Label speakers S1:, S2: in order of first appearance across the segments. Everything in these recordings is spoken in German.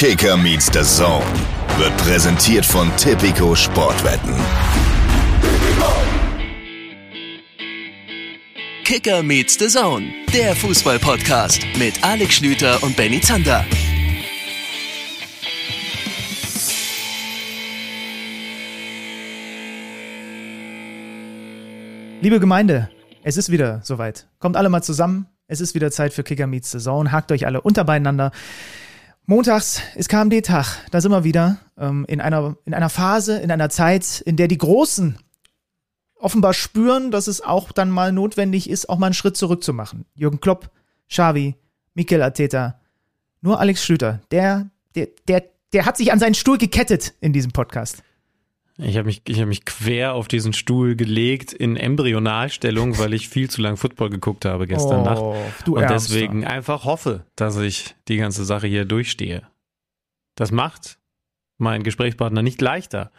S1: Kicker meets the Zone wird präsentiert von Tipico Sportwetten.
S2: Kicker meets the Zone, der Fußball-Podcast mit Alex Schlüter und Benny Zander.
S3: Liebe Gemeinde, es ist wieder soweit. Kommt alle mal zusammen. Es ist wieder Zeit für Kicker Meets the Zone. Hakt euch alle unterbeieinander. Montags ist KMD-Tag. Da sind wir wieder ähm, in, einer, in einer Phase, in einer Zeit, in der die Großen offenbar spüren, dass es auch dann mal notwendig ist, auch mal einen Schritt zurück zu machen. Jürgen Klopp, Xavi, Mikel Arteta, nur Alex Schlüter, der, der, der, der hat sich an seinen Stuhl gekettet in diesem Podcast.
S4: Ich habe mich, ich hab mich quer auf diesen Stuhl gelegt in Embryonalstellung, weil ich viel zu lang Football geguckt habe gestern
S3: Oh,
S4: Nacht. Und
S3: Ärmster.
S4: deswegen einfach hoffe, dass ich die ganze Sache hier durchstehe. Das macht meinen Gesprächspartner nicht leichter.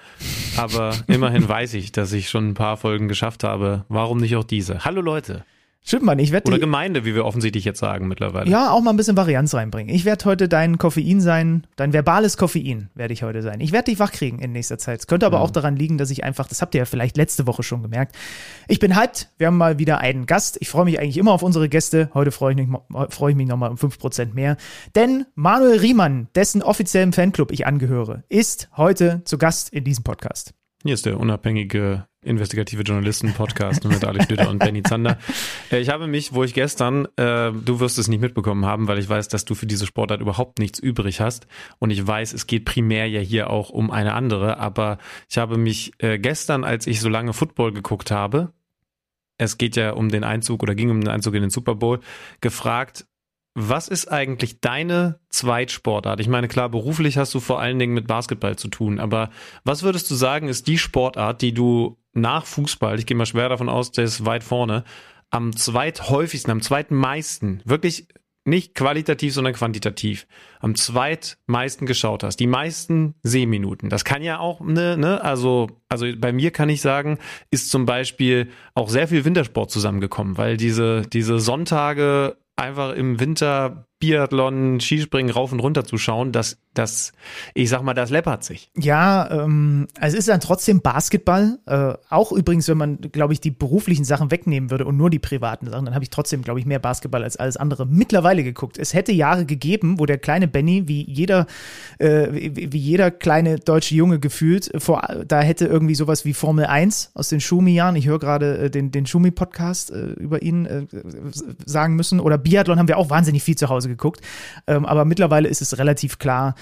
S4: Aber immerhin weiß ich, dass ich schon ein paar Folgen geschafft habe. Warum nicht auch diese? Hallo Leute.
S3: Stimmt, Mann, ich werde
S4: Oder
S3: die-
S4: Gemeinde, wie wir offensichtlich jetzt sagen mittlerweile.
S3: Ja, auch mal ein bisschen Varianz reinbringen. Ich werde heute dein Koffein sein, dein verbales Koffein werde ich heute sein. Ich werde dich wachkriegen in nächster Zeit. Es könnte aber auch daran liegen, dass ich einfach, das habt ihr ja vielleicht letzte Woche schon gemerkt, ich bin hyped. Wir haben mal wieder einen Gast. Ich freue mich eigentlich immer auf unsere Gäste. Heute freue ich mich, freue ich mich nochmal um 5% mehr. Denn Manuel Riemann, dessen offiziellen Fanclub ich angehöre, ist heute zu Gast in diesem Podcast.
S4: Hier ist der unabhängige investigative Journalisten-Podcast mit Alex Schlüter und Benny Zander. Äh, Ich habe mich, wo ich gestern, äh, du wirst es nicht mitbekommen haben, weil ich weiß, dass du für diese Sportart überhaupt nichts übrig hast. Und ich weiß, es geht primär ja hier auch um eine andere. Aber ich habe mich äh, gestern, als ich so lange Football geguckt habe, es geht ja um den Einzug oder ging um den Einzug in den Super Bowl, gefragt, was ist eigentlich deine Zweitsportart? Ich meine, klar, beruflich hast du vor allen Dingen mit Basketball zu tun, aber was würdest du sagen, ist die Sportart, die du nach Fußball, ich gehe mal schwer davon aus, der ist weit vorne, am zweithäufigsten, am zweitmeisten, wirklich nicht qualitativ, sondern quantitativ, am zweitmeisten geschaut hast, die meisten Sehminuten. Das kann ja auch, ne, ne, also, also bei mir kann ich sagen, ist zum Beispiel auch sehr viel Wintersport zusammengekommen, weil diese, diese Sonntage einfach im Winter Biathlon, Skispringen rauf und runter zu schauen, das, das, ich sag mal, das läppert sich.
S3: Ja, ähm, also es ist dann trotzdem Basketball. Äh, auch übrigens, wenn man, glaube ich, die beruflichen Sachen wegnehmen würde und nur die privaten Sachen, dann habe ich trotzdem, glaube ich, mehr Basketball als alles andere mittlerweile geguckt. Es hätte Jahre gegeben, wo der kleine Benny, wie jeder, äh, wie, jeder kleine deutsche Junge gefühlt, vor, da hätte irgendwie sowas wie Formel 1 aus den Schumi-Jahren, ich höre gerade äh, den, den Schumi-Podcast äh, über ihn äh, sagen müssen, oder Biathlon haben wir auch wahnsinnig viel zu Hause geguckt. Ähm, aber mittlerweile ist es relativ klar,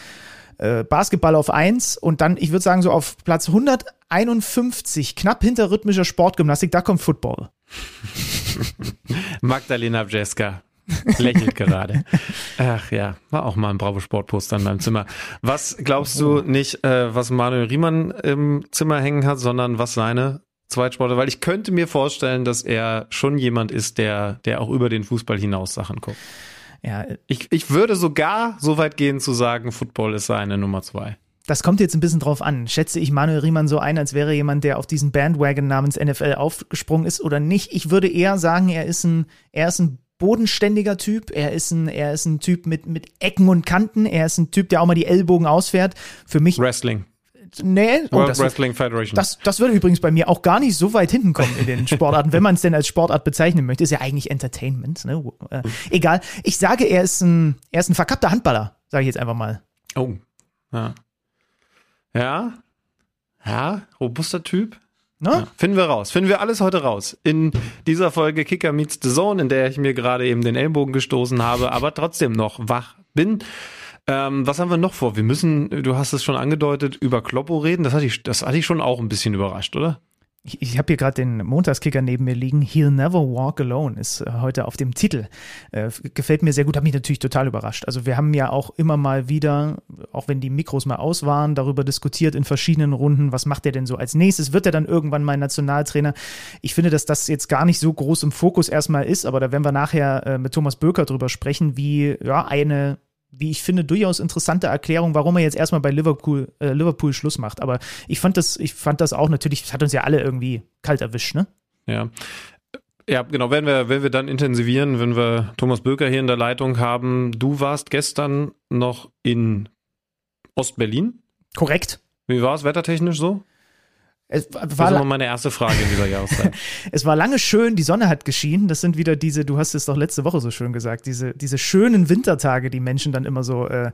S3: äh, Basketball auf 1 und dann, ich würde sagen, so auf Platz 151, knapp hinter rhythmischer Sportgymnastik, da kommt Football.
S4: Magdalena Bjeska lächelt gerade. Ach ja, war auch mal ein Bravo Sportposter in meinem Zimmer. Was glaubst du nicht, äh, was Manuel Riemann im Zimmer hängen hat, sondern was seine Zweitsportler? Weil ich könnte mir vorstellen, dass er schon jemand ist, der, der auch über den Fußball hinaus Sachen guckt.
S3: Ja,
S4: Ich, ich würde sogar so weit gehen zu sagen, Football ist seine Nummer zwei.
S3: das kommt jetzt ein bisschen drauf an. Schätze ich Manuel Riemann so ein, als wäre jemand, der auf diesen Bandwagon namens NFL aufgesprungen ist oder nicht? Ich würde eher sagen, er ist ein, er ist ein bodenständiger Typ. Er ist ein, er ist ein Typ mit, mit Ecken und Kanten. Er ist ein Typ, der auch mal die Ellbogen ausfährt. Für mich,
S4: Wrestling.
S3: Nee, oh,
S4: World
S3: das,
S4: Wrestling Federation.
S3: Das, das würde übrigens bei mir auch gar nicht so weit hinten kommen in den Sportarten, wenn man es denn als Sportart bezeichnen möchte. Ist ja eigentlich Entertainment. Ne? Äh, egal. Ich sage, er ist ein, er ist ein verkappter Handballer, sage ich jetzt einfach mal.
S4: Oh. Ja. Ja. Ja, robuster Typ.
S3: Ne?
S4: Ja, finden wir raus. Finden wir alles heute raus. In dieser Folge Kicker Meets the Zone, in der ich mir gerade eben den Ellbogen gestoßen habe, aber trotzdem noch wach bin. Ähm, was haben wir noch vor? Wir müssen, du hast es schon angedeutet, über Kloppo reden. Das hatte ich, das hatte ich schon auch ein bisschen überrascht, oder?
S3: Ich, ich habe hier gerade den Montagskicker neben mir liegen. He'll Never Walk Alone ist äh, heute auf dem Titel. Äh, gefällt mir sehr gut, hat mich natürlich total überrascht. Also wir haben ja auch immer mal wieder, auch wenn die Mikros mal aus waren, darüber diskutiert in verschiedenen Runden, was macht er denn so als nächstes? Wird er dann irgendwann mal Nationaltrainer? Ich finde, dass das jetzt gar nicht so groß im Fokus erstmal ist, aber da werden wir nachher äh, mit Thomas Böker drüber sprechen, wie ja eine wie ich finde, durchaus interessante Erklärung, warum er jetzt erstmal bei Liverpool, äh, Liverpool Schluss macht. Aber ich fand das, ich fand das auch natürlich, das hat uns ja alle irgendwie kalt erwischt, ne?
S4: Ja. Ja, genau, werden wir, werden wir dann intensivieren, wenn wir Thomas Böker hier in der Leitung haben. Du warst gestern noch in Ostberlin.
S3: Korrekt.
S4: Wie war es wettertechnisch so?
S3: Es
S4: Das
S3: war,
S4: ist immer
S3: la-
S4: meine erste Frage in dieser Jahreszeit.
S3: es war lange schön, die Sonne hat geschienen. Das sind wieder diese, du hast es doch letzte Woche so schön gesagt, diese, diese schönen Wintertage, die Menschen dann immer so äh,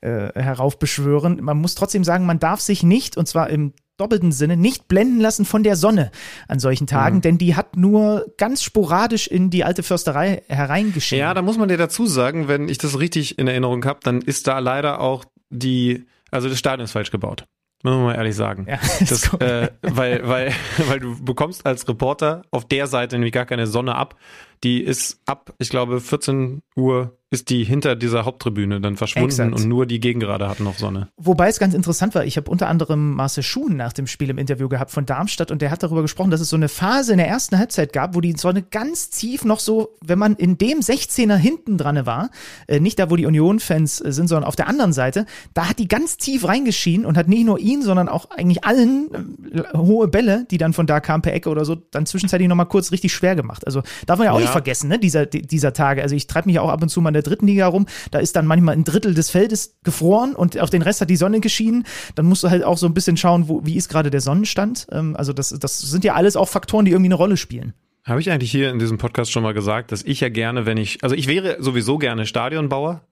S3: äh, heraufbeschwören. Man muss trotzdem sagen, man darf sich nicht, und zwar im doppelten Sinne, nicht blenden lassen von der Sonne an solchen Tagen, denn die hat nur ganz sporadisch in die alte Försterei hereingeschienen.
S4: Ja, da muss man dir dazu sagen, wenn ich das richtig in Erinnerung habe, dann ist da leider auch die, also das Stadion ist falsch gebaut. Muss man mal ehrlich sagen.
S3: Ja,
S4: Das, äh, weil, weil, weil du bekommst als Reporter auf der Seite nämlich gar keine Sonne ab. Die ist ab, ich glaube, 14 Uhr ist die hinter dieser Haupttribüne dann verschwunden
S3: Exakt.
S4: und nur die Gegengrade hatten noch Sonne.
S3: Wobei es ganz interessant war, ich habe unter anderem Marcel Schuhen nach dem Spiel im Interview gehabt von Darmstadt und der hat darüber gesprochen, dass es so eine Phase in der ersten Halbzeit gab, wo die Sonne ganz tief noch so, wenn man in dem 16er hinten dran war, äh, nicht da, wo die Union-Fans äh, sind, sondern auf der anderen Seite, da hat die ganz tief reingeschienen und hat nicht nur ihn, sondern auch eigentlich allen äh, hohe Bälle, die dann von da kamen per Ecke oder so, dann zwischenzeitlich nochmal kurz richtig schwer gemacht. Also darf man ja auch
S4: Ja.
S3: nicht vergessen, ne, dieser, die- dieser Tage. Also ich treibe mich auch ab und zu mal der dritten Liga rum, da ist dann manchmal ein Drittel des Feldes gefroren und auf den Rest hat die Sonne geschienen. Dann musst du halt auch so ein bisschen schauen, wo, wie ist gerade der Sonnenstand. Ähm, also das, das sind ja alles auch Faktoren, die irgendwie eine Rolle spielen.
S4: Habe ich eigentlich hier in diesem Podcast schon mal gesagt, dass ich ja gerne, wenn ich, also ich wäre sowieso gerne Stadionbauer.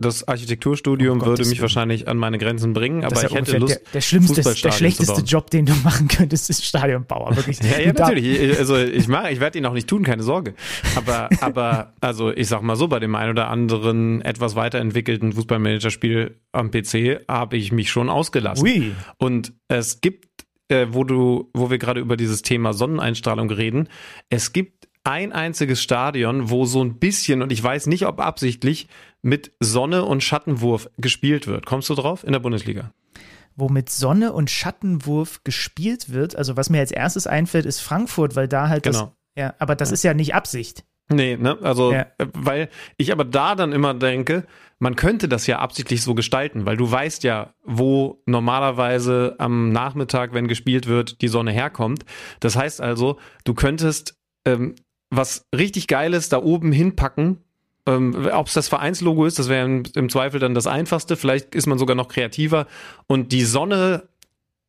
S4: Das Architekturstudium
S3: Um
S4: würde mich wahrscheinlich an meine Grenzen bringen, aber ich hätte Lust,
S3: der, der schlimmste, der schlechteste. Job, den du machen könntest, ist Stadionbauer. Wirklich.
S4: Ja, ja, natürlich. Ich- Also ich mache, ich werde ihn auch nicht tun, keine Sorge. Aber, aber, also ich sag mal so, bei dem einen oder anderen etwas weiterentwickelten Fußballmanagerspiel am PC habe ich mich schon ausgelassen.
S3: Ui.
S4: Und es gibt, äh, wo du, wo wir gerade über dieses Thema Sonneneinstrahlung reden, es gibt ein einziges Stadion, wo so ein bisschen, und ich weiß nicht, ob absichtlich, mit Sonne und Schattenwurf gespielt wird. Kommst du drauf? In der Bundesliga.
S3: wo mit Sonne und Schattenwurf gespielt wird. Also was mir als erstes einfällt, ist Frankfurt, weil da halt
S4: Genau.
S3: das, ja, aber das ist ja nicht Absicht.
S4: Nee, ne? Also,
S3: Ja.
S4: äh, weil ich aber da dann immer denke, man könnte das ja absichtlich so gestalten, weil du weißt ja, wo normalerweise am Nachmittag, wenn gespielt wird, die Sonne herkommt. Das heißt also, du könntest ähm, was richtig Geiles da oben hinpacken. Ähm, Ob es das Vereinslogo ist, das wäre im, im Zweifel dann das Einfachste. Vielleicht ist man sogar noch kreativer. Und die Sonne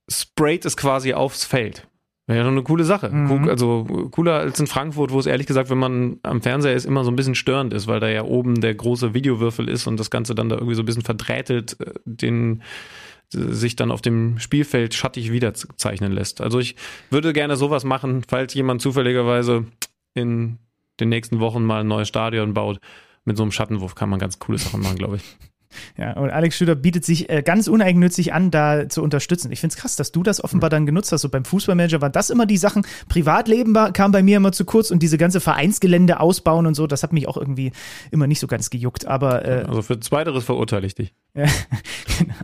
S4: sprayt es quasi aufs Feld. Wäre eine coole Sache.
S3: Mhm.
S4: Cool- Also cooler als in Frankfurt, wo es ehrlich gesagt, wenn man am Fernseher ist, immer so ein bisschen störend ist, weil da ja oben der große Videowürfel ist und das Ganze dann da irgendwie so ein bisschen verdrähtelt, äh, den äh, sich dann auf dem Spielfeld schattig wiederzeichnen lässt. Also ich würde gerne sowas machen, falls jemand zufälligerweise in den nächsten Wochen mal ein neues Stadion baut. Mit so einem Schattenwurf kann man ganz coole Sachen machen, glaube ich.
S3: Ja, und Alex Schüler bietet sich äh, ganz uneigennützig an, da zu unterstützen. Ich finde es krass, dass du das offenbar dann genutzt hast. So beim Fußballmanager war das immer die Sachen. Privatleben war, kam bei mir immer zu kurz und diese ganze Vereinsgelände ausbauen und so, das hat mich auch irgendwie immer nicht so ganz gejuckt. Aber äh,
S4: Also für Zweiteres verurteile ich dich.
S3: Genau.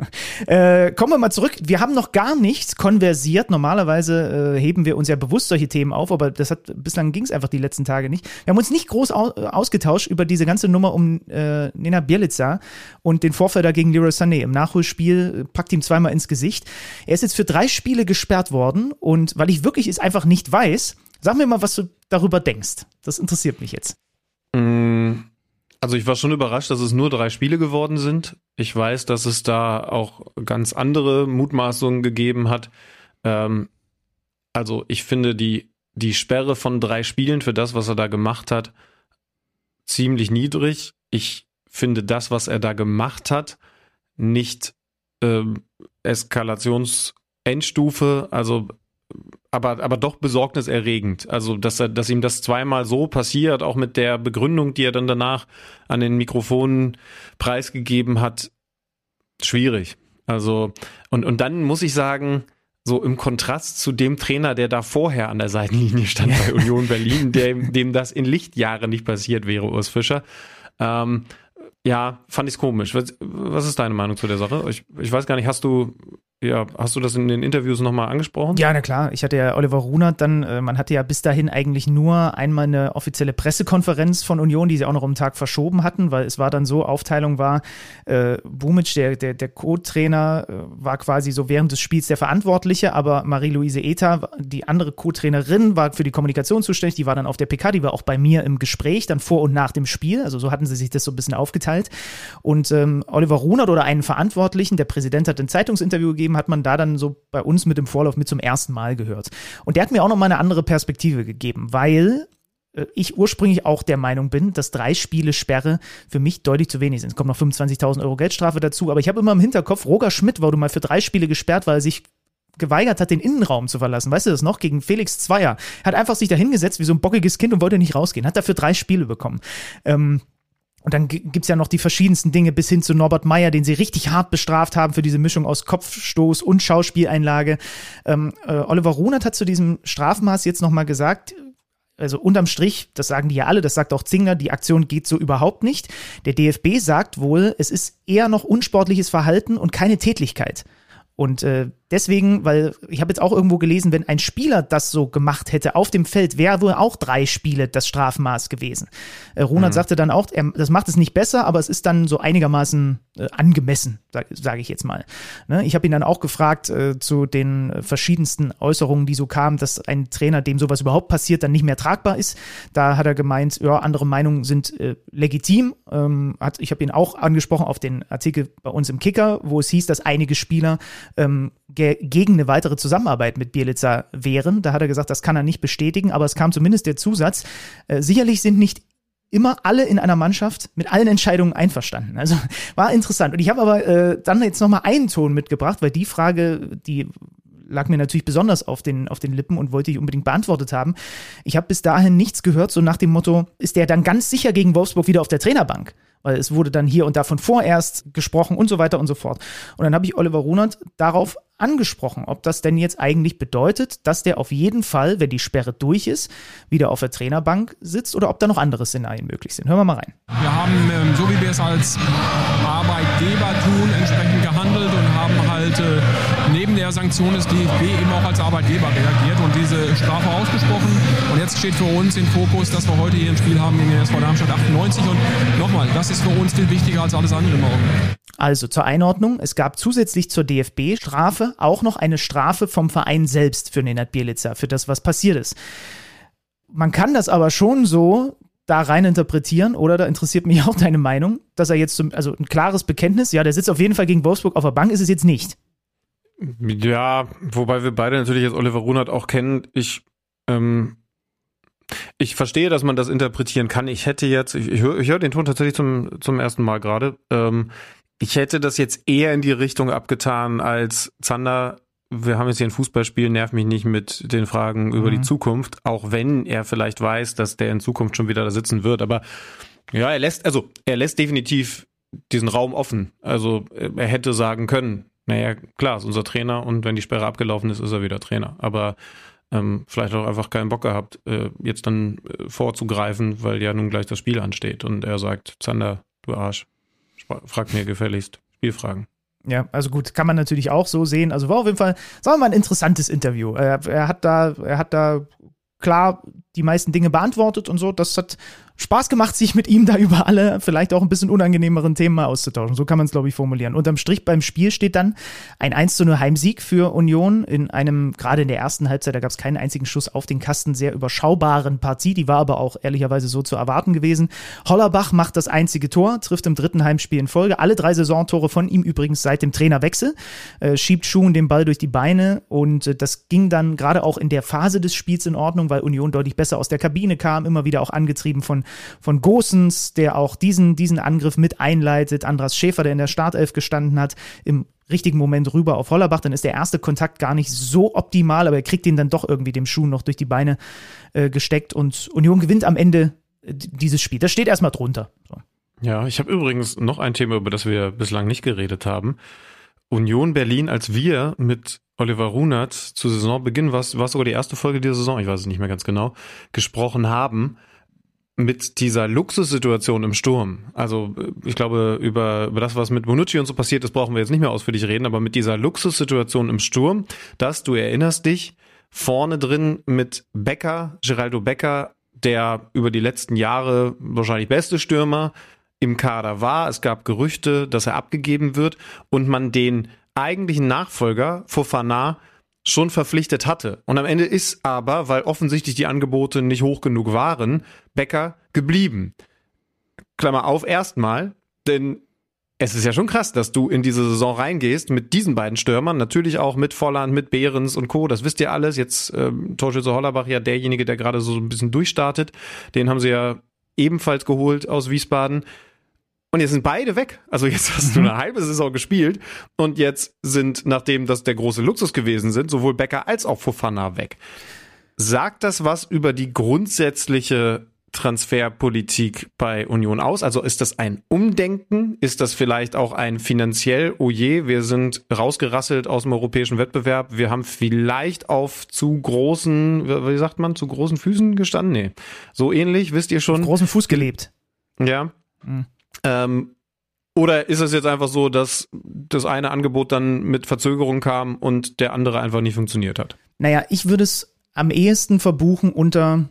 S3: Äh, kommen wir mal zurück. Wir haben noch gar nichts konversiert. Normalerweise äh, heben wir uns ja bewusst solche Themen auf, aber das hat bislang ging es einfach die letzten Tage nicht. Wir haben uns nicht groß au ausgetauscht über diese ganze Nummer um äh, Nena Bielica und den Vorfall da gegen Leroy Sané. Im Nachholspiel äh, packt ihm zweimal ins Gesicht. Er ist jetzt für drei Spiele gesperrt worden und weil ich wirklich es einfach nicht weiß, sag mir mal, was du darüber denkst. Das interessiert mich jetzt.
S4: Mm, Also ich war schon überrascht, dass es nur drei Spiele geworden sind. Ich weiß, dass es da auch ganz andere Mutmaßungen gegeben hat. Ähm, also ich finde die, die Sperre von drei Spielen für das, was er da gemacht hat, ziemlich niedrig. Ich finde das, was er da gemacht hat, nicht ähm, Eskalationsendstufe, also aber, aber doch besorgniserregend. Also, dass er, dass ihm das zweimal so passiert, auch mit der Begründung, die er dann danach an den Mikrofonen preisgegeben hat, schwierig. Also, und, und dann muss ich sagen, so im Kontrast zu dem Trainer, der da vorher an der Seitenlinie stand bei Union Berlin, dem, dem das in Lichtjahren nicht passiert wäre, Urs Fischer. Ähm, ja, fand ich's komisch. Was, was ist deine Meinung zu der Sache? Ich, ich weiß gar nicht, hast du ja, hast du das in den Interviews nochmal angesprochen?
S3: Ja, na klar. Ich hatte ja Oliver Runert dann, äh, man hatte ja bis dahin eigentlich nur einmal eine offizielle Pressekonferenz von Union, die sie auch noch um den Tag verschoben hatten, weil es war dann so, Aufteilung war, äh, Bumic, der, der, der Co-Trainer, äh, war quasi so während des Spiels der Verantwortliche, aber Marie-Louise Eta, die andere Co-Trainerin, war für die Kommunikation zuständig, die war dann auf der PK, die war auch bei mir im Gespräch, dann vor und nach dem Spiel, also so hatten sie sich das so ein bisschen aufgeteilt. Und ähm, Oliver Runert oder einen Verantwortlichen, der Präsident hat ein Zeitungsinterview gegeben, gegeben, hat man da dann so bei uns mit dem Vorlauf mit zum ersten Mal gehört. Und der hat mir auch noch mal eine andere Perspektive gegeben, weil äh, ich ursprünglich auch der Meinung bin, dass drei Spiele Sperre für mich deutlich zu wenig sind. Es kommt noch 25.000 Euro Geldstrafe dazu, aber ich habe immer im Hinterkopf, Roger Schmidt wurde mal für drei Spiele gesperrt, weil er sich geweigert hat, den Innenraum zu verlassen. Weißt du das noch? Gegen Felix Zweier. Hat einfach sich da hingesetzt wie so ein bockiges Kind und wollte nicht rausgehen. Hat dafür drei Spiele bekommen. Ähm, und dann gibt's ja noch die verschiedensten Dinge bis hin zu Norbert Meyer, den sie richtig hart bestraft haben für diese Mischung aus Kopfstoß und Schauspieleinlage. Ähm, äh, Oliver Runert hat zu diesem Strafmaß jetzt nochmal gesagt, also unterm Strich, das sagen die ja alle, das sagt auch Zingler, die Aktion geht so überhaupt nicht. Der DFB sagt wohl, es ist eher noch unsportliches Verhalten und keine Tätlichkeit. Und äh, deswegen, weil ich habe jetzt auch irgendwo gelesen, wenn ein Spieler das so gemacht hätte auf dem Feld, wäre wohl auch drei Spiele das Strafmaß gewesen. Äh, Ronald mhm. sagte dann auch, er, das macht es nicht besser, aber es ist dann so einigermaßen äh, angemessen, sage sag ich jetzt mal. Ne? Ich habe ihn dann auch gefragt äh, zu den verschiedensten Äußerungen, die so kamen, dass ein Trainer, dem sowas überhaupt passiert, dann nicht mehr tragbar ist. Da hat er gemeint, ja, andere Meinungen sind äh, legitim. Ähm, hat, ich habe ihn auch angesprochen auf den Artikel bei uns im Kicker, wo es hieß, dass einige Spieler ähm, ge gegen eine weitere Zusammenarbeit mit Bielitzer wären. Da hat er gesagt, das kann er nicht bestätigen, aber es kam zumindest der Zusatz, äh, sicherlich sind nicht immer alle in einer Mannschaft mit allen Entscheidungen einverstanden. Also war interessant. Und ich habe aber äh, dann jetzt nochmal einen Ton mitgebracht, weil die Frage, die lag mir natürlich besonders auf den, auf den Lippen und wollte ich unbedingt beantwortet haben. Ich habe bis dahin nichts gehört, so nach dem Motto, ist der dann ganz sicher gegen Wolfsburg wieder auf der Trainerbank? Weil es wurde dann hier und da von vorerst gesprochen und so weiter und so fort. Und dann habe ich Oliver Runert darauf angesprochen, ob das denn jetzt eigentlich bedeutet, dass der auf jeden Fall, wenn die Sperre durch ist, wieder auf der Trainerbank sitzt oder ob da noch andere Szenarien möglich sind. Hören wir mal rein.
S5: Wir haben, ähm, so wie wir es als Arbeitgeber tun, entsprechend gehandelt und haben halt äh, neben der Sanktion des DFB eben auch als Arbeitgeber reagiert und diese Strafe ausgesprochen. Und jetzt steht für uns im Fokus, dass wir heute hier ein Spiel haben gegen den SV Darmstadt 98. Und nochmal, das ist für uns viel wichtiger als alles andere morgen.
S3: Also zur Einordnung, es gab zusätzlich zur DFB-Strafe auch noch eine Strafe vom Verein selbst für Nenad Bielica, für das, was passiert ist. Man kann das aber schon so da rein interpretieren, oder da interessiert mich auch deine Meinung, dass er jetzt, zum, also ein klares Bekenntnis, ja, der sitzt auf jeden Fall gegen Wolfsburg auf der Bank, ist es jetzt nicht.
S4: Ja, wobei wir beide natürlich jetzt Oliver Runert auch kennen. Ich, ähm, ich verstehe, dass man das interpretieren kann. Ich hätte jetzt, ich, ich höre hör den Ton tatsächlich zum, zum ersten Mal gerade. Ähm, ich hätte das jetzt eher in die Richtung abgetan als Zander. Wir haben jetzt hier ein Fußballspiel, nerv mich nicht mit den Fragen über die mhm. Zukunft, auch wenn er vielleicht weiß, dass der in Zukunft schon wieder da sitzen wird. Aber ja, er lässt, also er lässt definitiv diesen Raum offen. Also er hätte sagen können, naja, klar, ist unser Trainer und wenn die Sperre abgelaufen ist, ist er wieder Trainer. Aber ähm, vielleicht auch einfach keinen Bock gehabt, äh, jetzt dann äh, vorzugreifen, weil ja nun gleich das Spiel ansteht. Und er sagt, Zander, du Arsch, frag mir gefälligst Spielfragen.
S3: Ja, also gut, kann man natürlich auch so sehen. Also war auf jeden Fall, sagen wir mal, ein interessantes Interview. Er, er hat da, er hat da klar die meisten Dinge beantwortet und so. Das hat Spaß gemacht, sich mit ihm da über alle vielleicht auch ein bisschen unangenehmeren Themen mal auszutauschen. So kann man es, glaube ich, formulieren. Unterm Strich beim Spiel steht dann ein 1 zu 0 Heimsieg für Union in einem, gerade in der ersten Halbzeit, da gab es keinen einzigen Schuss auf den Kasten, sehr überschaubaren Partie. Die war aber auch ehrlicherweise so zu erwarten gewesen. Hollerbach macht das einzige Tor, trifft im dritten Heimspiel in Folge. Alle drei Saisontore von ihm übrigens seit dem Trainerwechsel. Äh, schiebt Schuhen den Ball durch die Beine und äh, das ging dann gerade auch in der Phase des Spiels in Ordnung, weil Union deutlich besser aus der Kabine kam, immer wieder auch angetrieben von von Gosens, der auch diesen, diesen Angriff mit einleitet. Andras Schäfer, der in der Startelf gestanden hat, im richtigen Moment rüber auf Hollerbach. Dann ist der erste Kontakt gar nicht so optimal, aber er kriegt ihn dann doch irgendwie dem Schuh noch durch die Beine äh, gesteckt und Union gewinnt am Ende äh, dieses Spiel. Das steht erstmal drunter. So.
S4: Ja, ich habe übrigens noch ein Thema, über das wir bislang nicht geredet haben. Union Berlin, als wir mit Oliver Runert zu Saisonbeginn, war es sogar die erste Folge dieser Saison, ich weiß es nicht mehr ganz genau, gesprochen haben, mit dieser Luxussituation im Sturm, also ich glaube, über, über das, was mit Bonucci und so passiert ist, brauchen wir jetzt nicht mehr ausführlich reden, aber mit dieser Luxussituation im Sturm, dass du erinnerst dich, vorne drin mit Becker, Geraldo Becker, der über die letzten Jahre wahrscheinlich beste Stürmer im Kader war. Es gab Gerüchte, dass er abgegeben wird und man den eigentlichen Nachfolger Fofana schon verpflichtet hatte. Und am Ende ist aber, weil offensichtlich die Angebote nicht hoch genug waren, Becker geblieben. Klammer auf, erstmal, denn es ist ja schon krass, dass du in diese Saison reingehst mit diesen beiden Stürmern, natürlich auch mit Volland, mit Behrens und Co. Das wisst ihr alles. Jetzt ähm, Torschütze Hollerbach ja derjenige, der gerade so ein bisschen durchstartet. Den haben sie ja ebenfalls geholt aus Wiesbaden. Und jetzt sind beide weg. Also jetzt hast du mhm. eine halbe Saison gespielt und jetzt sind, nachdem das der große Luxus gewesen sind, sowohl Becker als auch Fofana weg. Sagt das was über die grundsätzliche Transferpolitik bei Union aus? Also ist das ein Umdenken? Ist das vielleicht auch ein finanziell, oh je, wir sind rausgerasselt aus dem europäischen Wettbewerb, wir haben vielleicht auf zu großen, wie sagt man, zu großen Füßen gestanden? Nee. So ähnlich, wisst ihr schon.
S3: Auf großen Fuß gelebt.
S4: Ja. Mhm. Ähm, oder ist es jetzt einfach so, dass das eine Angebot dann mit Verzögerung kam und der andere einfach nicht funktioniert hat?
S3: Naja, ich würde es am ehesten verbuchen unter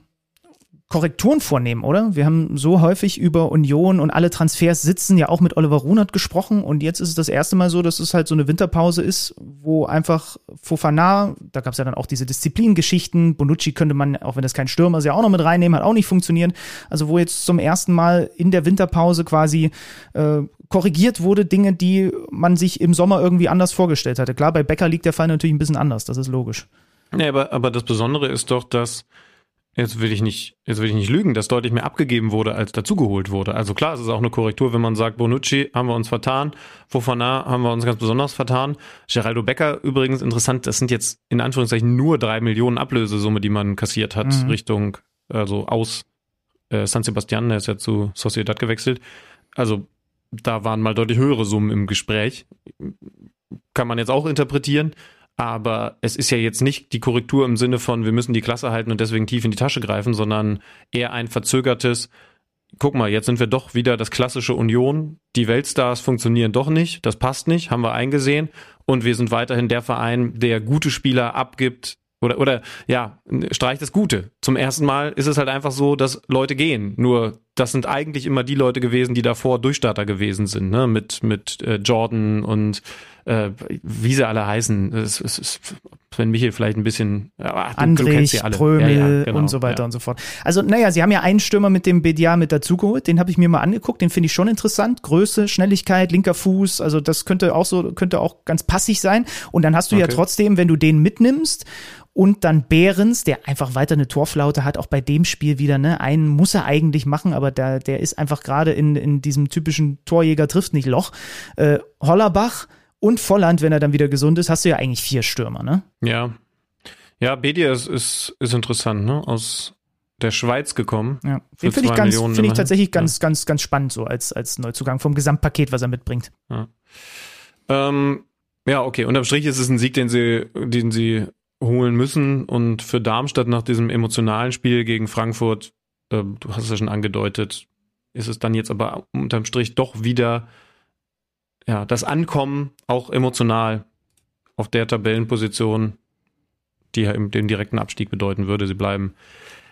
S3: Korrekturen vornehmen, oder? Wir haben so häufig über Union und alle Transfers sitzen, ja auch mit Oliver Runert gesprochen und jetzt ist es das erste Mal so, dass es halt so eine Winterpause ist, wo einfach Fofana, da gab es ja dann auch diese Disziplingeschichten, Bonucci könnte man, auch wenn das kein Stürmer ist, ja auch noch mit reinnehmen, hat auch nicht funktioniert. Also wo jetzt zum ersten Mal in der Winterpause quasi äh, korrigiert wurde, Dinge, die man sich im Sommer irgendwie anders vorgestellt hatte. Klar, bei Becker liegt der Fall natürlich ein bisschen anders, das ist logisch.
S4: Ja, aber, aber das Besondere ist doch, dass Jetzt will ich nicht, jetzt will ich nicht lügen, dass deutlich mehr abgegeben wurde, als dazugeholt wurde. Also klar, es ist auch eine Korrektur, wenn man sagt, Bonucci haben wir uns vertan, Fofana haben wir uns ganz besonders vertan. Geraldo Becker übrigens interessant, das sind jetzt in Anführungszeichen nur drei Millionen Ablösesumme, die man kassiert hat, mhm. Richtung, also aus äh, San Sebastian, der ist ja zu Sociedad gewechselt. Also da waren mal deutlich höhere Summen im Gespräch. Kann man jetzt auch interpretieren. Aber es ist ja jetzt nicht die Korrektur im Sinne von, wir müssen die Klasse halten und deswegen tief in die Tasche greifen, sondern eher ein verzögertes, guck mal, jetzt sind wir doch wieder das klassische Union. Die Weltstars funktionieren doch nicht, das passt nicht, haben wir eingesehen. Und wir sind weiterhin der Verein, der gute Spieler abgibt, oder, oder ja, streich das Gute. Zum ersten Mal ist es halt einfach so, dass Leute gehen. Nur das sind eigentlich immer die Leute gewesen, die davor Durchstarter gewesen sind, ne? Mit, mit äh, Jordan und äh, wie sie alle heißen. Es, es, es, Sven Michel vielleicht ein bisschen,
S3: ja, du, Andrich, du. Prömel ja, ja, genau, und so weiter und so fort. Also, naja, sie haben ja einen Stürmer mit dem BDA mit dazugeholt, den habe ich mir mal angeguckt, den finde ich schon interessant. Größe, Schnelligkeit, linker Fuß, also das könnte auch so, könnte auch ganz passig sein. Und dann hast du okay. ja trotzdem, wenn du den mitnimmst und dann Behrens, der einfach weiter eine Torflaute hat, auch bei dem Spiel wieder, ne? Einen muss er eigentlich machen, aber der, der ist einfach gerade in, in diesem typischen Torjäger trifft nicht Loch. Äh, Hollerbach und Volland, wenn er dann wieder gesund ist, hast du ja eigentlich vier Stürmer, ne?
S4: Ja. Ja, Bedia ist, ist, ist interessant, ne? Aus der Schweiz gekommen.
S3: Ja. Den finde ich, ganz, find ich tatsächlich ganz, ja. ganz, ganz spannend, so als, als Neuzugang vom Gesamtpaket, was er mitbringt.
S4: Ja. Ähm, ja, okay. Unterm Strich ist es ein Sieg, den sie, den sie holen müssen. Und für Darmstadt nach diesem emotionalen Spiel gegen Frankfurt, äh, du hast es ja schon angedeutet, ist es dann jetzt aber unterm Strich doch wieder ja, das Ankommen, auch emotional, auf der Tabellenposition, die ja den direkten Abstieg bedeuten würde. Sie bleiben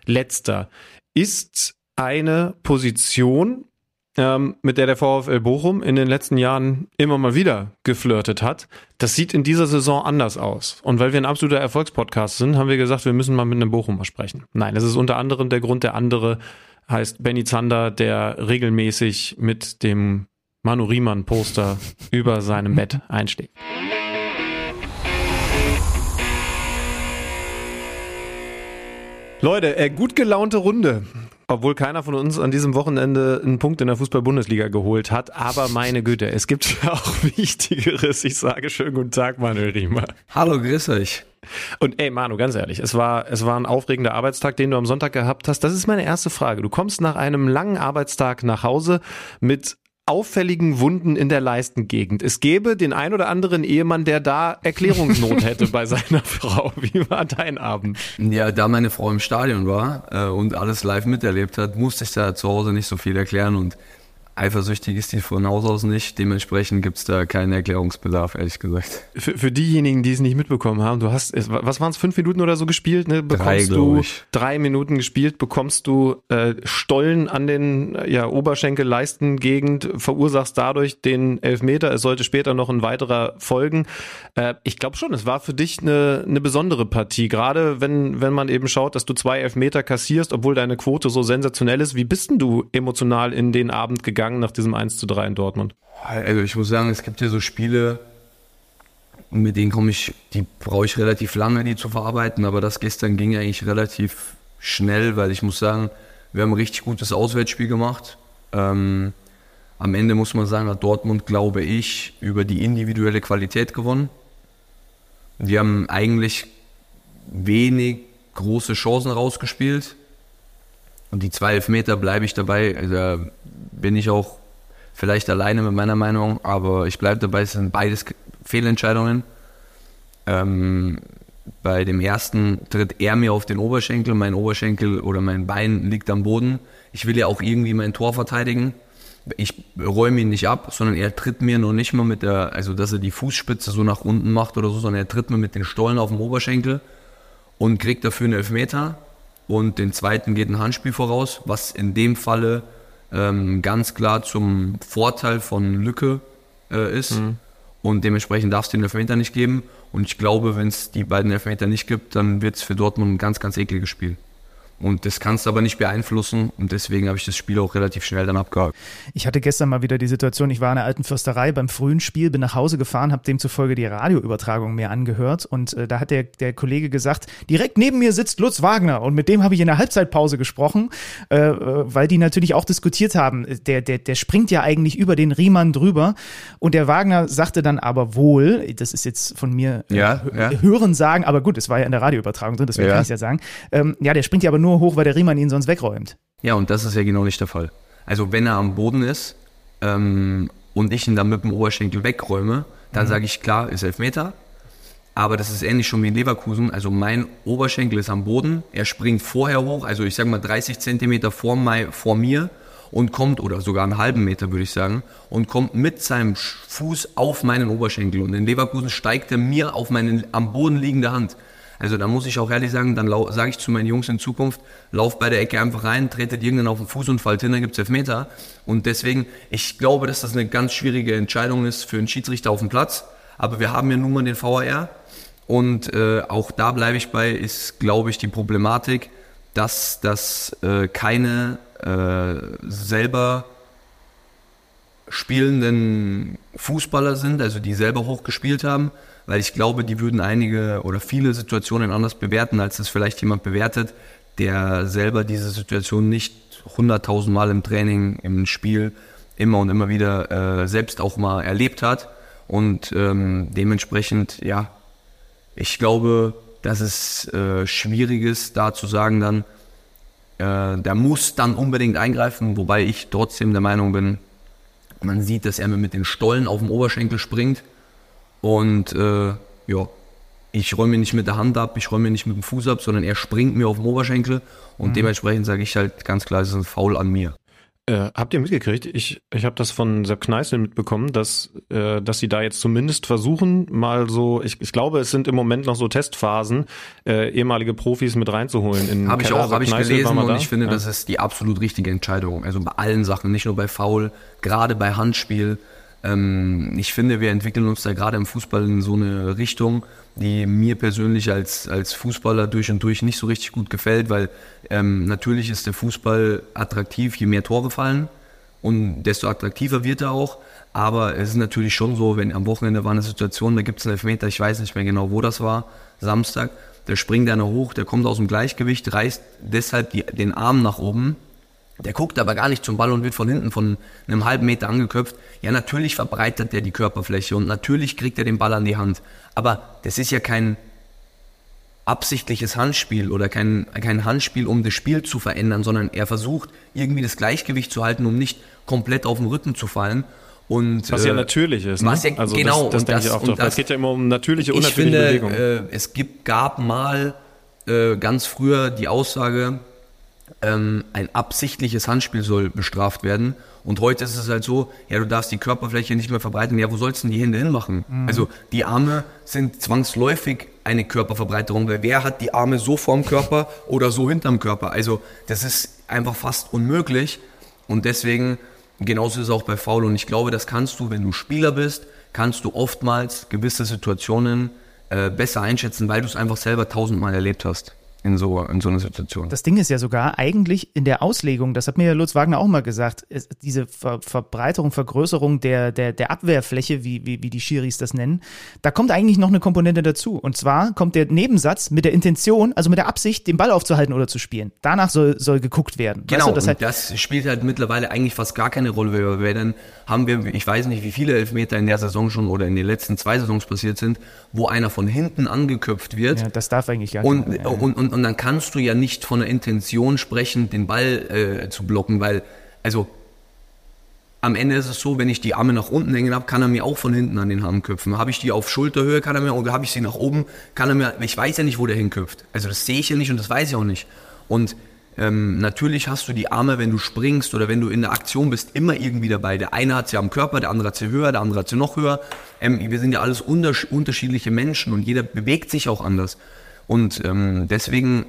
S4: letzter. Ist eine Position, ähm, mit der der VfL Bochum in den letzten Jahren immer mal wieder geflirtet hat. Das sieht in dieser Saison anders aus. Und weil wir ein absoluter Erfolgspodcast sind, haben wir gesagt, wir müssen mal mit einem Bochumer sprechen. Nein, das ist unter anderem der Grund, der andere heißt Benny Zander, der regelmäßig mit dem Manu Riemann Poster über seinem Bett einschlägt. Leute, äh, gut gelaunte Runde. Obwohl keiner von uns an diesem Wochenende einen Punkt in der Fußball-Bundesliga geholt hat. Aber meine Güte, es gibt auch Wichtigeres. Ich sage schönen guten Tag, Manuel Riemer.
S6: Hallo, grüß euch.
S4: Und ey, Manu, ganz ehrlich, es war, es war ein aufregender Arbeitstag, den du am Sonntag gehabt hast. Das ist meine erste Frage. Du kommst nach einem langen Arbeitstag nach Hause mit auffälligen Wunden in der Leistengegend. Es gäbe den ein oder anderen Ehemann, der da Erklärungsnot hätte bei seiner Frau. Wie war dein Abend?
S6: Ja, da meine Frau im Stadion war äh, und alles live miterlebt hat, musste ich da zu Hause nicht so viel erklären und Eifersüchtig ist die von Haus aus nicht. Dementsprechend gibt es da keinen Erklärungsbedarf, ehrlich gesagt.
S4: Für, für diejenigen, die es nicht mitbekommen haben, du hast, was waren es, fünf Minuten oder so gespielt? Ne?
S6: Bekommst drei, du
S4: ich. drei Minuten gespielt, bekommst du äh, Stollen an den ja, Oberschenkel-Leistengegend, verursachst dadurch den Elfmeter. Es sollte später noch ein weiterer folgen. Äh, ich glaube schon, es war für dich eine, eine besondere Partie. Gerade wenn, wenn man eben schaut, dass du zwei Elfmeter kassierst, obwohl deine Quote so sensationell ist. Wie bist denn du emotional in den Abend gegangen? Gegangen nach diesem 1 zu 3 in Dortmund?
S6: Also ich muss sagen, es gibt ja so Spiele, mit denen komme ich, die brauche ich relativ lange, die zu verarbeiten, aber das gestern ging eigentlich relativ schnell, weil ich muss sagen, wir haben ein richtig gutes Auswärtsspiel gemacht. Ähm, am Ende muss man sagen, hat Dortmund, glaube ich, über die individuelle Qualität gewonnen. Die haben eigentlich wenig große Chancen rausgespielt. Und die zwei Elfmeter bleibe ich dabei. Also bin ich auch vielleicht alleine mit meiner Meinung, aber ich bleibe dabei, es sind beides Fehlentscheidungen. Ähm, bei dem ersten tritt er mir auf den Oberschenkel, mein Oberschenkel oder mein Bein liegt am Boden. Ich will ja auch irgendwie mein Tor verteidigen. Ich räume ihn nicht ab, sondern er tritt mir noch nicht mal mit der, also dass er die Fußspitze so nach unten macht oder so, sondern er tritt mir mit den Stollen auf dem Oberschenkel und kriegt dafür einen Elfmeter und den zweiten geht ein Handspiel voraus, was in dem Falle ähm, ganz klar zum Vorteil von Lücke äh, ist. Mhm. Und dementsprechend darf es den Elfmeter nicht geben. Und ich glaube, wenn es die beiden Elfmeter nicht gibt, dann wird es für Dortmund ein ganz, ganz ekliges Spiel. Und das kannst du aber nicht beeinflussen und deswegen habe ich das Spiel auch relativ schnell dann abgehakt.
S3: Ich hatte gestern mal wieder die Situation, ich war in der alten Fürsterei beim frühen Spiel, bin nach Hause gefahren, habe demzufolge die Radioübertragung mir angehört und äh, da hat der, der Kollege gesagt, direkt neben mir sitzt Lutz Wagner und mit dem habe ich in der Halbzeitpause gesprochen, äh, äh, weil die natürlich auch diskutiert haben. Der, der, der springt ja eigentlich über den Riemann drüber und der Wagner sagte dann aber wohl, das ist jetzt von mir
S6: äh, ja, ja.
S3: hören sagen, aber gut, es war ja in der Radioübertragung drin, deswegen ja. kann ich ja sagen. Ähm, ja, der springt ja aber nur hoch, weil der Riemann ihn sonst wegräumt.
S6: Ja, und das ist ja genau nicht der Fall. Also wenn er am Boden ist ähm, und ich ihn dann mit dem Oberschenkel wegräume, dann mhm. sage ich klar, ist Elfmeter. Aber das ist ähnlich schon wie in Leverkusen. Also mein Oberschenkel ist am Boden, er springt vorher hoch, also ich sage mal 30 Zentimeter vor, mein, vor mir und kommt, oder sogar einen halben Meter würde ich sagen, und kommt mit seinem Fuß auf meinen Oberschenkel. Und in Leverkusen steigt er mir auf meine am Boden liegende Hand. Also da muss ich auch ehrlich sagen, dann sage ich zu meinen Jungs in Zukunft, lauf bei der Ecke einfach rein, tretet irgendeinen auf den Fuß und fallt hin, dann gibt es Elfmeter. Und deswegen, ich glaube, dass das eine ganz schwierige Entscheidung ist für einen Schiedsrichter auf dem Platz. Aber wir haben ja nun mal den VAR. Und äh, auch da bleibe ich bei, ist, glaube ich, die Problematik, dass das äh, keine äh, selber spielenden Fußballer sind, also die selber hochgespielt haben, weil ich glaube, die würden einige oder viele Situationen anders bewerten, als es vielleicht jemand bewertet, der selber diese Situation nicht hunderttausendmal im Training, im Spiel immer und immer wieder äh, selbst auch mal erlebt hat. Und ähm, dementsprechend, ja, ich glaube, dass es äh, schwierig ist, da zu sagen dann, äh, der muss dann unbedingt eingreifen, wobei ich trotzdem der Meinung bin, man sieht, dass er mir mit den Stollen auf dem Oberschenkel springt. Und äh, ja, ich räume nicht mit der Hand ab, ich räume nicht mit dem Fuß ab, sondern er springt mir auf dem Oberschenkel. Und mhm. dementsprechend sage ich halt ganz klar, es ist ein Foul an mir.
S4: Äh, habt ihr mitgekriegt? Ich, ich habe das von Sepp Kneißl mitbekommen, dass, äh, dass sie da jetzt zumindest versuchen, mal so, ich, ich glaube, es sind im Moment noch so Testphasen, äh, ehemalige Profis mit reinzuholen.
S6: Habe ich auch, habe ich gelesen und ich finde, ja. das ist die absolut richtige Entscheidung. Also bei allen Sachen, nicht nur bei Foul, gerade bei Handspiel. Ähm, ich finde, wir entwickeln uns da gerade im Fußball in so eine Richtung, die mir persönlich als, als Fußballer durch und durch nicht so richtig gut gefällt, weil ähm, natürlich ist der Fußball attraktiv, je mehr Tore fallen und desto attraktiver wird er auch. Aber es ist natürlich schon so, wenn am Wochenende war eine Situation, da gibt es einen Elfmeter, ich weiß nicht mehr genau, wo das war, Samstag, da springt einer hoch, der kommt aus dem Gleichgewicht, reißt deshalb die, den Arm nach oben der guckt aber gar nicht zum Ball und wird von hinten von einem halben Meter angeköpft. Ja, natürlich verbreitert der die Körperfläche und natürlich kriegt er den Ball an die Hand. Aber das ist ja kein absichtliches Handspiel oder kein, kein Handspiel, um das Spiel zu verändern, sondern er versucht irgendwie das Gleichgewicht zu halten, um nicht komplett auf den Rücken zu fallen. Und,
S4: Was ja
S6: äh,
S4: natürlich ist. Ne?
S6: was ja-
S4: also
S6: genau,
S4: das, das denke
S6: das-
S4: ich auch
S6: und
S4: drauf.
S6: das-
S4: Es geht ja immer um natürliche,
S6: ich
S4: unnatürliche
S6: finde,
S4: Bewegungen.
S6: äh, es gibt, gab mal äh, ganz früher die Aussage, ähm, ein absichtliches Handspiel soll bestraft werden. Und heute ist es halt so, ja, du darfst die Körperfläche nicht mehr verbreiten. Ja, wo sollst du denn die Hände hinmachen? Also die Arme sind zwangsläufig eine Körperverbreiterung, weil wer hat die Arme so vorm Körper oder so hinterm Körper? Also das ist einfach fast unmöglich. Und deswegen, genauso ist es auch bei Foul. Und ich glaube, das kannst du, wenn du Spieler bist, kannst du oftmals gewisse Situationen äh, besser einschätzen, weil du es einfach selber tausendmal erlebt hast in so, in so einer Situation.
S3: Das Ding ist ja sogar eigentlich in der Auslegung, das hat mir ja Lutz Wagner auch mal gesagt, diese Ver Verbreiterung, Vergrößerung der, der, der Abwehrfläche, wie, wie, wie die Schiris das nennen, da kommt eigentlich noch eine Komponente dazu. Und zwar kommt der Nebensatz mit der Intention, also mit der Absicht, den Ball aufzuhalten oder zu spielen. Danach soll, soll geguckt werden.
S6: Genau,
S3: weißt du, das
S6: und
S3: halt,
S6: das spielt halt mittlerweile eigentlich fast gar keine Rolle, weil dann haben wir, ich weiß nicht, wie viele Elfmeter in der Saison schon oder in den letzten zwei Saisons passiert sind, wo einer von hinten angeköpft wird.
S3: ja, das darf eigentlich gar
S6: Und,
S3: keiner.
S6: und, und, und dann kannst du ja nicht von der Intention sprechen, den Ball äh, zu blocken, weil, also am Ende ist es so, wenn ich die Arme nach unten hängen habe, kann er mir auch von hinten an den Arm köpfen. Habe ich die auf Schulterhöhe, kann er mir, oder habe ich sie nach oben, kann er mir, ich weiß ja nicht, wo der hinköpft. Also das sehe ich ja nicht und das weiß ich auch nicht. Und ähm, natürlich hast du die Arme, wenn du springst oder wenn du in der Aktion bist, immer irgendwie dabei. Der eine hat sie am Körper, der andere hat sie höher, der andere hat sie noch höher. Ähm, wir sind ja alles untersch unterschiedliche Menschen und jeder bewegt sich auch anders. Und ähm, deswegen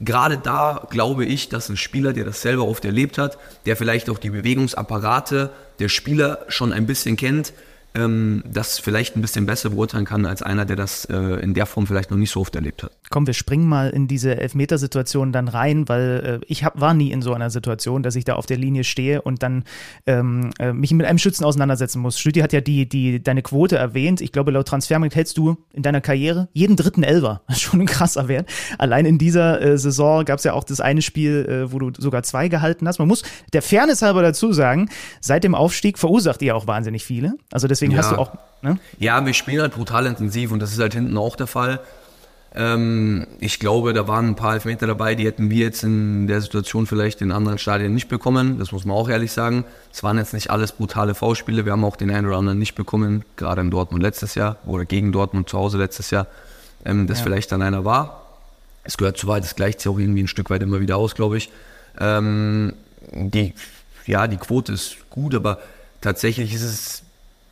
S6: gerade da glaube ich, dass ein Spieler, der das selber oft erlebt hat, der vielleicht auch die Bewegungsapparate der Spieler schon ein bisschen kennt, ähm, das vielleicht ein bisschen besser beurteilen kann als einer, der das äh, in der Form vielleicht noch nicht so oft erlebt hat.
S3: Komm, wir springen mal in diese Elfmetersituation dann rein, weil äh, ich hab, war nie in so einer Situation, dass ich da auf der Linie stehe und dann ähm, äh, mich mit einem Schützen auseinandersetzen muss. Stüdi hat ja die, die, deine Quote erwähnt. Ich glaube, laut Transfermarkt hältst du in deiner Karriere jeden dritten Elfer. Schon ein krasser Wert. Allein in dieser äh, Saison gab es ja auch das eine Spiel, äh, wo du sogar zwei gehalten hast. Man muss der Fairness halber dazu sagen, seit dem Aufstieg verursacht ihr auch wahnsinnig viele. Also deswegen
S6: Ja.
S3: hast du auch, ne?
S6: Ja, wir spielen halt brutal intensiv und das ist halt hinten auch der Fall. Ähm, ich glaube, da waren ein paar Elfmeter dabei, die hätten wir jetzt in der Situation vielleicht in anderen Stadien nicht bekommen. Das muss man auch ehrlich sagen. Es waren jetzt nicht alles brutale V-Spiele. Wir haben auch den einen oder anderen nicht bekommen, gerade in Dortmund letztes Jahr oder gegen Dortmund zu Hause letztes Jahr, ähm, das vielleicht dann einer war. Es gehört zu weit, es gleicht sich auch irgendwie ein Stück weit immer wieder aus, glaube ich. Ähm, die, ja, die Quote ist gut, aber tatsächlich ist es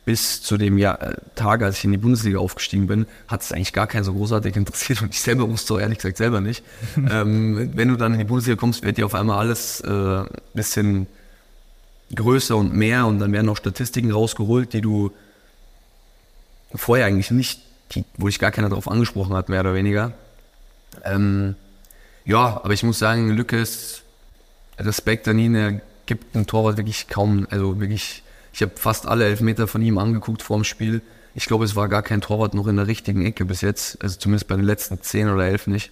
S6: bis zu dem Jahr, äh, Tag, als ich in die Bundesliga aufgestiegen bin, hat es eigentlich gar keinen so großartig interessiert und ich selber wusste auch ehrlich gesagt selber nicht. ähm, wenn du dann in die Bundesliga kommst, wird dir auf einmal alles äh, bisschen größer und mehr und dann werden auch Statistiken rausgeholt, die du vorher eigentlich nicht, die, wo dich gar keiner drauf angesprochen hat, mehr oder weniger. Ähm, ja, aber ich muss sagen, Lückes Respekt an ihn, er gibt dem Torwart wirklich kaum, also wirklich, ich habe fast alle Elfmeter von ihm angeguckt vor dem Spiel. Ich glaube, es war gar kein Torwart noch in der richtigen Ecke bis jetzt, also zumindest bei den letzten zehn oder elf nicht.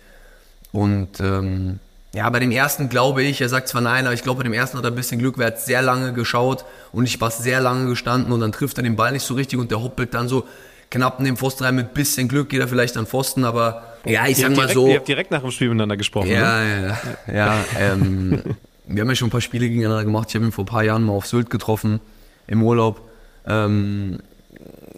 S6: Und ähm, ja, bei dem ersten glaube ich, er sagt zwar nein, aber ich glaube, bei dem ersten hat er ein bisschen Glück, er hat sehr lange geschaut und ich war sehr lange gestanden und dann trifft er den Ball nicht so richtig und der hoppelt dann so knapp in den Pfosten rein. Mit bisschen Glück geht er vielleicht an Pfosten, aber ja, ich
S4: Ihr
S6: sag mal
S4: direkt,
S6: so.
S4: ihr habt direkt nach dem Spiel miteinander gesprochen. ne?
S6: Ja, ja, ja. ja ähm, wir haben ja schon ein paar Spiele gegeneinander gemacht. Ich habe ihn vor ein paar Jahren mal auf Sylt getroffen, im Urlaub. Ähm,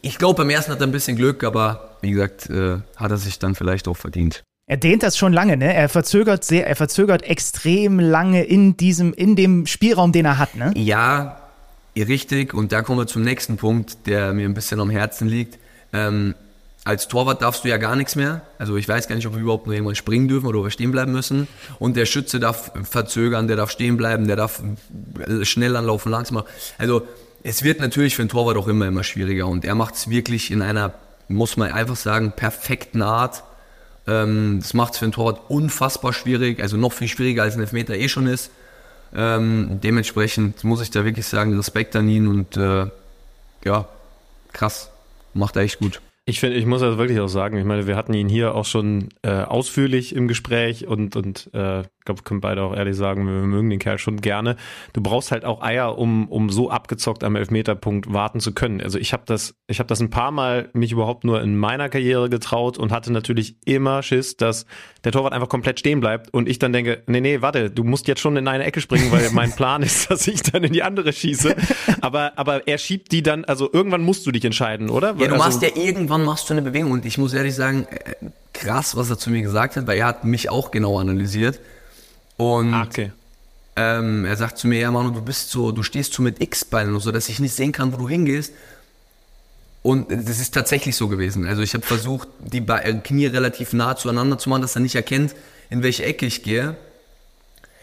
S6: ich glaube, beim ersten hat er ein bisschen Glück, aber wie gesagt, äh, hat er sich dann vielleicht auch verdient.
S3: Er dehnt das schon lange, ne? Er verzögert sehr, er verzögert extrem lange in diesem, in dem Spielraum, den er hat, ne?
S6: Ja, richtig. Und da kommen wir zum nächsten Punkt, der mir ein bisschen am Herzen liegt. Ähm, als Torwart darfst du ja gar nichts mehr. Also ich weiß gar nicht, ob wir überhaupt noch irgendwann springen dürfen oder ob wir stehen bleiben müssen. Und der Schütze darf verzögern, der darf stehen bleiben, der darf schnell anlaufen, langsam. Also es wird natürlich für einen Torwart auch immer, immer schwieriger. Und er macht es wirklich in einer, muss man einfach sagen, perfekten Art. Ähm, das macht es für einen Torwart unfassbar schwierig, also noch viel schwieriger als ein Elfmeter eh schon ist. Ähm, dementsprechend muss ich da wirklich sagen, Respekt an ihn und äh, ja, krass, macht er echt gut.
S4: Ich finde, ich muss das wirklich auch sagen. Ich meine, wir hatten ihn hier auch schon äh, ausführlich im Gespräch und und äh, ich glaube, wir können beide auch ehrlich sagen, wir mögen den Kerl schon gerne. Du brauchst halt auch Eier, um um so abgezockt am Elfmeterpunkt warten zu können. Also ich habe das, ich habe das ein paar Mal mich überhaupt nur in meiner Karriere getraut und hatte natürlich immer Schiss, dass der Torwart einfach komplett stehen bleibt und ich dann denke, nee, nee, warte, du musst jetzt schon in eine Ecke springen, weil mein Plan ist, dass ich dann in die andere schieße. Aber aber er schiebt die dann, also irgendwann musst du dich entscheiden, oder?
S6: Ja, du
S4: also,
S6: machst ja irgendwann machst du eine Bewegung und ich muss ehrlich sagen, äh, krass, was er zu mir gesagt hat, weil er hat mich auch genau analysiert. Und
S4: Ah, okay.
S6: ähm, er sagt zu mir, ja Manu, du bist so, du stehst so mit X-Beinen, so dass ich nicht sehen kann, wo du hingehst. Und das ist tatsächlich so gewesen. Also ich habe versucht, die Be äh, Knie relativ nah zueinander zu machen, dass er nicht erkennt, in welche Ecke ich gehe.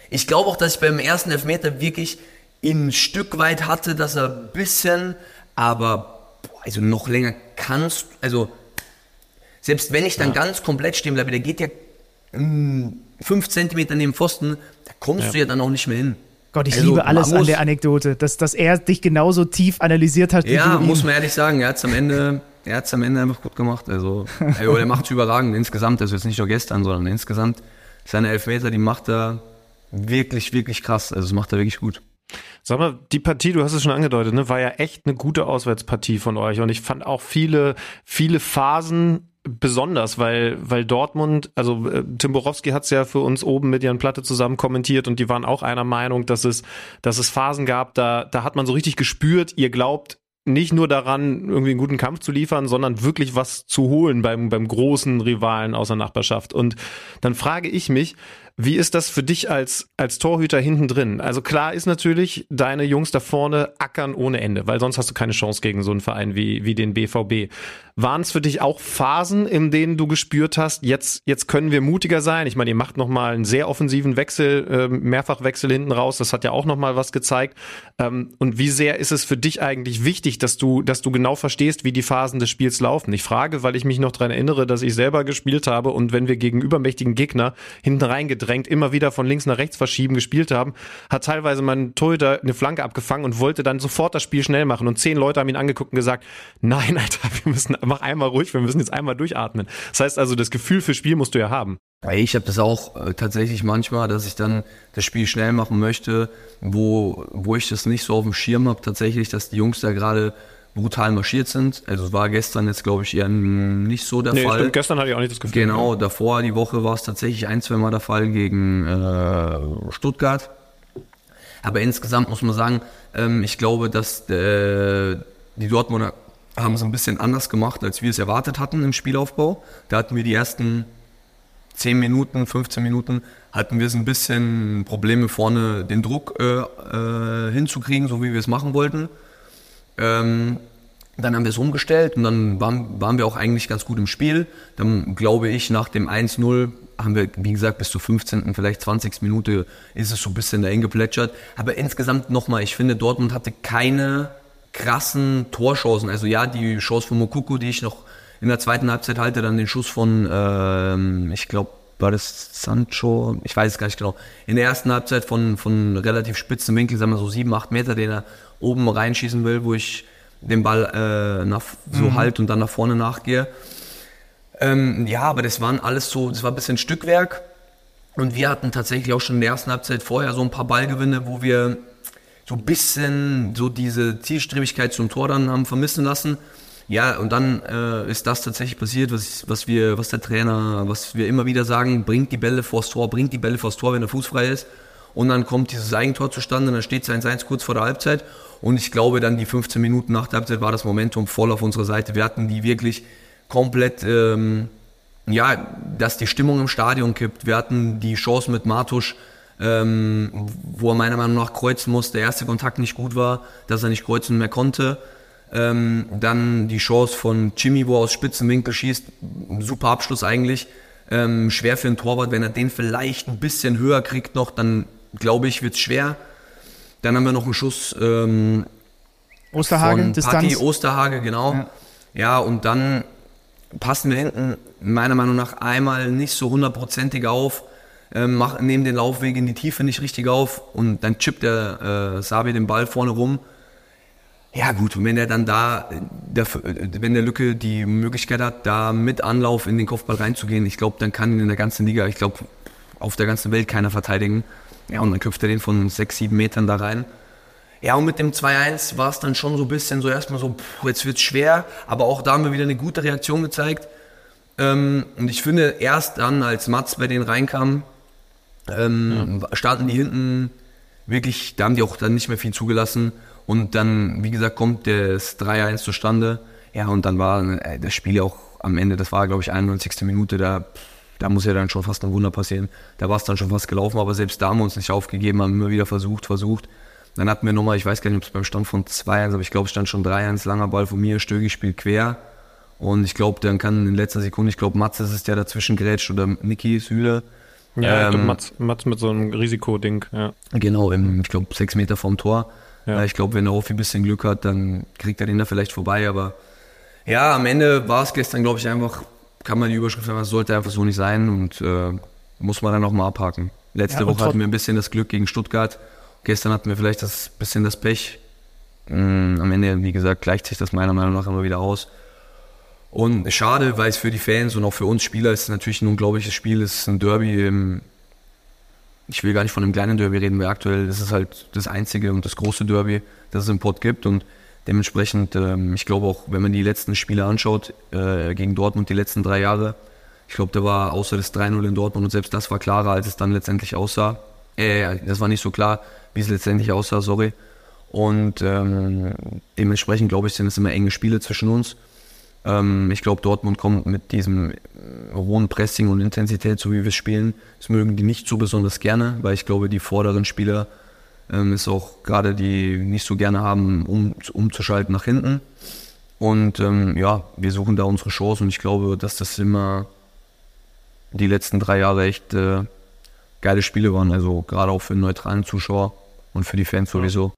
S6: Ich glaube auch, dass ich beim ersten Elfmeter wirklich ihn ein Stück weit hatte, dass er ein bisschen, aber boah, also noch länger kannst, also selbst wenn ich dann ganz komplett stehen bleibe, der geht ja mm, fünf Zentimeter neben Pfosten, da kommst
S4: Ja.
S6: du ja dann auch nicht mehr hin.
S3: Gott, ich
S6: Also,
S3: liebe alles an der Anekdote, dass, dass er dich genauso tief analysiert hat wie
S6: Ja,
S3: du ihn.
S6: muss man ehrlich sagen, er hat es am Ende, er hat's am Ende einfach gut gemacht. Also, also er macht es überragend insgesamt, also jetzt nicht nur gestern, sondern insgesamt seine Elfmeter, die macht er wirklich, wirklich krass. Also das macht er wirklich gut.
S4: Sag mal, die Partie, du hast es schon angedeutet, ne, war ja echt eine gute Auswärtspartie von euch und ich fand auch viele, viele Phasen besonders, weil, weil Dortmund, also äh, Tim Borowski hat es ja für uns oben mit Jan Platte zusammen kommentiert und die waren auch einer Meinung, dass es, dass es Phasen gab, da, da hat man so richtig gespürt, ihr glaubt nicht nur daran, irgendwie einen guten Kampf zu liefern, sondern wirklich was zu holen beim, beim großen Rivalen aus der Nachbarschaft. Und dann frage ich mich, wie ist das für dich als, als Torhüter hinten drin? Also klar ist natürlich, deine Jungs da vorne ackern ohne Ende, weil sonst hast du keine Chance gegen so einen Verein wie, wie den BVB. Waren es für dich auch Phasen, in denen du gespürt hast, jetzt, jetzt können wir mutiger sein? Ich meine, ihr macht nochmal einen sehr offensiven Wechsel, ähm, Mehrfachwechsel hinten raus, das hat ja auch nochmal was gezeigt. Ähm, und wie sehr ist es für dich eigentlich wichtig, dass du, dass du genau verstehst, wie die Phasen des Spiels laufen? Ich frage, weil ich mich noch daran erinnere, dass ich selber gespielt habe und wenn wir gegen übermächtigen Gegner hinten reingedrängt immer wieder von links nach rechts verschieben gespielt haben, hat teilweise mein Torhüter eine Flanke abgefangen und wollte dann sofort das Spiel schnell machen und zehn Leute haben ihn angeguckt und gesagt, nein, Alter, wir müssen mach einmal ruhig, wir müssen jetzt einmal durchatmen. Das heißt also, das Gefühl für Spiel musst du ja haben.
S6: Ich habe das auch äh, tatsächlich manchmal, dass ich dann das Spiel schnell machen möchte, wo, wo ich das nicht so auf dem Schirm habe, tatsächlich, dass die Jungs da gerade brutal marschiert sind. Also es war gestern jetzt, glaube ich, eher nicht so der
S4: Nee,
S6: Fall.
S4: stimmt, gestern hatte ich auch nicht das Gefühl.
S6: Genau, davor die Woche war es tatsächlich ein, zwei Mal der Fall gegen äh, Stuttgart. Aber insgesamt muss man sagen, ähm, ich glaube, dass äh, die Dortmunder haben es ein bisschen anders gemacht, als wir es erwartet hatten im Spielaufbau. Da hatten wir die ersten 10 Minuten, 15 Minuten, hatten wir es ein bisschen Probleme vorne, den Druck äh, äh, hinzukriegen, so wie wir es machen wollten. Ähm, dann haben wir es umgestellt und dann waren, waren wir auch eigentlich ganz gut im Spiel. Dann glaube ich, nach dem 1-0 haben wir, wie gesagt, bis zur 15., vielleicht 20. Minute ist es so ein bisschen dahin geplätschert. Aber insgesamt nochmal, ich finde, Dortmund hatte keine krassen Torchancen. Also ja, die Chance von Mokuku, die ich noch in der zweiten Halbzeit halte, dann den Schuss von, ähm, ich glaube, war das Sancho? Ich weiß es gar nicht genau. In der ersten Halbzeit von, von relativ spitzen Winkel, sagen wir so sieben, acht Meter, den er oben reinschießen will, wo ich den Ball äh, nach, so halt und dann nach vorne nachgehe. Ähm, ja, aber das waren alles so, das war ein bisschen Stückwerk. Und wir hatten tatsächlich auch schon in der ersten Halbzeit vorher so ein paar Ballgewinne, wo wir so ein bisschen so diese Zielstrebigkeit zum Tor dann haben vermissen lassen. Ja, und dann äh, ist das tatsächlich passiert, was, was wir, was der Trainer, was wir immer wieder sagen, bringt die Bälle vors Tor, bringt die Bälle vors Tor, wenn der Fuß frei ist. Und dann kommt dieses Eigentor zustande, dann steht es 1-1 kurz vor der Halbzeit. Und ich glaube, dann die 15 Minuten nach der Halbzeit war das Momentum voll auf unserer Seite. Wir hatten die wirklich komplett, ähm, ja, dass die Stimmung im Stadion kippt. Wir hatten die Chance mit Martusch, ähm, wo er meiner Meinung nach kreuzen musste. Der erste Kontakt nicht gut war, dass er nicht kreuzen mehr konnte. Ähm, dann die Chance von Jimmy, wo er aus Spitzenwinkel schießt. Super Abschluss eigentlich. Ähm, schwer für einen Torwart, wenn er den vielleicht ein bisschen höher kriegt noch, dann glaube ich, wird's schwer. Dann haben wir noch einen Schuss ähm,
S3: Osterhage,
S6: von
S3: Distanz.
S6: Patti Osterhage, genau.
S3: Ja.
S6: Ja. und dann passen wir hinten meiner Meinung nach einmal nicht so hundertprozentig auf, ähm, mach, nehmen den Laufweg in die Tiefe nicht richtig auf und dann chippt der äh, Sabi den Ball vorne rum. Ja gut, und wenn er dann da, der, wenn der Lücke die Möglichkeit hat, da mit Anlauf in den Kopfball reinzugehen, ich glaube, dann kann ihn in der ganzen Liga, ich glaube, auf der ganzen Welt keiner verteidigen. Ja, und dann köpft er den von sechs, sieben Metern da rein. Ja, und mit dem 2-1 war es dann schon so ein bisschen so erstmal so, pff, jetzt wird's schwer, aber auch da haben wir wieder eine gute Reaktion gezeigt. Ähm, und ich finde, erst dann, als Mats bei denen reinkam, ähm, ja. starten die hinten wirklich, da haben die auch dann nicht mehr viel zugelassen. Und dann, wie gesagt, kommt das 3-1 zustande. Ja, und dann war äh, das Spiel auch am Ende, das war, glaube ich, 91. Minute, da, da muss ja dann schon fast ein Wunder passieren. Da war es dann schon fast gelaufen, aber selbst da haben wir uns nicht aufgegeben, haben immer wieder versucht, versucht. Dann hatten wir nochmal, ich weiß gar nicht, ob es beim Stand von 2-1, aber ich glaube, es stand schon 3-1, langer Ball von mir, Stögi spielt quer. Und ich glaube, dann kann in letzter Sekunde, ich glaube, Mats ist es der dazwischen grätscht oder Niki Süle.
S4: Ja, ähm, Mats, Mats mit so einem Risikoding, ja.
S6: Genau, im, ich glaube, sechs Meter vom Tor. Ja. Ich glaube, wenn der Hofi ein bisschen Glück hat, dann kriegt er den da vielleicht vorbei. Aber ja, am Ende war es gestern, glaube ich, einfach, kann man die Überschrift sagen, es sollte einfach so nicht sein und äh, muss man dann nochmal abhaken. Letzte ja, Woche hatten wir ein bisschen das Glück gegen Stuttgart. Gestern hatten wir vielleicht das bisschen das Pech. Mhm, am Ende, wie gesagt, gleicht sich das meiner Meinung nach immer wieder aus. Und schade, weil es für die Fans und auch für uns Spieler ist natürlich ein unglaubliches Spiel. Es ist ein Derby im, ich will gar nicht von einem kleinen Derby reden, weil aktuell ist es halt das einzige und das große Derby, das es im Pott gibt. Und dementsprechend, ähm, ich glaube auch, wenn man die letzten Spiele anschaut, äh, gegen Dortmund die letzten drei Jahre, ich glaube, da war außer das 3-0 in Dortmund und selbst das war klarer, als es dann letztendlich aussah. Äh, das war nicht so klar, wie es letztendlich aussah, sorry. Und ähm, dementsprechend, glaube ich, sind es immer enge Spiele zwischen uns. Ähm, ich glaube, Dortmund kommt mit diesem äh, hohen Pressing und Intensität, so wie wir spielen, das mögen die nicht so besonders gerne, weil ich glaube, die vorderen Spieler ähm, ist auch gerade die nicht so gerne haben, um, umzuschalten nach hinten. Und ähm, ja, wir suchen da unsere Chance und ich glaube, dass das immer die letzten drei Jahre echt äh, geile Spiele waren. Also gerade auch für einen neutralen Zuschauer und für die Fans sowieso.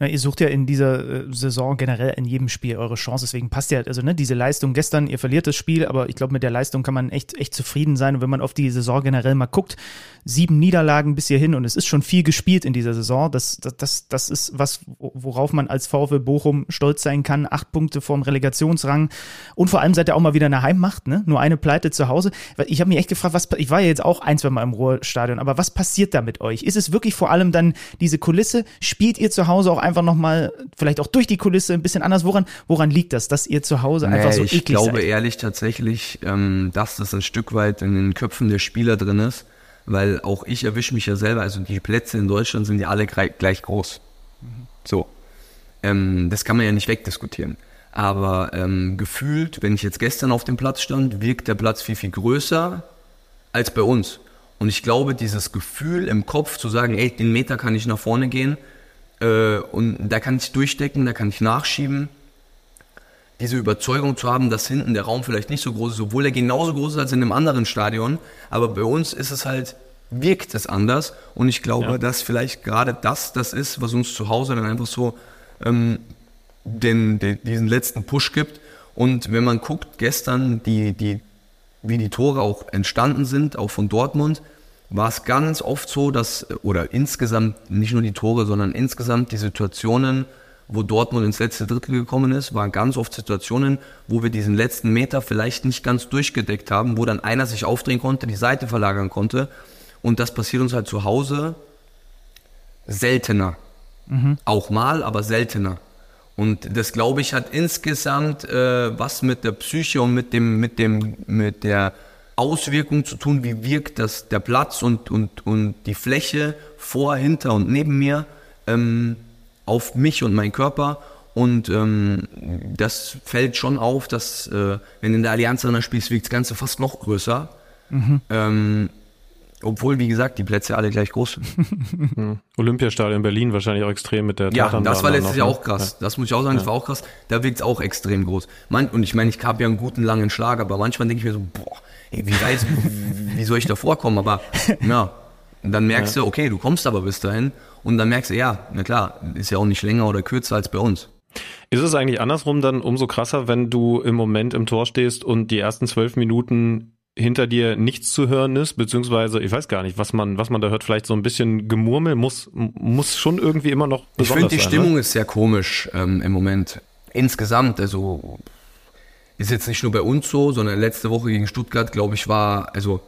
S3: Ihr sucht ja in dieser äh, Saison generell in jedem Spiel eure Chance, deswegen passt ja, also ne, diese Leistung gestern, ihr verliert das Spiel, aber ich glaube, mit der Leistung kann man echt, echt zufrieden sein. Und wenn man auf die Saison generell mal guckt, sieben Niederlagen bis hierhin und es ist schon viel gespielt in dieser Saison. Das, das, das, das ist was, worauf man als VfL Bochum stolz sein kann. Acht Punkte vorm Relegationsrang und vor allem seid ihr auch mal wieder eine Heimmacht, ne? Nur eine Pleite zu Hause. Ich habe mich echt gefragt, was, ich war ja jetzt auch ein, zwei Mal im Ruhrstadion, aber was passiert da mit euch? Ist es wirklich vor allem dann diese Kulisse? Spielt ihr zu Hause auch einfach nochmal, vielleicht auch durch die Kulisse ein bisschen anders? Woran, woran liegt das, dass ihr zu Hause einfach nee, so eklig
S6: Ich glaube
S3: seid?
S6: ehrlich tatsächlich, ähm, dass das ein Stück weit in den Köpfen der Spieler drin ist weil auch ich erwische mich ja selber, also die Plätze in Deutschland sind ja alle gleich groß. So. Ähm, das kann man ja nicht wegdiskutieren. Aber ähm, gefühlt, wenn ich jetzt gestern auf dem Platz stand, wirkt der Platz viel, viel größer als bei uns. Und ich glaube, dieses Gefühl im Kopf zu sagen, ey, den Meter kann ich nach vorne gehen äh, und da kann ich durchdecken, da kann ich nachschieben, diese Überzeugung zu haben, dass hinten der Raum vielleicht nicht so groß ist, obwohl er genauso groß ist als in einem anderen Stadion. Aber bei uns ist es halt, wirkt es anders. Und ich glaube, ja. dass vielleicht gerade das das ist, was uns zu Hause dann einfach so ähm, den, den, diesen letzten Push gibt. Und wenn man guckt, gestern, die, die, wie die Tore auch entstanden sind, auch von Dortmund, war es ganz oft so, dass, oder insgesamt, nicht nur die Tore, sondern insgesamt die Situationen, wo Dortmund ins letzte Drittel gekommen ist, waren ganz oft Situationen, wo wir diesen letzten Meter vielleicht nicht ganz durchgedeckt haben, wo dann einer sich aufdrehen konnte, die Seite verlagern konnte. Und das passiert uns halt zu Hause seltener. Mhm. Auch mal, aber seltener. Und das, glaube ich, hat insgesamt äh, was mit der Psyche und mit dem, mit dem, mit der Auswirkung zu tun, wie wirkt das der Platz und, und, und die Fläche vor, hinter und neben mir. Ähm, auf mich und meinen Körper. Und ähm, das fällt schon auf, dass äh, wenn in der Allianz Arena spielst, wirkt das Ganze fast noch größer. Mhm. Ähm, obwohl, wie gesagt, die Plätze alle gleich groß sind.
S4: Mhm. Olympiastadion in Berlin wahrscheinlich auch extrem mit der
S6: Ja, das war letztes Jahr ne? auch krass. Das muss ich auch sagen, das war auch krass. Da wirkt es auch extrem groß. Man, und ich meine, ich habe ja einen guten langen Schlag, aber manchmal denke ich mir so, boah, wie, weit, wie soll ich da vorkommen? Aber ja, dann merkst ja. du, okay, du kommst aber bis dahin und dann merkst du, ja, na klar, ist ja auch nicht länger oder kürzer als bei uns.
S4: Ist es eigentlich andersrum dann umso krasser, wenn du im Moment im Tor stehst und die ersten zwölf Minuten hinter dir nichts zu hören ist, beziehungsweise ich weiß gar nicht, was man, was man da hört, vielleicht so ein bisschen Gemurmel, muss, muss schon irgendwie immer noch
S6: Ich finde, die
S4: sein,
S6: Stimmung
S4: ne?
S6: ist sehr komisch ähm, im Moment. Insgesamt, also ist jetzt nicht nur bei uns so, sondern letzte Woche gegen Stuttgart, glaube ich, war also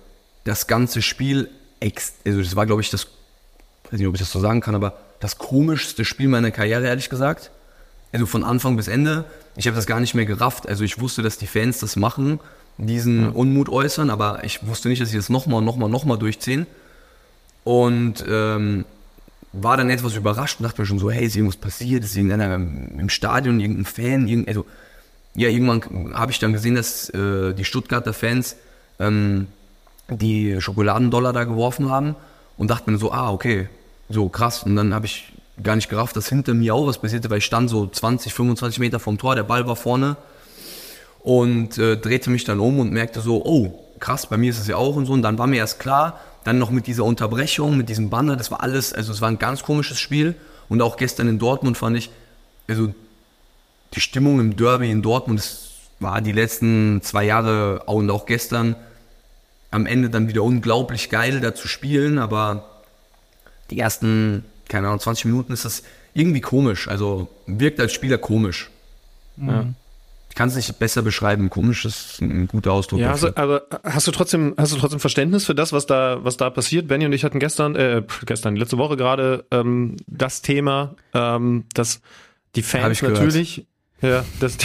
S6: das ganze Spiel, ex also das war, glaube ich, das, weiß nicht, ob ich das so sagen kann, aber das komischste Spiel meiner Karriere, ehrlich gesagt. Also von Anfang bis Ende. Ich habe das gar nicht mehr gerafft. Also ich wusste, dass die Fans das machen, diesen Unmut äußern, aber ich wusste nicht, dass sie das nochmal, nochmal, nochmal durchziehen. Und ähm, war dann etwas überrascht und dachte mir schon so, hey, ist irgendwas passiert? Ist irgendeiner im Stadion, irgendein Fan? Irgend, also, ja, irgendwann habe ich dann gesehen, dass äh, die Stuttgarter Fans ähm, die Schokoladendollar da geworfen haben und dachte mir so, ah, okay, so krass. Und dann habe ich gar nicht gerafft, dass hinter mir auch was passierte, weil ich stand so 20, 25 Meter vom Tor, der Ball war vorne und äh, drehte mich dann um und merkte so, oh, krass, bei mir ist es ja auch und so. Und dann war mir erst klar, dann noch mit dieser Unterbrechung, mit diesem Banner, das war alles, also es war ein ganz komisches Spiel. Und auch gestern in Dortmund fand ich, also die Stimmung im Derby in Dortmund, das war die letzten zwei Jahre und auch gestern am Ende dann wieder unglaublich geil, da zu spielen, aber die ersten, keine Ahnung, 20 Minuten ist das irgendwie komisch. Also wirkt als Spieler komisch. Ja. Ich kann es nicht besser beschreiben. Komisch ist ein guter Ausdruck.
S4: Ja, also, aber hast du trotzdem, hast du trotzdem Verständnis für das, was da, was da passiert? Benny und ich hatten gestern, äh, gestern, letzte Woche gerade ähm, das Thema, ähm, dass die Fans natürlich, ja, das,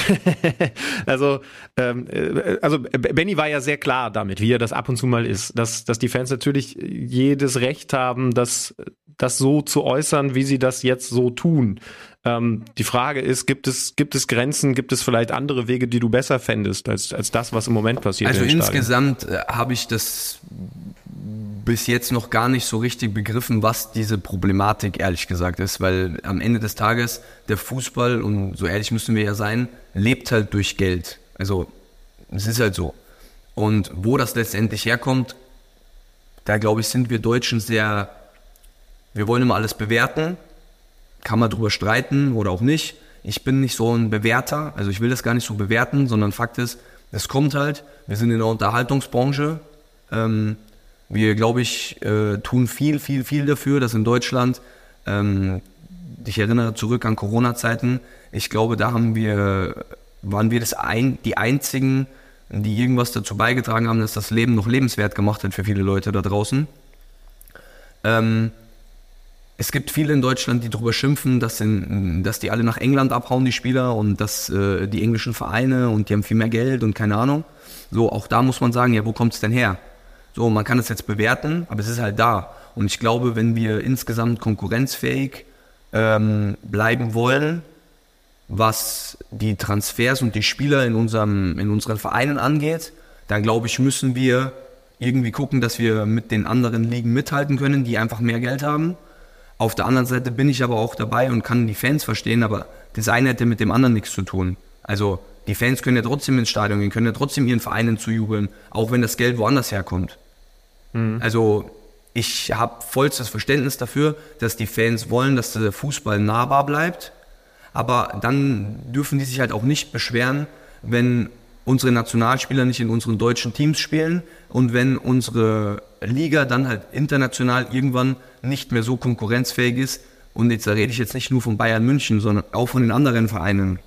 S4: also, ähm, äh, also Benny war ja sehr klar damit, wie er das ab und zu mal ist, dass, dass die Fans natürlich jedes Recht haben, das, das so zu äußern, wie sie das jetzt so tun. Ähm, die Frage ist, gibt es, gibt es Grenzen, gibt es vielleicht andere Wege, die du besser fändest, als, als das, was im Moment passiert?
S6: Also insgesamt äh, habe ich das bis jetzt noch gar nicht so richtig begriffen, was diese Problematik ehrlich gesagt ist, weil am Ende des Tages der Fußball, und so ehrlich müssen wir ja sein, lebt halt durch Geld. Also es ist halt so. Und wo das letztendlich herkommt, da glaube ich, sind wir Deutschen sehr, wir wollen immer alles bewerten, kann man drüber streiten oder auch nicht. Ich bin nicht so ein Bewerter, also ich will das gar nicht so bewerten, sondern Fakt ist, es kommt halt, wir sind in der Unterhaltungsbranche, ähm, wir, glaube ich, äh, tun viel, viel, viel dafür, dass in Deutschland, ähm, ich erinnere zurück an Corona-Zeiten, ich glaube, da haben wir, waren wir das ein, die einzigen, die irgendwas dazu beigetragen haben, dass das Leben noch lebenswert gemacht hat für viele Leute da draußen. Ähm, es gibt viele in Deutschland, die darüber schimpfen, dass, in, dass die alle nach England abhauen, die Spieler, und dass äh, die englischen Vereine und die haben viel mehr Geld und keine Ahnung. So, auch da muss man sagen, ja, wo kommt es denn her? So, man kann es jetzt bewerten, aber es ist halt da. Und ich glaube, wenn wir insgesamt konkurrenzfähig ähm, bleiben wollen, was die Transfers und die Spieler in, unserem, in unseren Vereinen angeht, dann glaube ich, müssen wir irgendwie gucken, dass wir mit den anderen Ligen mithalten können, die einfach mehr Geld haben. Auf der anderen Seite bin ich aber auch dabei und kann die Fans verstehen, aber das eine hätte mit dem anderen nichts zu tun. Also die Fans können ja trotzdem ins Stadion gehen, können ja trotzdem ihren Vereinen zujubeln, auch wenn das Geld woanders herkommt. Also ich habe vollstes Verständnis dafür, dass die Fans wollen, dass der Fußball nahbar bleibt, aber dann dürfen die sich halt auch nicht beschweren, wenn unsere Nationalspieler nicht in unseren deutschen Teams spielen und wenn unsere Liga dann halt international irgendwann nicht mehr so konkurrenzfähig ist. Und jetzt da rede ich jetzt nicht nur von Bayern München, sondern auch von den anderen Vereinen.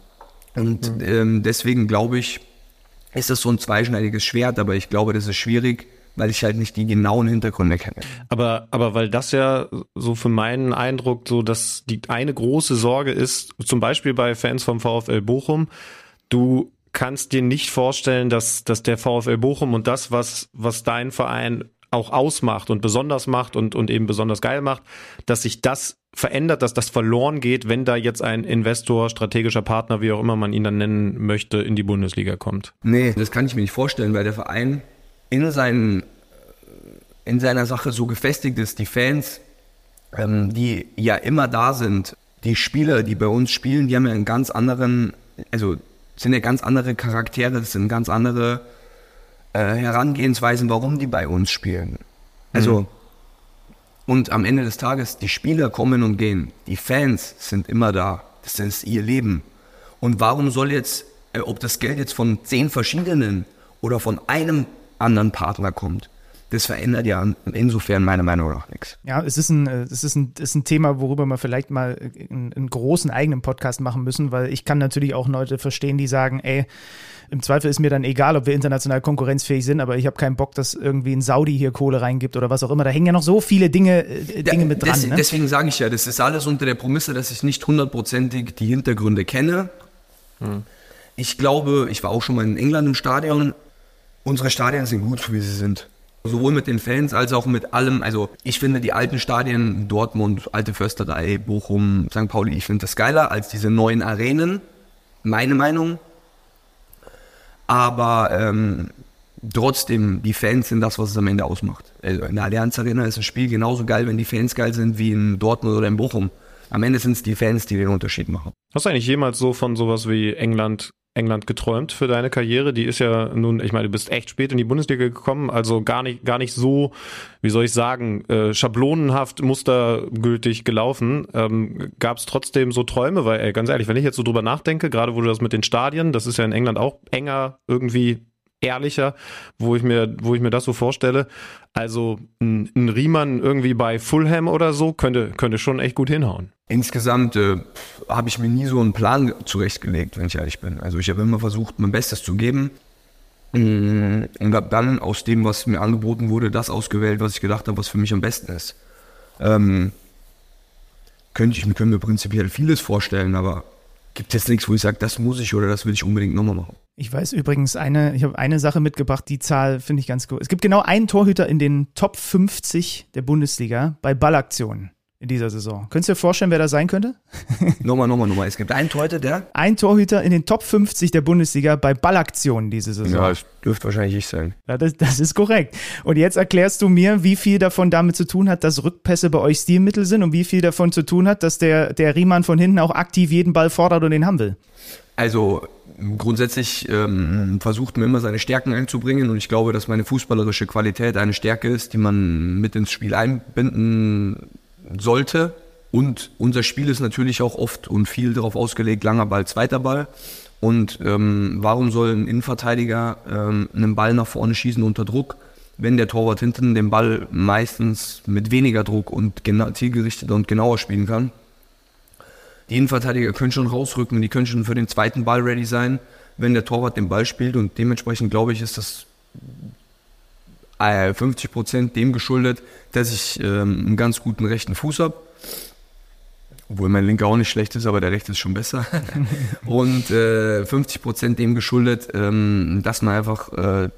S6: Und ähm, deswegen glaube ich, ist das so ein zweischneidiges Schwert, aber ich glaube, das ist schwierig, weil ich halt nicht die genauen Hintergründe kenne.
S4: Aber, aber weil das ja so für meinen Eindruck so, dass die eine große Sorge ist, zum Beispiel bei Fans vom VfL Bochum, du kannst dir nicht vorstellen, dass, dass der VfL Bochum und das, was, was dein Verein auch ausmacht und besonders macht und, und eben besonders geil macht, dass sich das verändert, dass das verloren geht, wenn da jetzt ein Investor, strategischer Partner, wie auch immer man ihn dann nennen möchte, in die Bundesliga kommt.
S6: Nee, das kann ich mir nicht vorstellen, weil der Verein in, seinen, in seiner Sache so gefestigt ist. Die Fans, ähm, die ja immer da sind, die Spieler, die bei uns spielen, die haben ja einen ganz anderen, also sind ja ganz andere Charaktere, das sind ganz andere äh, Herangehensweisen, warum die bei uns spielen. Also, und am Ende des Tages, die Spieler kommen und gehen, die Fans sind immer da, das ist ihr Leben. Und warum soll jetzt, äh, ob das Geld jetzt von zehn verschiedenen oder von einem anderen Partner kommt. Das verändert ja insofern meiner Meinung nach nichts.
S3: Ja, es ist ein, es ist ein, es ist ein Thema, worüber wir vielleicht mal einen, einen großen eigenen Podcast machen müssen, weil ich kann natürlich auch Leute verstehen, die sagen, ey, im Zweifel ist mir dann egal, ob wir international konkurrenzfähig sind, aber ich habe keinen Bock, dass irgendwie ein Saudi hier Kohle reingibt oder was auch immer. Da hängen ja noch so viele Dinge, äh, Dinge mit dran.
S6: Des,
S3: ne?
S6: Deswegen sage ich ja, das ist alles unter der Prämisse, dass ich nicht hundertprozentig die Hintergründe kenne. Hm. Ich glaube, ich war auch schon mal in England im Stadion. Unsere Stadien sind gut, wie sie sind. Sowohl mit den Fans als auch mit allem. Also ich finde die alten Stadien, Dortmund, Alte Försterei, Bochum, St. Pauli, ich finde das geiler als diese neuen Arenen. Meine Meinung. Aber ähm, trotzdem, die Fans sind das, was es am Ende ausmacht. Also in der Allianz Arena ist ein Spiel genauso geil, wenn die Fans geil sind, wie in Dortmund oder in Bochum. Am Ende sind es die Fans, die den Unterschied machen.
S4: Hast du eigentlich jemals so von sowas wie England England geträumt für deine Karriere? Die ist ja nun, ich meine, du bist echt spät in die Bundesliga gekommen, also gar nicht, gar nicht so, wie soll ich sagen, äh, schablonenhaft mustergültig gelaufen. Ähm, Gab es trotzdem so Träume? Weil, ey, ganz ehrlich, wenn ich jetzt so drüber nachdenke, gerade wo du das mit den Stadien, das ist ja in England auch enger irgendwie ehrlicher, wo ich mir, wo ich mir das so vorstelle. Also ein, ein Riemann irgendwie bei Fulham oder so könnte, könnte schon echt gut hinhauen.
S6: Insgesamt äh, habe ich mir nie so einen Plan zurechtgelegt, wenn ich ehrlich bin. Also ich habe immer versucht, mein Bestes zu geben. Mm, und habe dann aus dem, was mir angeboten wurde, das ausgewählt, was ich gedacht habe, was für mich am besten ist. Ähm, könnte ich, mir prinzipiell vieles vorstellen, aber gibt jetzt nichts, wo ich sage, das muss ich oder das will ich unbedingt nochmal machen.
S3: Ich weiß übrigens eine, ich habe eine Sache mitgebracht, die Zahl finde ich ganz gut. Es gibt genau einen Torhüter in den Top 50 der Bundesliga bei Ballaktionen in dieser Saison. Könntest du dir vorstellen, wer das sein könnte?
S6: nochmal, nochmal, nochmal. Es gibt einen Torhüter, der?
S3: Ein Torhüter in den Top 50 der Bundesliga bei Ballaktionen diese Saison.
S6: Ja, das dürfte wahrscheinlich ich sein.
S3: Ja, das, das ist korrekt. Und jetzt erklärst du mir, wie viel davon damit zu tun hat, dass Rückpässe bei euch Stilmittel sind und wie viel davon zu tun hat, dass der, der Riemann von hinten auch aktiv jeden Ball fordert und den haben will.
S6: Also grundsätzlich ähm, versucht man immer seine Stärken einzubringen und ich glaube, dass meine fußballerische Qualität eine Stärke ist, die man mit ins Spiel einbinden sollte. Und unser Spiel ist natürlich auch oft und viel darauf ausgelegt, langer Ball, zweiter Ball. Und ähm, warum soll ein Innenverteidiger ähm, einen Ball nach vorne schießen unter Druck, wenn der Torwart hinten den Ball meistens mit weniger Druck und zielgerichteter und genauer spielen kann? Die Innenverteidiger können schon rausrücken, die können schon für den zweiten Ball ready sein, wenn der Torwart den Ball spielt. Und dementsprechend glaube ich, ist das 50 äh, Prozent dem geschuldet, dass ich ähm, einen ganz guten rechten Fuß habe. Obwohl mein linker auch nicht schlecht ist, aber der rechte ist schon besser. und äh, 50 Prozent dem geschuldet, ähm, dass man einfach, äh,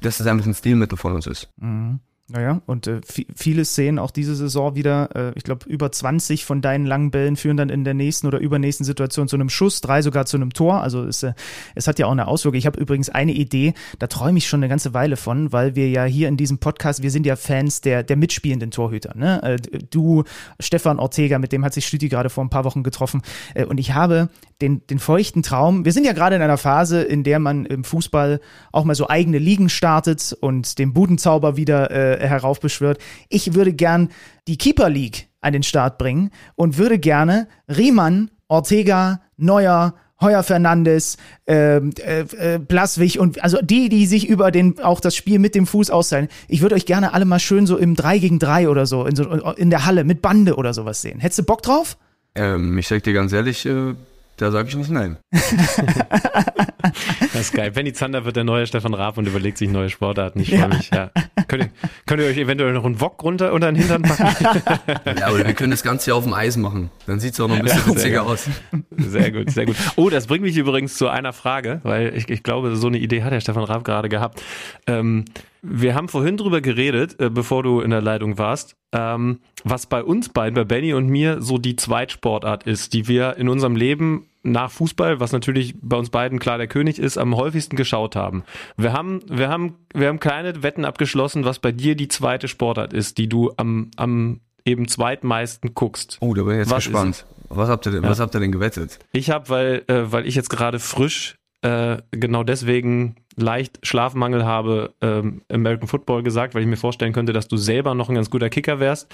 S6: dass es einfach ein Stilmittel von uns ist.
S3: Mhm. Naja, und äh, viele Szenen auch diese Saison wieder, äh, ich glaube, über 20 von deinen langen Bällen führen dann in der nächsten oder übernächsten Situation zu einem Schuss, drei sogar zu einem Tor. Also es, äh, es hat ja auch eine Auswirkung. Ich habe übrigens eine Idee, da träume ich schon eine ganze Weile von, weil wir ja hier in diesem Podcast, wir sind ja Fans der, der mitspielenden Torhüter. Ne? Äh, du, Stefan Ortega, mit dem hat sich Stüti gerade vor ein paar Wochen getroffen. Äh, und ich habe den, den feuchten Traum, wir sind ja gerade in einer Phase, in der man im Fußball auch mal so eigene Ligen startet und den Budenzauber wieder äh, heraufbeschwört. Ich würde gern die Keeper League an den Start bringen und würde gerne Riemann, Ortega, Neuer, Heuer Fernandes, äh, äh, Blaswig und also die, die sich über den auch das Spiel mit dem Fuß austeilen. Ich würde euch gerne alle mal schön so im 3 gegen 3 oder so in, so in der Halle mit Bande oder sowas sehen. Hättest du Bock drauf?
S6: Ähm, ich sag dir ganz ehrlich, äh, da sage ich nicht nein.
S4: das ist geil. Benny Zander wird der neue Stefan Raab und überlegt sich neue Sportarten. Ich freue ja. mich. Ja. Könnt, ihr, könnt ihr euch eventuell noch einen Wok runter unter den Hintern packen?
S6: ja, aber wir können das Ganze ja auf dem Eis machen. Dann sieht es auch noch ein bisschen ja, witziger aus.
S4: Sehr gut, sehr gut. Oh, das bringt mich übrigens zu einer Frage, weil ich, ich glaube, so eine Idee hat der Stefan Raab gerade gehabt. Ähm, wir haben vorhin drüber geredet, äh, bevor du in der Leitung warst, ähm, was bei uns beiden, bei Benny und mir, so die Zweitsportart ist, die wir in unserem Leben nach Fußball, was natürlich bei uns beiden klar der König ist, am häufigsten geschaut haben. Wir haben, wir haben, wir haben kleine Wetten abgeschlossen, was bei dir die zweite Sportart ist, die du am, am eben zweitmeisten guckst.
S6: Oh, da bin ich jetzt was gespannt. Was habt ihr denn, ja. was habt ihr denn gewettet?
S4: Ich habe, weil, äh, weil ich jetzt gerade frisch äh, genau deswegen leicht Schlafmangel habe, ähm, American Football gesagt, weil ich mir vorstellen könnte, dass du selber noch ein ganz guter Kicker wärst.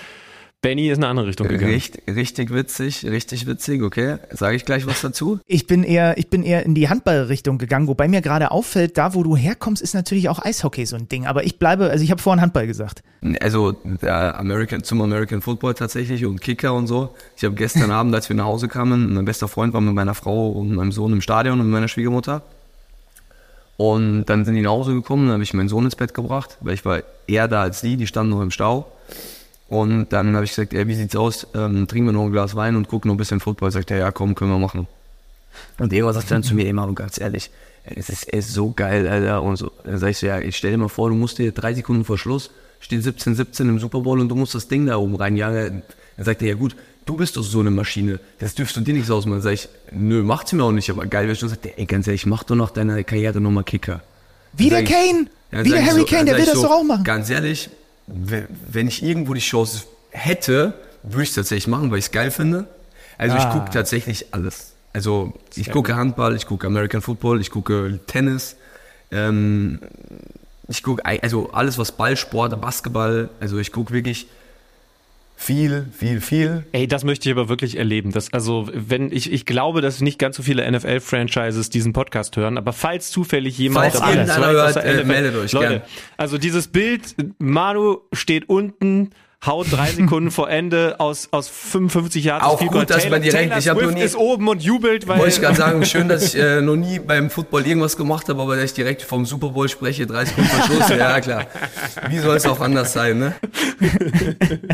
S4: Benny ist in eine andere Richtung gegangen.
S6: Richtig, richtig witzig, richtig witzig, okay. Sage ich gleich was dazu?
S3: Ich bin eher, ich bin eher in die Handballrichtung gegangen, wobei mir gerade auffällt, da wo du herkommst, ist natürlich auch Eishockey so ein Ding. Aber ich bleibe, also ich habe vorhin Handball gesagt.
S6: Also der American, zum American Football tatsächlich und Kicker und so. Ich habe gestern Abend, als wir nach Hause kamen, mein bester Freund war mit meiner Frau und meinem Sohn im Stadion und mit meiner Schwiegermutter. Und dann sind die nach Hause gekommen, dann habe ich meinen Sohn ins Bett gebracht, weil ich war eher da als die, die standen noch im Stau. Und dann habe ich gesagt, ey, wie sieht's aus? Ähm, trinken wir noch ein Glas Wein und gucken noch ein bisschen Football. Sagt er, ja, komm, können wir machen. Und irgendwann sagt er dann zu mir, Manu, ganz ehrlich, es ist, es ist so geil, Alter. Und so. Dann sag ich so, ja, ich stell dir mal vor, du musst dir drei Sekunden vor Schluss, steht 17, 17 im Super Bowl und du musst das Ding da oben reinjagen. Dann sagt er, ja gut, du bist doch so eine Maschine, das dürfst du dir nicht so ausmachen. Dann sag ich, nö, macht's mir auch nicht, aber geil wäre schon. Sagt er, ey, ganz ehrlich, mach doch nach deiner Karriere nochmal Kicker.
S3: Wie der Kane! Wie der Harry
S6: so-
S3: Kane, der will das
S6: so,
S3: doch auch machen.
S6: Ganz ehrlich, wenn ich irgendwo die Chance hätte, würde ich es tatsächlich machen, weil ich es geil finde. Also ich
S3: Ah.
S6: gucke tatsächlich alles. Also ich gucke Handball, ich gucke American Football, ich gucke Tennis, ähm, ich gucke also alles was Ballsport, Basketball, also ich gucke wirklich viel, viel, viel.
S4: Ey, das möchte ich aber wirklich erleben. Das, also, wenn ich, ich glaube, dass nicht ganz so viele NFL-Franchises diesen Podcast hören, aber falls zufällig jemand
S6: Falls
S4: dabei ist,
S6: hört, äh, meldet euch
S4: Leute,
S6: gern.
S4: also dieses Bild, Manu steht unten, haut drei Sekunden vor Ende aus, aus 55 Jahren.
S6: Auch gut, dass man direkt-
S4: Taylor
S6: ich hab noch
S4: Swift
S6: nie-
S4: ist oben und jubelt, weil
S6: Wollte ich gerade sagen, schön, dass ich äh, noch nie beim Football irgendwas gemacht habe, aber dass ich direkt vom Super Bowl spreche, 30 Sekunden Verschluss, ja klar. Wie soll es auch anders sein, ne?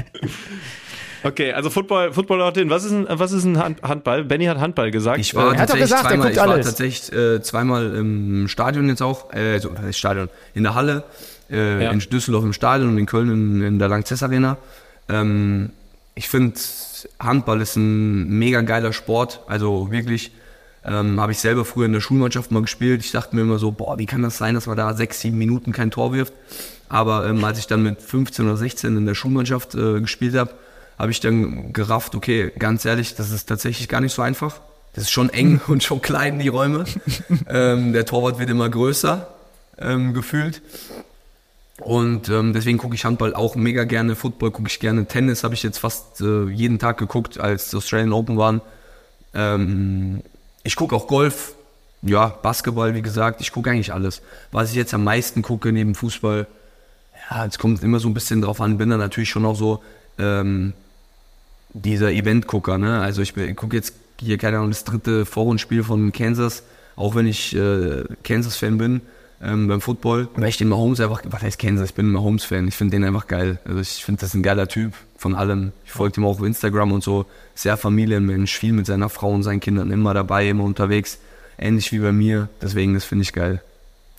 S4: Okay, also Football, Football dorthin. Was ist ein, was ist ein Hand, Handball? Benny hat Handball gesagt.
S6: Ich war
S3: Er hat doch
S6: tatsächlich
S3: gesagt, er
S6: zweimal, ich war tatsächlich äh, zweimal im Stadion jetzt auch, äh, so, was heißt Stadion, in der Halle, äh,
S4: Ja.
S6: in Düsseldorf im Stadion und in Köln in, in der Langzess Arena. Ähm, ich finde, Handball ist ein mega geiler Sport, also wirklich. Ähm, habe ich selber früher in der Schulmannschaft mal gespielt. Ich dachte mir immer so, boah, wie kann das sein, dass man da sechs, sieben Minuten kein Tor wirft. Aber ähm, als ich dann mit 15 oder 16 in der Schulmannschaft äh, gespielt habe, habe ich dann gerafft, okay, ganz ehrlich, das ist tatsächlich gar nicht so einfach. Das ist schon eng und schon klein, die Räume. ähm, der Torwart wird immer größer, ähm, gefühlt. Und ähm, deswegen gucke ich Handball auch mega gerne, Football gucke ich gerne, Tennis habe ich jetzt fast äh, jeden Tag geguckt, als Australian Open waren. Ähm, ich gucke auch Golf, ja, Basketball, wie gesagt, ich gucke eigentlich alles. Was ich jetzt am meisten gucke neben Fußball, ja, es kommt immer so ein bisschen drauf an, bin da natürlich schon auch so ähm, dieser Event-Gucker, ne? Also ich, gucke jetzt hier, keine Ahnung, das dritte Vorrundenspiel von Kansas, auch wenn ich äh, Kansas-Fan bin, ähm, beim Football, weil ich den Mahomes einfach, was heißt Kansas, ich bin ein Mahomes-Fan, ich finde den einfach geil. Also ich finde, das ist ein geiler Typ von allem. Ich folge ihm auch auf Instagram und so, sehr Familienmensch, viel mit seiner Frau und seinen Kindern immer dabei, immer unterwegs, ähnlich wie bei mir, deswegen, das finde ich geil.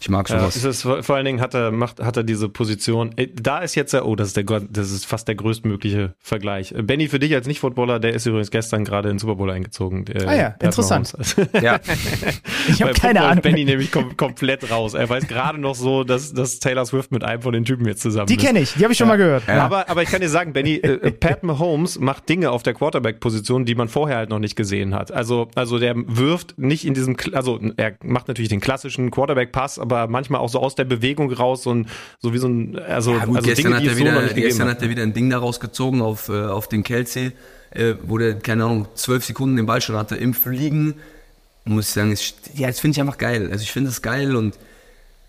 S6: Ich mag
S4: Ja,
S6: sowas.
S4: es ist, vor allen Dingen hat er, macht, hat er diese Position. Äh, Da ist jetzt der, oh, das ist der, das ist fast der größtmögliche Vergleich. Äh, Benny, für dich als Nicht-Footballer, der ist übrigens gestern gerade in den Super Bowl eingezogen. äh,
S3: Ah ja, interessant.
S6: Ja.
S3: Ich habe
S4: Bei
S3: keine Ahnung.
S4: Benny nämlich kom komplett raus. Er weiß gerade noch so, dass, dass Taylor Swift mit einem von den Typen jetzt zusammen
S3: Die
S4: ist.
S3: kenne ich, die habe ich schon mal gehört.
S4: Aber, aber ich kann dir sagen, Benny, äh, Pat Mahomes macht Dinge auf der Quarterback-Position, die man vorher halt noch nicht gesehen hat. Also, also der wirft nicht in diesem, also er macht natürlich den klassischen Quarterback-Pass, aber manchmal auch so aus der Bewegung raus, so, ein, so wie so ein, also,
S6: Ja, gut,
S4: also
S6: gestern,
S4: Dinge,
S6: hat er
S4: so
S6: wieder,
S4: gegeben
S6: gestern
S4: hat.
S6: er wieder ein Ding daraus gezogen auf, äh, auf den Kelsey, äh, wo der, keine Ahnung, zwölf Sekunden den Ball schon hatte im Fliegen. Muss ich sagen, ist, ja, das finde ich einfach geil. Also ich finde es geil und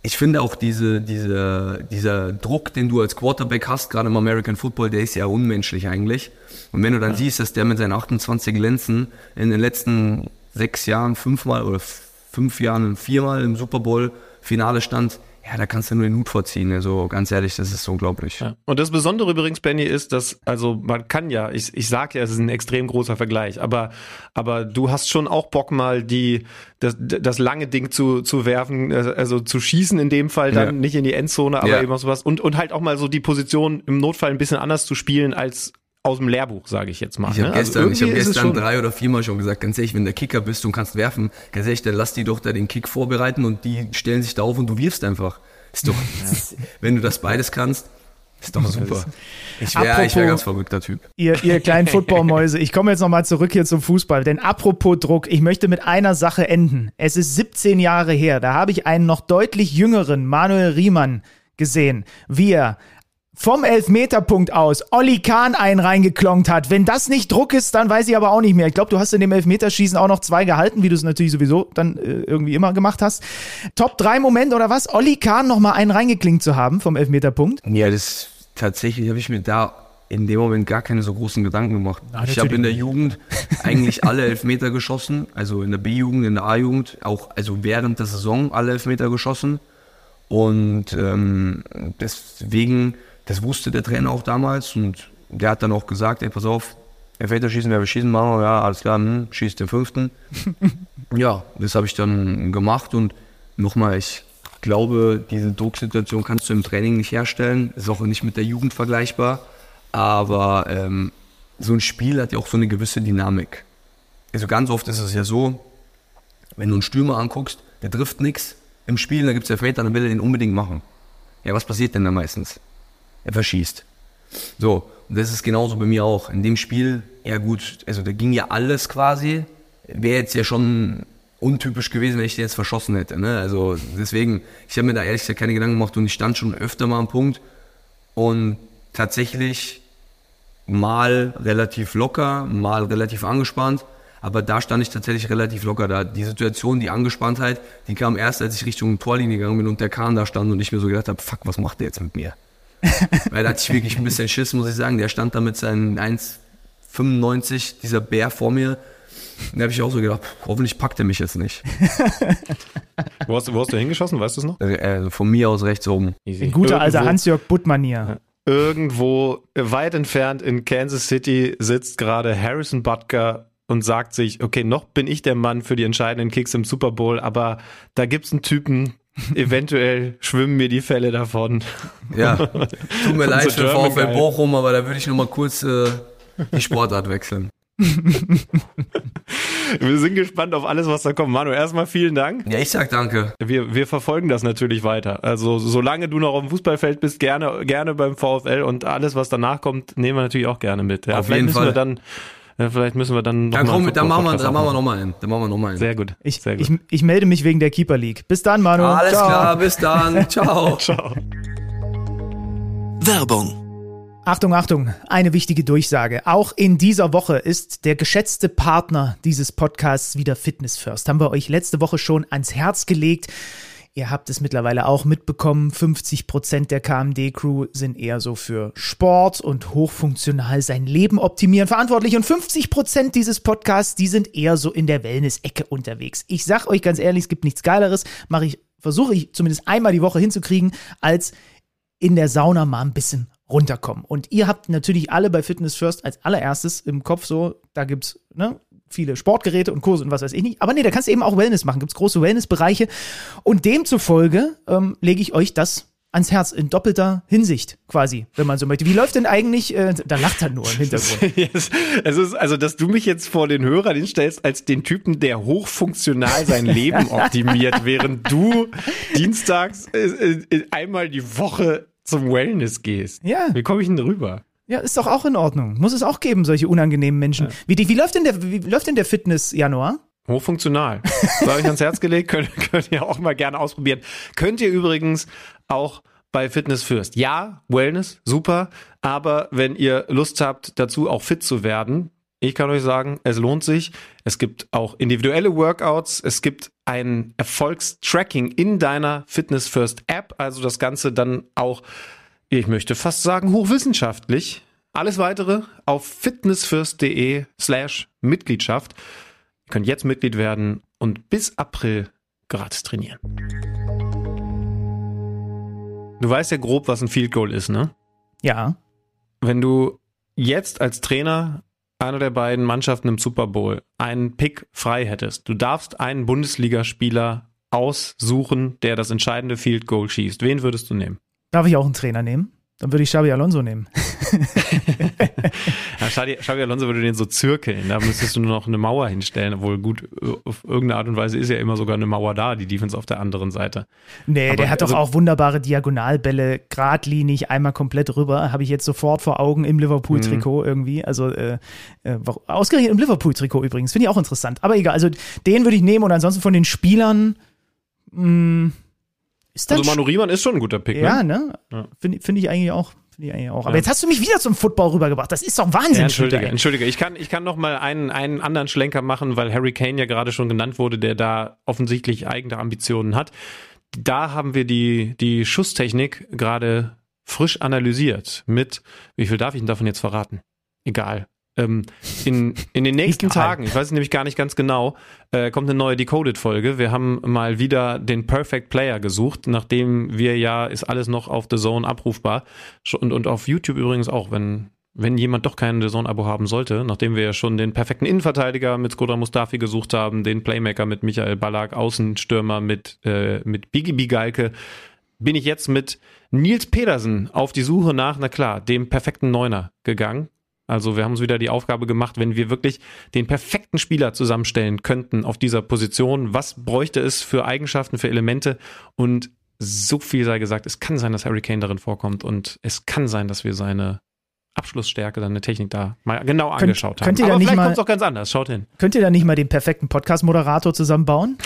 S6: ich finde auch diese, diese, dieser Druck, den du als Quarterback hast, gerade im American Football, der ist ja unmenschlich eigentlich. Und wenn du dann siehst, dass der mit seinen 28 Lenzen in den letzten sechs Jahren fünfmal oder fünf Jahren viermal im Super Bowl Finale stand, ja, da kannst du nur den Hut vorziehen. Also ganz ehrlich, das ist unglaublich.
S4: Ja. Und das Besondere übrigens, Benny, ist, dass, also man kann ja, ich, ich sag ja, es ist ein extrem großer Vergleich, aber, aber du hast schon auch Bock mal die, das, das lange Ding zu, zu werfen, also zu schießen in dem Fall dann,
S6: Ja.
S4: nicht in die Endzone, aber
S6: Ja.
S4: eben auch sowas und, und halt auch mal so die Position im Notfall ein bisschen anders zu spielen als aus dem Lehrbuch, sage ich jetzt mal.
S6: Ich habe
S4: ne? Also
S6: gestern, ich hab gestern
S4: schon-
S6: drei oder viermal schon gesagt, ganz ehrlich, wenn der Kicker bist und kannst werfen, ganz ehrlich, dann lass die doch da den Kick vorbereiten und die stellen sich da auf und du wirfst einfach. Ist doch, wenn du das beides kannst, ist doch super. Ich wäre wär ganz verrückter Typ.
S3: Ihr, ihr kleinen Footballmäuse, ich komme jetzt nochmal zurück hier zum Fußball. Denn apropos Druck, ich möchte mit einer Sache enden. Es ist 17 Jahre her, da habe ich einen noch deutlich jüngeren Manuel Riemann gesehen, wie er vom Elfmeterpunkt aus Olli Kahn einen reingeklonkt hat. Wenn das nicht Druck ist, dann weiß ich aber auch nicht mehr. Ich glaube, du hast in dem Elfmeterschießen auch noch zwei gehalten, wie du es natürlich sowieso dann äh, irgendwie immer gemacht hast. Top 3 Moment oder was? Olli Kahn noch mal einen reingeklinkt zu haben vom Elfmeterpunkt.
S6: Ja, das tatsächlich habe ich mir da in dem Moment gar keine so großen Gedanken gemacht.
S3: Ah,
S6: ich habe in der. Jugend eigentlich alle Elfmeter geschossen, also in der B-Jugend, in der A-Jugend, auch also während der Saison alle Elfmeter geschossen. Und ähm, deswegen, das wusste der Trainer auch damals und der hat dann auch gesagt, ey, pass auf, Elfmeter schießen, wer wir schießen, machen wir, ja, alles klar, hm, schießt den fünften. ja, das habe ich dann gemacht und nochmal, ich glaube, diese Drucksituation kannst du im Training nicht herstellen, ist auch nicht mit der Jugend vergleichbar, aber ähm, so ein Spiel hat ja auch so eine gewisse Dynamik. Also ganz oft ist es ja so, wenn du einen Stürmer anguckst, der trifft nichts im Spiel, da gibt es Elfmeter, dann will er den unbedingt machen. Ja, was passiert denn da meistens? Er verschießt. So, und das ist genauso bei mir auch. In dem Spiel, ja gut, also da ging ja alles quasi. Wäre jetzt ja schon untypisch gewesen, wenn ich den jetzt verschossen hätte. Ne? Also deswegen, ich habe mir da ehrlich gesagt keine Gedanken gemacht und ich stand schon öfter mal am Punkt. Und tatsächlich mal relativ locker, mal relativ angespannt. Aber da stand ich tatsächlich relativ locker da. Die Situation, die Angespanntheit, die kam erst, als ich Richtung Torlinie gegangen bin und der Kahn da stand und ich mir so gedacht habe, fuck, was macht der jetzt mit mir? Weil da hatte ich wirklich ein bisschen Schiss, muss ich sagen. Der stand da mit seinen 1,95, dieser Bär vor mir. Da habe ich auch so gedacht, pff, hoffentlich packt er mich jetzt nicht.
S4: Wo hast, du- wo hast du hingeschossen? Weißt du es noch?
S6: Also, äh, von mir aus rechts oben.
S4: Easy.
S3: In guter alter Hans-Jörg Butt-Manier.
S4: Irgendwo weit entfernt in Kansas City sitzt gerade Harrison Butker und sagt sich, okay, noch bin ich der Mann für die entscheidenden Kicks im Super Bowl, aber da gibt's einen Typen, eventuell schwimmen mir die Fälle davon.
S6: Ja, tut mir leid für VfL. Bochum, aber da würde ich noch mal kurz äh, die Sportart wechseln.
S4: Wir sind gespannt auf alles, was da kommt. Manu, erstmal vielen Dank.
S6: Ja, ich sag danke.
S4: Wir, wir verfolgen das natürlich weiter. Also solange du noch auf dem Fußballfeld bist, gerne, gerne beim VfL und alles, was danach kommt, nehmen wir natürlich auch gerne mit. Ja,
S6: Auf jeden
S4: müssen
S6: Fall.
S4: wir dann, vielleicht müssen wir dann noch
S6: Dann,
S4: mal
S6: komm,
S4: einen
S6: dann machen wir, dann machen wir
S4: aufmachen.
S6: noch mal einen. Dann machen wir noch mal einen.
S4: Sehr gut.
S3: Ich,
S4: Sehr gut.
S3: ich, ich melde mich wegen der Keeper League. Bis dann, Manu.
S6: Alles
S3: Ciao.
S6: klar, bis dann. Ciao.
S4: Ciao.
S2: Werbung.
S3: Achtung, Achtung, eine wichtige Durchsage. Auch in dieser Woche ist der geschätzte Partner dieses Podcasts wieder Fitness First. Haben wir euch letzte Woche schon ans Herz gelegt. Ihr habt es mittlerweile auch mitbekommen, 50 Prozent der KMD-Crew sind eher so für Sport und hochfunktional sein Leben optimieren verantwortlich und 50 Prozent dieses Podcasts, die sind eher so in der Wellness-Ecke unterwegs. Ich sag euch ganz ehrlich, es gibt nichts Geileres, mache ich, versuche ich zumindest einmal die Woche hinzukriegen, als in der Sauna mal ein bisschen runterkommen. Und ihr habt natürlich alle bei Fitness First als allererstes im Kopf so, da gibt's ne, viele Sportgeräte und Kurse und was weiß ich nicht. Aber nee, da kannst du eben auch Wellness machen. Gibt's große Wellnessbereiche. Und demzufolge ähm, lege ich euch das ans Herz in doppelter Hinsicht quasi, wenn man so möchte. Wie läuft denn eigentlich, äh, da lacht er nur im Hintergrund.
S4: Yes. Es ist, also, dass du mich jetzt vor den Hörer hinstellst als den Typen, der hochfunktional sein Leben optimiert, während du dienstags äh, äh, einmal die Woche zum Wellness gehst.
S3: Ja.
S4: Wie komme ich denn rüber?
S3: Ja, ist doch auch in Ordnung. Muss es auch geben, solche unangenehmen Menschen. Wie, die, wie läuft denn der, wie läuft denn der Fitness Januar?
S4: Hochfunktional. Das habe ich ans Herz gelegt. Könnt, könnt ihr auch mal gerne ausprobieren. Könnt ihr übrigens auch bei Fitness First. Ja, Wellness, super. Aber wenn ihr Lust habt, dazu auch fit zu werden, ich kann euch sagen, es lohnt sich. Es gibt auch individuelle Workouts. Es gibt ein Erfolgstracking in deiner Fitness First App. Also das Ganze dann auch, ich möchte fast sagen, hochwissenschaftlich. Alles weitere auf fitnessfirst.de slash Mitgliedschaft. Ihr könnt jetzt Mitglied werden und bis April gratis trainieren. Du weißt ja grob, was ein Field Goal ist, ne?
S3: Ja.
S4: Wenn du jetzt als Trainer einer der beiden Mannschaften im Super Bowl einen Pick frei hättest, du darfst einen Bundesligaspieler aussuchen, der das entscheidende Field Goal schießt. Wen würdest du nehmen?
S3: Darf ich auch einen Trainer nehmen? Dann würde ich Xabi Alonso nehmen.
S4: Ja, Xabi, Xabi Alonso würde den so zirkeln. Da müsstest du nur noch eine Mauer hinstellen. Obwohl gut, auf irgendeine Art und Weise ist ja immer sogar eine Mauer da, die Defense auf der anderen Seite.
S3: Nee,
S4: Aber
S3: der hat
S4: also-
S3: doch auch wunderbare Diagonalbälle, geradlinig, einmal komplett rüber. Habe ich jetzt sofort vor Augen im Liverpool-Trikot irgendwie. Also äh, äh, ausgerechnet im Liverpool-Trikot übrigens. Finde ich auch interessant. Aber egal, also den würde ich nehmen und ansonsten von den Spielern mh, ist
S4: Also Manu Riemann ist schon ein guter Pick,
S3: ja,
S4: ne?
S3: ne?
S4: Ja.
S3: Finde find ich eigentlich auch. Finde ich eigentlich auch. Aber jetzt hast du mich wieder zum Football rübergebracht. Das ist doch Wahnsinn.
S4: Ja, entschuldige, entschuldige. Ich kann, ich kann noch mal einen, einen anderen Schlenker machen, weil Harry Kane ja gerade schon genannt wurde, der da offensichtlich eigene Ambitionen hat. Da haben wir die, die Schusstechnik gerade frisch analysiert mit, wie viel darf ich denn davon jetzt verraten? Egal. Ähm, in, in den nächsten. Tagen, ich weiß es nämlich gar nicht ganz genau, äh, kommt eine neue Decoded-Folge. Wir haben mal wieder den Perfect Player gesucht, nachdem wir ja, ist alles noch auf The Zone abrufbar. Und, und auf YouTube übrigens auch, wenn, wenn jemand doch kein The Zone-Abo haben sollte, nachdem wir ja schon den perfekten Innenverteidiger mit Skoda Mustafi gesucht haben, den Playmaker mit Michael Ballack, Außenstürmer mit, äh, mit Biggie Bigalke, bin ich jetzt mit Nils Pedersen auf die Suche nach, na klar, dem perfekten Neuner gegangen. Also wir haben uns wieder die Aufgabe gemacht, wenn wir wirklich den perfekten Spieler zusammenstellen könnten auf dieser Position, was bräuchte es für Eigenschaften, für Elemente? Und so viel sei gesagt, es kann sein, dass Harry Kane darin vorkommt und es kann sein, dass wir seine Abschlussstärke, seine Technik da mal genau angeschaut haben.
S3: könnt ihr da
S4: Aber
S3: nicht
S4: vielleicht
S3: mal-
S4: kommt es auch ganz anders, schaut hin.
S3: Könnt ihr da nicht mal den perfekten Podcast-Moderator zusammenbauen?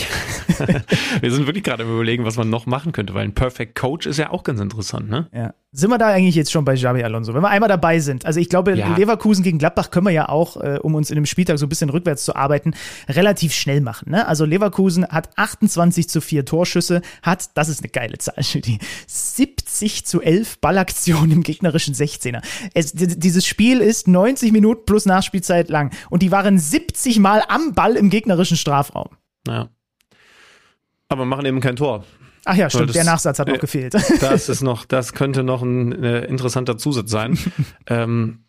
S4: Wir sind wirklich gerade überlegen, was man noch machen könnte, weil ein Perfect Coach ist ja auch ganz interessant, ne?
S3: Ja. Sind wir da eigentlich jetzt schon bei Xabi Alonso? Wenn wir einmal dabei sind. Also ich glaube,
S4: Ja.
S3: Leverkusen gegen Gladbach können wir ja auch, äh, um uns in dem Spieltag so ein bisschen rückwärts zu arbeiten, relativ schnell machen. Ne? Also Leverkusen hat 28 zu 4 Torschüsse, hat, das ist eine geile Zahl, die 70 zu 11 Ballaktionen im gegnerischen 16er. Es, dieses Spiel ist 90 Minuten plus Nachspielzeit lang und die waren 70 Mal am Ball im gegnerischen Strafraum.
S4: Ja. Aber machen eben kein Tor.
S3: Ach ja, stimmt,
S4: das-
S3: der Nachsatz hat noch
S4: äh,
S3: gefehlt.
S4: Das ist noch, das könnte noch ein äh, interessanter Zusatz sein. ähm,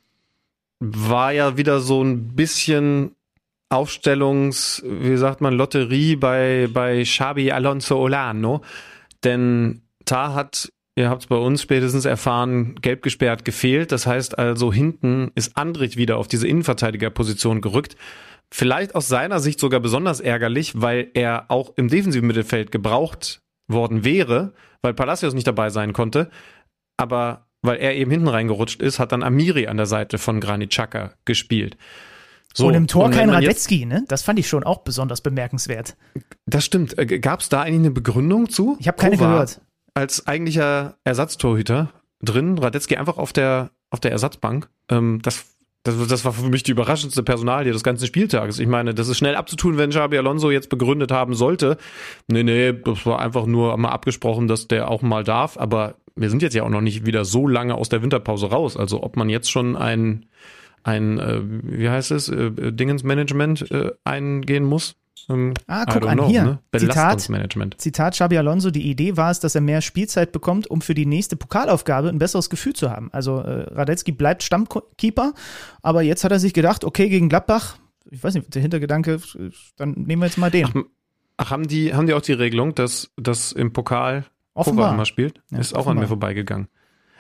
S4: war ja wieder so ein bisschen Aufstellungs, wie sagt man, Lotterie bei, bei Xabi Alonso Olano. Denn Tar hat, ihr habt es bei uns spätestens erfahren, gelb gesperrt gefehlt. Das heißt also, hinten ist Andrich wieder auf diese Innenverteidigerposition gerückt. Vielleicht aus seiner Sicht sogar besonders ärgerlich, weil er auch im defensiven Mittelfeld gebraucht worden wäre, weil Palacios nicht dabei sein konnte. Aber weil er eben hinten reingerutscht ist, hat dann Amiri an der Seite von Granit Xhaka gespielt. So,
S3: und im Tor
S4: und
S3: kein Radetzky, ne? Das fand ich schon auch besonders bemerkenswert.
S4: Das stimmt. Gab es da eigentlich eine Begründung zu?
S3: Ich habe keine
S4: Kovar
S3: gehört.
S4: Als eigentlicher Ersatztorhüter drin, Radetzky einfach auf der, auf der Ersatzbank. Ähm, das, das, war für mich die überraschendste Personalie des ganzen Spieltages. Ich meine, das ist schnell abzutun, wenn Xabi Alonso jetzt begründet haben sollte. Nee, nee, das war einfach nur mal abgesprochen, dass der auch mal darf. Aber wir sind jetzt ja auch noch nicht wieder so lange aus der Winterpause raus. Also ob man jetzt schon ein, ein äh, wie heißt es, äh, Dingensmanagement äh, eingehen muss. Ähm,
S3: Ah, guck an,
S4: know,
S3: hier.
S4: Ne?
S3: Zitat.
S4: Belastungsmanagement.
S3: Zitat Xabi Alonso, die Idee war es, dass er mehr Spielzeit bekommt, um für die nächste Pokalaufgabe ein besseres Gefühl zu haben. Also äh, Radetzky bleibt Stammkeeper, aber jetzt hat er sich gedacht, okay, gegen Gladbach, ich weiß nicht, der Hintergedanke, dann nehmen wir jetzt mal den.
S4: Ach, haben die, haben die auch die Regelung, dass das im Pokal
S3: Offenbar.
S4: Immer spielt?
S3: Ja,
S4: ist auch an
S3: offenbar.
S4: mir vorbeigegangen.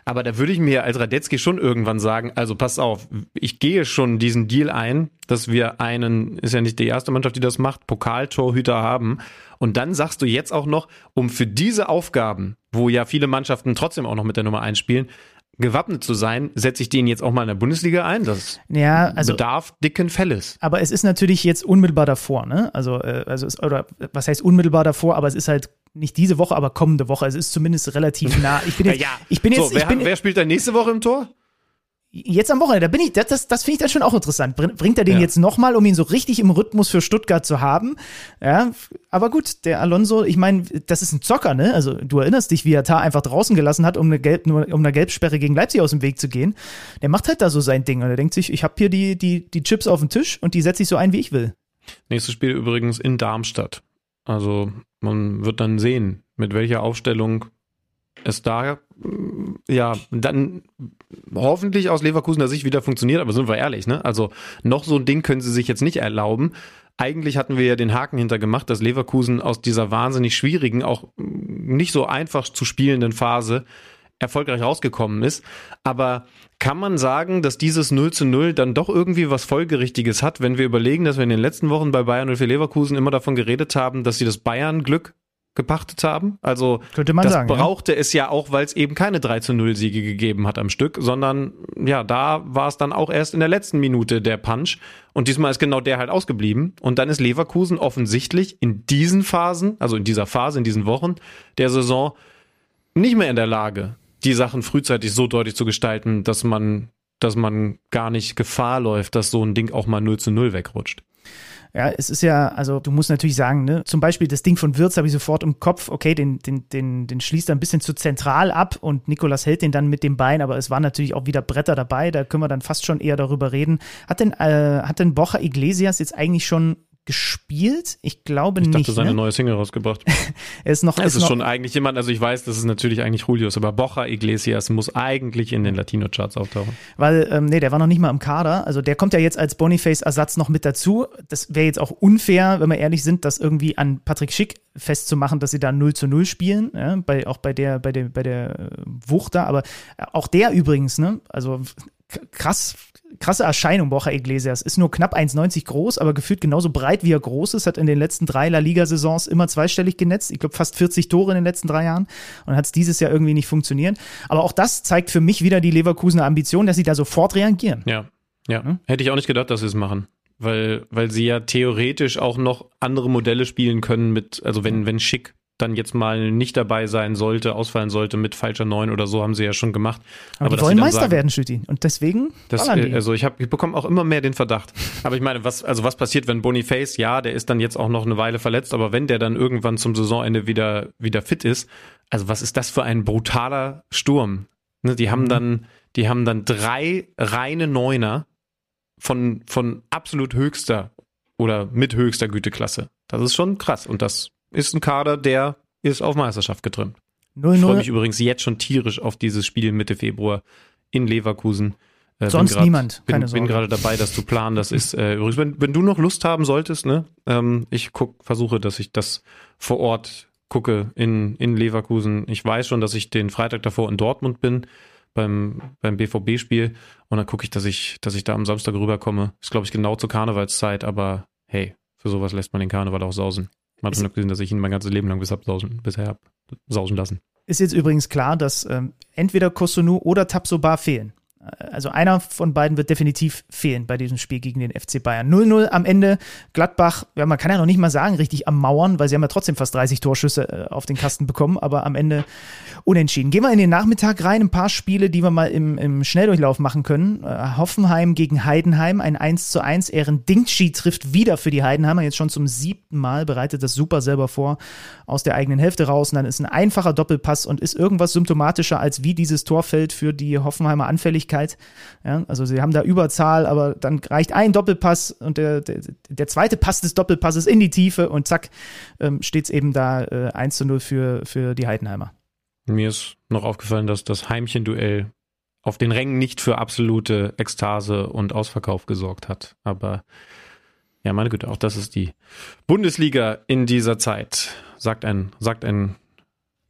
S4: Aber da würde ich mir als Radetzky schon irgendwann sagen, also pass auf, ich gehe schon diesen Deal ein, dass wir einen, ist ja nicht die erste Mannschaft, die das macht, Pokaltorhüter haben. Und dann sagst du jetzt auch noch, um für diese Aufgaben, wo ja viele Mannschaften trotzdem auch noch mit der Nummer 1 spielen, gewappnet zu sein, setze ich den jetzt auch mal in der Bundesliga ein. Das
S3: Ja, also
S4: bedarf dicken Felles.
S3: aber es ist natürlich jetzt unmittelbar davor, ne? Also, äh, also es, oder was heißt unmittelbar davor, aber es ist halt nicht diese Woche, aber kommende Woche. Also es ist zumindest relativ nah. Ich bin jetzt, ich bin jetzt,
S4: so, wer,
S3: ich bin,
S4: wer spielt dann nächste Woche im Tor?
S3: Jetzt am Wochenende, da bin ich, das, das, das finde ich dann schon auch interessant. Bring- Bringt er den
S4: Ja.
S3: jetzt nochmal, um ihn so richtig im Rhythmus für Stuttgart zu haben? Ja, aber gut, der Alonso, ich meine, das ist ein Zocker, ne? Also du erinnerst dich, wie er Tar einfach draußen gelassen hat, um eine, Gelb, nur, um eine Gelbsperre gegen Leipzig aus dem Weg zu gehen. Der macht halt da so sein Ding und er denkt sich, ich habe hier die, die, die Chips auf dem Tisch und die setze ich so ein, wie ich will.
S4: Nächstes Spiel übrigens in Darmstadt. Also man wird dann sehen, mit welcher Aufstellung es da mm, ja dann hoffentlich aus Leverkusener Sicht wieder funktioniert, aber sind wir ehrlich, ne? Also noch so ein Ding können sie sich jetzt nicht erlauben. Eigentlich hatten wir ja den Haken hintergemacht, dass Leverkusen aus dieser wahnsinnig schwierigen, auch nicht so einfach zu spielenden Phase erfolgreich rausgekommen ist. Aber kann man sagen, dass dieses 0 zu 0 dann doch irgendwie was Folgerichtiges hat, wenn wir überlegen, dass wir in den letzten Wochen bei Bayern und für Leverkusen immer davon geredet haben, dass sie das Bayern-Glück gepachtet haben? Also
S3: Könnte man
S4: das
S3: sagen, ja.
S4: brauchte es ja auch, weil es eben keine 3 zu 0 Siege gegeben hat am Stück, sondern ja, da war es dann auch erst in der letzten Minute der Punch. Und diesmal ist genau der halt ausgeblieben. Und dann ist Leverkusen offensichtlich in diesen Phasen, also in dieser Phase, in diesen Wochen der Saison, nicht mehr in der Lage, die Sachen frühzeitig so deutlich zu gestalten, dass man, dass man gar nicht Gefahr läuft, dass so ein Ding auch mal 0 zu 0 wegrutscht.
S3: Ja, es ist ja, also du musst natürlich sagen, ne, zum Beispiel das Ding von Wirtz habe ich sofort im Kopf, okay, den, den, den, den schließt er ein bisschen zu zentral ab und Nikolas hält den dann mit dem Bein, aber es waren natürlich auch wieder Bretter dabei, da können wir dann fast schon eher darüber reden. Hat denn, äh, hat denn Bocha Iglesias jetzt eigentlich schon gespielt? Ich glaube
S4: ich
S3: nicht.
S4: Ich dachte, seine
S3: ne?
S4: neue Single rausgebracht.
S3: er ist noch.
S4: Es
S3: ist
S4: ist schon eigentlich jemand, also ich weiß, das ist natürlich eigentlich Julius, aber Bocha Iglesias muss eigentlich in den Latino-Charts auftauchen.
S3: Weil, ähm, nee, der war noch nicht mal im Kader. Also der kommt ja jetzt als Boniface-Ersatz noch mit dazu. Das wäre jetzt auch unfair, wenn wir ehrlich sind, das irgendwie an Patrick Schick festzumachen, dass sie da 0 zu 0 spielen, ja, bei, auch bei der, bei der, bei der äh, Wucht da, aber auch der übrigens, ne, also krass, krasse Erscheinung, Borja Iglesias. Ist nur knapp 1,90 groß, aber gefühlt genauso breit, wie er groß ist. Hat in den letzten drei La Liga-Saisons immer zweistellig genetzt. Ich glaube, fast 40 Tore in den letzten drei Jahren. Und hat es dieses Jahr irgendwie nicht funktioniert. Aber auch das zeigt für mich wieder die Leverkusener Ambition, dass sie da sofort reagieren.
S4: Ja, ja. Hm? Hätte ich auch nicht gedacht, dass sie es machen. Weil, weil sie ja theoretisch auch noch andere Modelle spielen können mit, also wenn, wenn Schick dann jetzt mal nicht dabei sein sollte, ausfallen sollte mit falscher Neun oder so, haben sie ja schon gemacht.
S3: Aber, Aber die wollen Meister sagen, werden, Schütti. Und deswegen.
S4: Das, also ich, hab, ich bekomme auch immer mehr den Verdacht. Aber ich meine, was, also was passiert, wenn Boniface, ja, der ist dann jetzt auch noch eine Weile verletzt, aber wenn der dann irgendwann zum Saisonende wieder, wieder fit ist, also was ist das für ein brutaler Sturm? Ne, die haben mhm. dann, die haben dann drei reine Neuner von, von absolut höchster oder mit höchster Güteklasse. Das ist schon krass. Und das ist ein Kader, der ist auf Meisterschaft getrimmt. 0 -0. Ich freue mich übrigens jetzt schon tierisch auf dieses Spiel Mitte Februar in Leverkusen.
S3: Äh, Sonst grad, niemand,
S4: keine bin, Sorge. Bin gerade dabei, das zu planen. Das ist äh, übrigens, wenn, wenn du noch Lust haben solltest, ne, ähm, ich guck, versuche, dass ich das vor Ort gucke in, in Leverkusen. Ich weiß schon, dass ich den Freitag davor in Dortmund bin beim, beim BVB-Spiel und dann gucke ich, dass ich, dass ich da am Samstag rüberkomme. Ist, glaube ich, genau zur Karnevalszeit, aber hey, für sowas lässt man den Karneval auch sausen. Man hat schon gesehen, dass ich ihn mein ganzes Leben lang bis hab sausen, bisher habe sausen lassen.
S3: Ist jetzt übrigens klar, dass ähm, entweder Kosunu oder Tapsoba fehlen. Also einer von beiden wird definitiv fehlen bei diesem Spiel gegen den FC Bayern. 0-0 am Ende. Gladbach, ja, man kann ja noch nicht mal sagen, richtig am Mauern, weil sie haben ja trotzdem fast 30 Torschüsse äh, auf den Kasten bekommen, aber am Ende unentschieden. Gehen wir in den Nachmittag rein. Ein paar Spiele, die wir mal im, im Schnelldurchlauf machen können. Äh, Hoffenheim gegen Heidenheim, ein 1 zu 1. Ehren Dingchi trifft wieder für die Heidenheimer, jetzt schon zum siebten Mal, bereitet das super selber vor, aus der eigenen Hälfte raus. Und dann ist ein einfacher Doppelpass und ist irgendwas symptomatischer, als wie dieses Tor fällt für die Hoffenheimer Anfälligkeit Geschwindigkeit. Ja, also sie haben da Überzahl, aber dann reicht ein Doppelpass und der, der, der zweite Pass des Doppelpasses in die Tiefe und zack, ähm, steht es eben da äh, 1 zu 0 für, für die Heidenheimer.
S4: Mir ist noch aufgefallen, dass das Heimchen-Duell auf den Rängen nicht für absolute Ekstase und Ausverkauf gesorgt hat. Aber ja, meine Güte, auch das ist die Bundesliga in dieser Zeit, sagt ein, sagt ein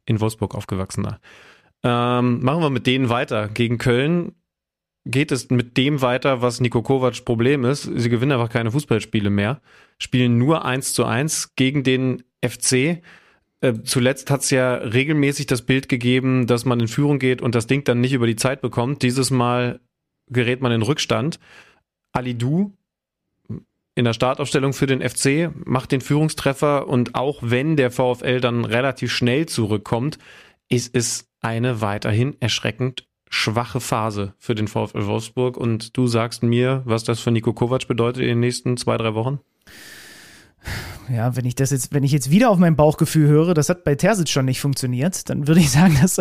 S4: in Wolfsburg aufgewachsener. Ähm, machen wir mit denen weiter. Gegen Köln geht es mit dem weiter, was Niko Kovacs Problem ist. Sie gewinnen einfach keine Fußballspiele mehr, spielen nur eins zu eins gegen den FC. Äh, zuletzt hat es ja regelmäßig das Bild gegeben, dass man in Führung geht und das Ding dann nicht über die Zeit bekommt. Dieses Mal gerät man in Rückstand. Ali Du in der Startaufstellung für den FC macht den Führungstreffer und auch wenn der VfL dann relativ schnell zurückkommt, ist es eine weiterhin erschreckend schwache Phase für den VfL Wolfsburg und du sagst mir, was das für Nico Kovac bedeutet in den nächsten zwei, drei Wochen?
S3: Ja, wenn ich das jetzt, wenn ich jetzt wieder auf mein Bauchgefühl höre, das hat bei Terzic schon nicht funktioniert, dann würde ich sagen, dass,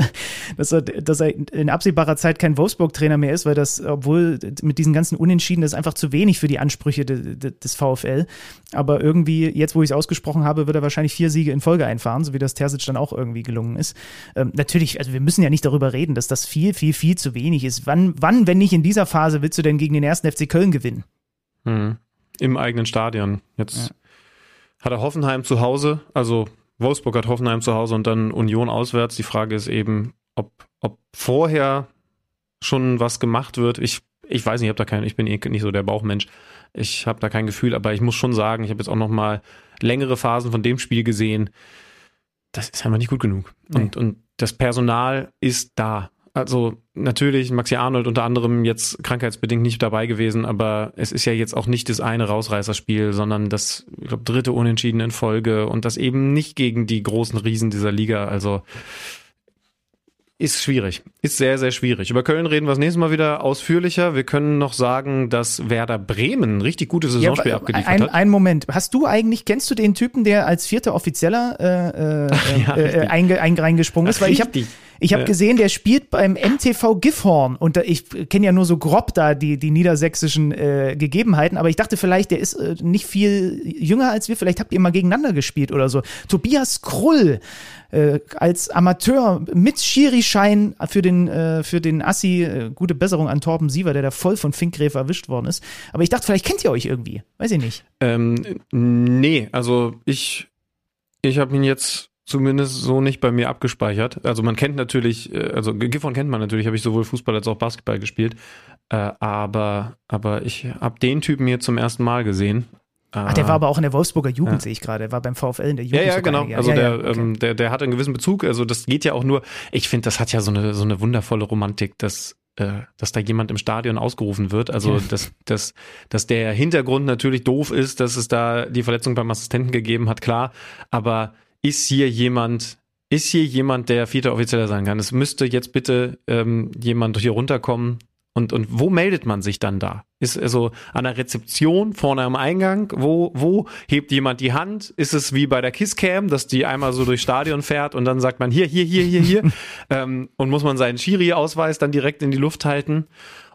S3: dass, er, dass er in absehbarer Zeit kein Wolfsburg-Trainer mehr ist, weil das, obwohl mit diesen ganzen Unentschieden, das ist einfach zu wenig für die Ansprüche de, de, des VfL. Aber irgendwie, jetzt wo ich es ausgesprochen habe, wird er wahrscheinlich vier Siege in Folge einfahren, so wie das Terzic dann auch irgendwie gelungen ist. Ähm, natürlich, also wir müssen ja nicht darüber reden, dass das viel, viel, viel zu wenig ist. Wann, wann, wenn nicht in dieser Phase, willst du denn gegen den ersten FC Köln gewinnen?
S4: Hm. Im eigenen Stadion. Jetzt. Ja hat er Hoffenheim zu Hause, also Wolfsburg hat Hoffenheim zu Hause und dann Union auswärts. Die Frage ist eben, ob, ob vorher schon was gemacht wird. Ich, ich weiß nicht, ich habe da kein, ich bin eh nicht so der Bauchmensch. Ich habe da kein Gefühl, aber ich muss schon sagen, ich habe jetzt auch noch mal längere Phasen von dem Spiel gesehen. Das ist einfach nicht gut genug. Nee. Und, und das Personal ist da. Also natürlich Maxi Arnold unter anderem jetzt krankheitsbedingt nicht dabei gewesen, aber es ist ja jetzt auch nicht das eine Rausreißerspiel, sondern das ich glaub, dritte Unentschieden in Folge und das eben nicht gegen die großen Riesen dieser Liga. Also Ist schwierig. Ist sehr, sehr schwierig. Über Köln reden wir das nächste Mal wieder ausführlicher. Wir können noch sagen, dass Werder Bremen ein richtig gutes Saisonspiel
S3: Ja,
S4: abgeliefert
S3: ein,
S4: hat.
S3: ein Moment. Hast du eigentlich, kennst du den Typen, der als vierter Offizieller äh, äh,
S4: ja,
S3: äh,
S4: richtig.
S3: einge, einge, reingesprungen ist? Weil ich habe
S4: richtig.
S3: Ich hab
S4: Ja.
S3: gesehen, der spielt beim MTV Gifhorn und ich kenne ja nur so grob da die, die niedersächsischen äh, Gegebenheiten, aber ich dachte vielleicht, der ist äh, nicht viel jünger als wir, vielleicht habt ihr mal gegeneinander gespielt oder so. Tobias Krull äh, als Amateur mit Schiri-Schein für den, äh, für den Assi, äh, gute Besserung an Torben Siever, der da voll von Finkgräfe erwischt worden ist. Aber ich dachte, vielleicht kennt ihr euch irgendwie. Weiß ich nicht.
S4: Ähm, nee, also ich, ich habe ihn jetzt zumindest so nicht bei mir abgespeichert. Also man kennt natürlich, äh, also Gifhorn kennt man natürlich, habe ich sowohl Fußball als auch Basketball gespielt. Äh, aber, aber ich habe den Typen hier zum ersten Mal gesehen.
S3: Ach, der war aber auch in der Wolfsburger Jugend,
S4: Ja.
S3: sehe ich gerade. Der war beim VfL in der
S4: Ja,
S3: Jugend.
S4: ja,
S3: sogar
S4: genau.
S3: einige
S4: Also
S3: Jahre.
S4: der,
S3: ja, ja, okay.
S4: ähm, der, der hat einen gewissen Bezug. Also das geht ja auch nur. Ich finde, das hat ja so eine so eine wundervolle Romantik, dass äh, dass da jemand im Stadion ausgerufen wird. Also
S3: Ja.
S4: dass dass dass der Hintergrund natürlich doof ist, dass es da die Verletzung beim Assistenten gegeben hat, klar. Aber ist hier jemand ist hier jemand, der vierter Offizieller sein kann? Es müsste jetzt bitte ähm, jemand hier runterkommen. Und, und wo meldet man sich dann da? Ist also an der Rezeption vorne am Eingang? Wo, wo hebt jemand die Hand? Ist es wie bei der Kisscam, dass die einmal so durchs Stadion fährt und dann sagt man hier, hier, hier, hier, hier? ähm, und muss man seinen Schiri-Ausweis dann direkt in die Luft halten?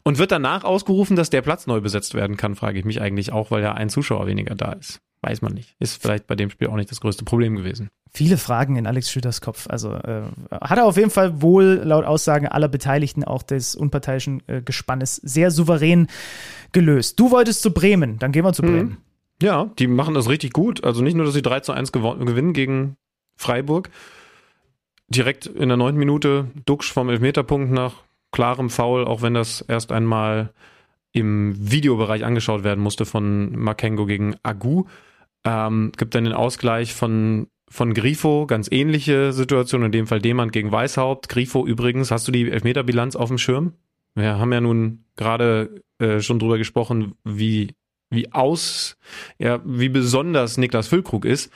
S4: Und wird danach ausgerufen, dass der Platz neu besetzt werden kann, frage ich mich eigentlich auch, weil ja ein Zuschauer weniger da ist. Weiß man nicht. Ist vielleicht bei dem Spiel auch nicht das größte Problem gewesen.
S3: Viele Fragen in Alex Schüters Kopf. Also äh, hat er auf jeden Fall wohl laut Aussagen aller Beteiligten, auch des unparteiischen äh, Gespannes, sehr souverän gelöst. Du wolltest zu Bremen, dann gehen wir zu
S4: Mhm.
S3: Bremen.
S4: Ja, die machen das richtig gut. Also nicht nur, dass sie 3 zu 1 gewo- gewinnen gegen Freiburg. Direkt in der neunten Minute Duxch vom Elfmeterpunkt nach klarem Foul, auch wenn das erst einmal im Videobereich angeschaut werden musste von Makengo gegen Agu. Ähm, gibt dann den Ausgleich von, von Grifo, ganz ähnliche Situation, in dem Fall Demand gegen Weißhaupt. Grifo übrigens, hast du die Elfmeterbilanz auf dem Schirm? Wir haben ja nun gerade äh, schon drüber gesprochen, wie, wie aus, ja, wie besonders Niklas Füllkrug ist.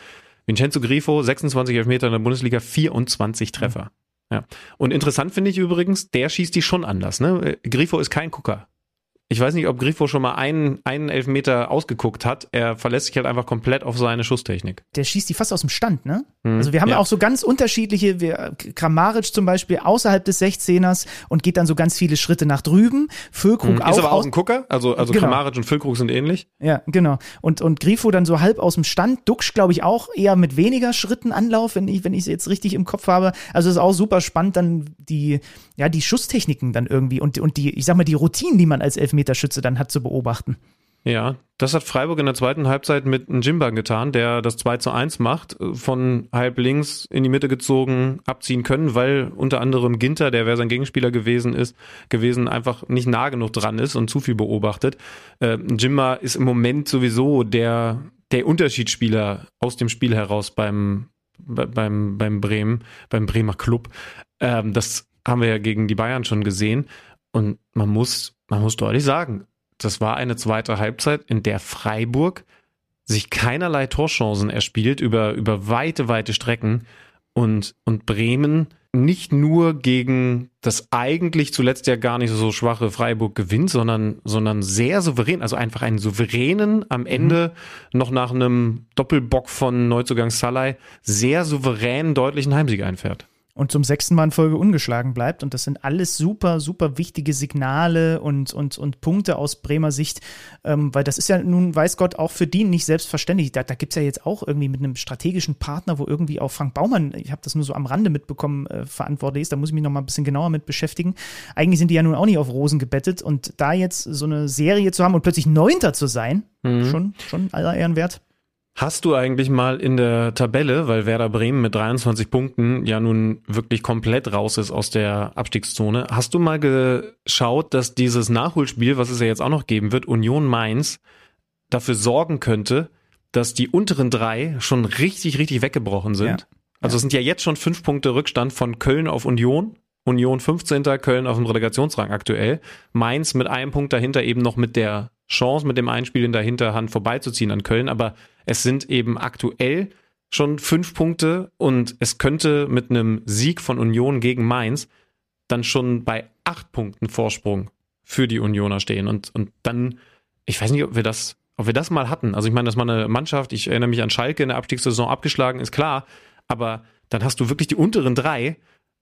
S4: Vincenzo Grifo, 26 Elfmeter in der Bundesliga, 24 Treffer. Ja. Und interessant finde ich übrigens, der schießt die schon anders. Ne? Äh, Grifo ist kein Gucker. Ich weiß nicht, ob Grifo schon mal einen, einen Elfmeter ausgeguckt hat. Er verlässt sich halt einfach komplett auf seine Schusstechnik.
S3: Der schießt die fast aus dem Stand, ne?
S4: Mhm.
S3: Also wir haben
S4: Ja.
S3: auch so ganz unterschiedliche, wir, Kramaric zum Beispiel außerhalb des 16ers und geht dann so ganz viele Schritte nach drüben. Füllkrug
S4: Mhm.
S3: auch.
S4: Ist aber auch
S3: aus-
S4: ein Gucker. Also, also
S3: Genau.
S4: Kramaric und Füllkrug sind ähnlich.
S3: Ja, genau. Und, und Grifo dann so halb aus dem Stand. Duxch, glaube ich, auch eher mit weniger Schritten Anlauf, wenn ich, wenn ich es jetzt richtig im Kopf habe. Also es ist auch super spannend, dann die, ja, die Schusstechniken dann irgendwie und, und die, ich sag mal, die Routinen, die man als Elfmeterschütze dann hat zu beobachten.
S4: Ja, das hat Freiburg in der zweiten Halbzeit mit Njimba getan, der das 2 zu 1 macht, äh, von halb links in die Mitte gezogen abziehen können, weil unter anderem Ginter, der wäre sein Gegenspieler gewesen ist, gewesen, einfach nicht nah genug dran ist und zu viel beobachtet. Äh, Njimba ist im Moment sowieso der, der Unterschiedsspieler aus dem Spiel heraus beim, bei- beim, beim Bremen, beim Bremer Club. Ähm, das haben wir ja gegen die Bayern schon gesehen. Und man muss, man muss deutlich sagen, das war eine zweite Halbzeit, in der Freiburg sich keinerlei Torchancen erspielt über, über weite, weite Strecken und, und Bremen nicht nur gegen das eigentlich zuletzt ja gar nicht so schwache Freiburg gewinnt, sondern, sondern sehr souverän, also einfach einen souveränen, am Ende noch nach einem Doppelbock von Neuzugang Salai, sehr souveränen, deutlichen Heimsieg einfährt.
S3: Und zum sechsten Mal in Folge ungeschlagen bleibt. Und das sind alles super, super wichtige Signale und, und, und Punkte aus Bremer Sicht. Ähm, weil das ist ja nun, weiß Gott, auch für die nicht selbstverständlich. Da, da gibt es ja jetzt auch irgendwie mit einem strategischen Partner, wo irgendwie auch Frank Baumann, ich habe das nur so am Rande mitbekommen, äh, verantwortlich ist. Da muss ich mich noch mal ein bisschen genauer mit beschäftigen. Eigentlich sind die ja nun auch nicht auf Rosen gebettet. Und da jetzt so eine Serie zu haben und plötzlich Neunter zu sein, schon, schon aller Ehren wert.
S4: Hast du eigentlich mal in der Tabelle, weil Werder Bremen mit 23 Punkten ja nun wirklich komplett raus ist aus der Abstiegszone, hast du mal geschaut, dass dieses Nachholspiel, was es ja jetzt auch noch geben wird, Union Mainz, dafür sorgen könnte, dass die unteren drei schon richtig, richtig weggebrochen sind?
S3: Ja.
S4: Also es sind ja jetzt schon fünf Punkte Rückstand von Köln auf Union. Union 15. Köln auf dem Relegationsrang aktuell. Mainz mit einem Punkt dahinter eben noch mit der Chance, mit dem Einspiel in der Hinterhand vorbeizuziehen an Köln. Aber es sind eben aktuell schon fünf Punkte und es könnte mit einem Sieg von Union gegen Mainz dann schon bei acht Punkten Vorsprung für die Unioner stehen. Und, und dann, ich weiß nicht, ob wir das, ob wir das mal hatten. Also ich meine, dass man eine Mannschaft, ich erinnere mich an Schalke in der Abstiegssaison abgeschlagen, ist klar, aber dann hast du wirklich die unteren drei,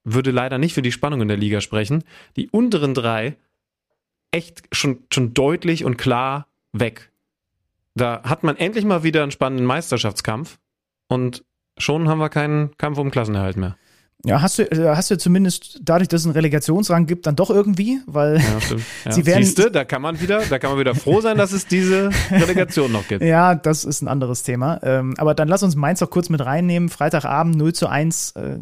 S4: würde leider nicht für die Spannung in der Liga sprechen, die unteren drei echt schon, schon deutlich und klar weg. Da hat man endlich mal wieder einen spannenden Meisterschaftskampf und schon haben wir keinen Kampf um Klassenerhalt mehr.
S3: Ja, hast du, äh, hast du zumindest dadurch, dass es einen Relegationsrang gibt, dann doch irgendwie, weil
S4: Ja. Ja.
S3: sie werden.
S4: Siehste, da kann man wieder, da kann man wieder froh sein, dass es diese Relegation noch gibt.
S3: Ja, das ist ein anderes Thema. Ähm, aber dann lass uns Mainz auch kurz mit reinnehmen. Freitagabend 0 zu 1 äh,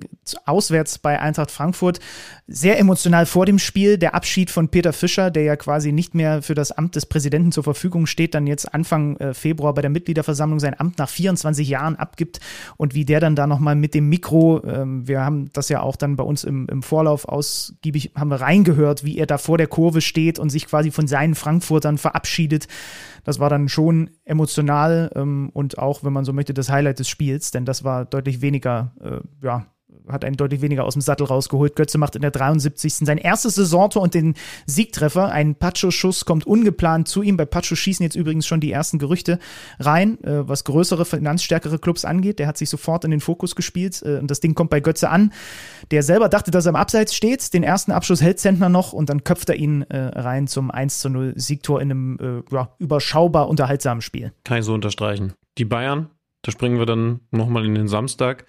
S3: auswärts bei Eintracht Frankfurt. Sehr emotional vor dem Spiel. Der Abschied von Peter Fischer, der ja quasi nicht mehr für das Amt des Präsidenten zur Verfügung steht, dann jetzt Anfang äh, Februar bei der Mitgliederversammlung sein Amt nach 24 Jahren abgibt und wie der dann da nochmal mit dem Mikro, ähm, wir haben das ja auch dann bei uns im, im Vorlauf ausgiebig, haben wir reingehört, wie er da vor der Kurve steht und sich quasi von seinen Frankfurtern verabschiedet. Das war dann schon emotional ähm, und auch, wenn man so möchte, das Highlight des Spiels, denn das war deutlich weniger, äh, ja, hat einen deutlich weniger aus dem Sattel rausgeholt. Götze macht in der 73. sein erstes Saisontor und den Siegtreffer. Ein Pacho-Schuss kommt ungeplant zu ihm. Bei Pacho schießen jetzt übrigens schon die ersten Gerüchte rein, äh, was größere, finanzstärkere Clubs angeht. Der hat sich sofort in den Fokus gespielt äh, und das Ding kommt bei Götze an. Der selber dachte, dass er im Abseits steht. Den ersten Abschluss hält Zentner noch und dann köpft er ihn äh, rein zum 1 zu 0 Siegtor in einem ja, überschaubar unterhaltsamen Spiel.
S4: Kann ich so unterstreichen. Die Bayern, da springen wir dann nochmal in den Samstag,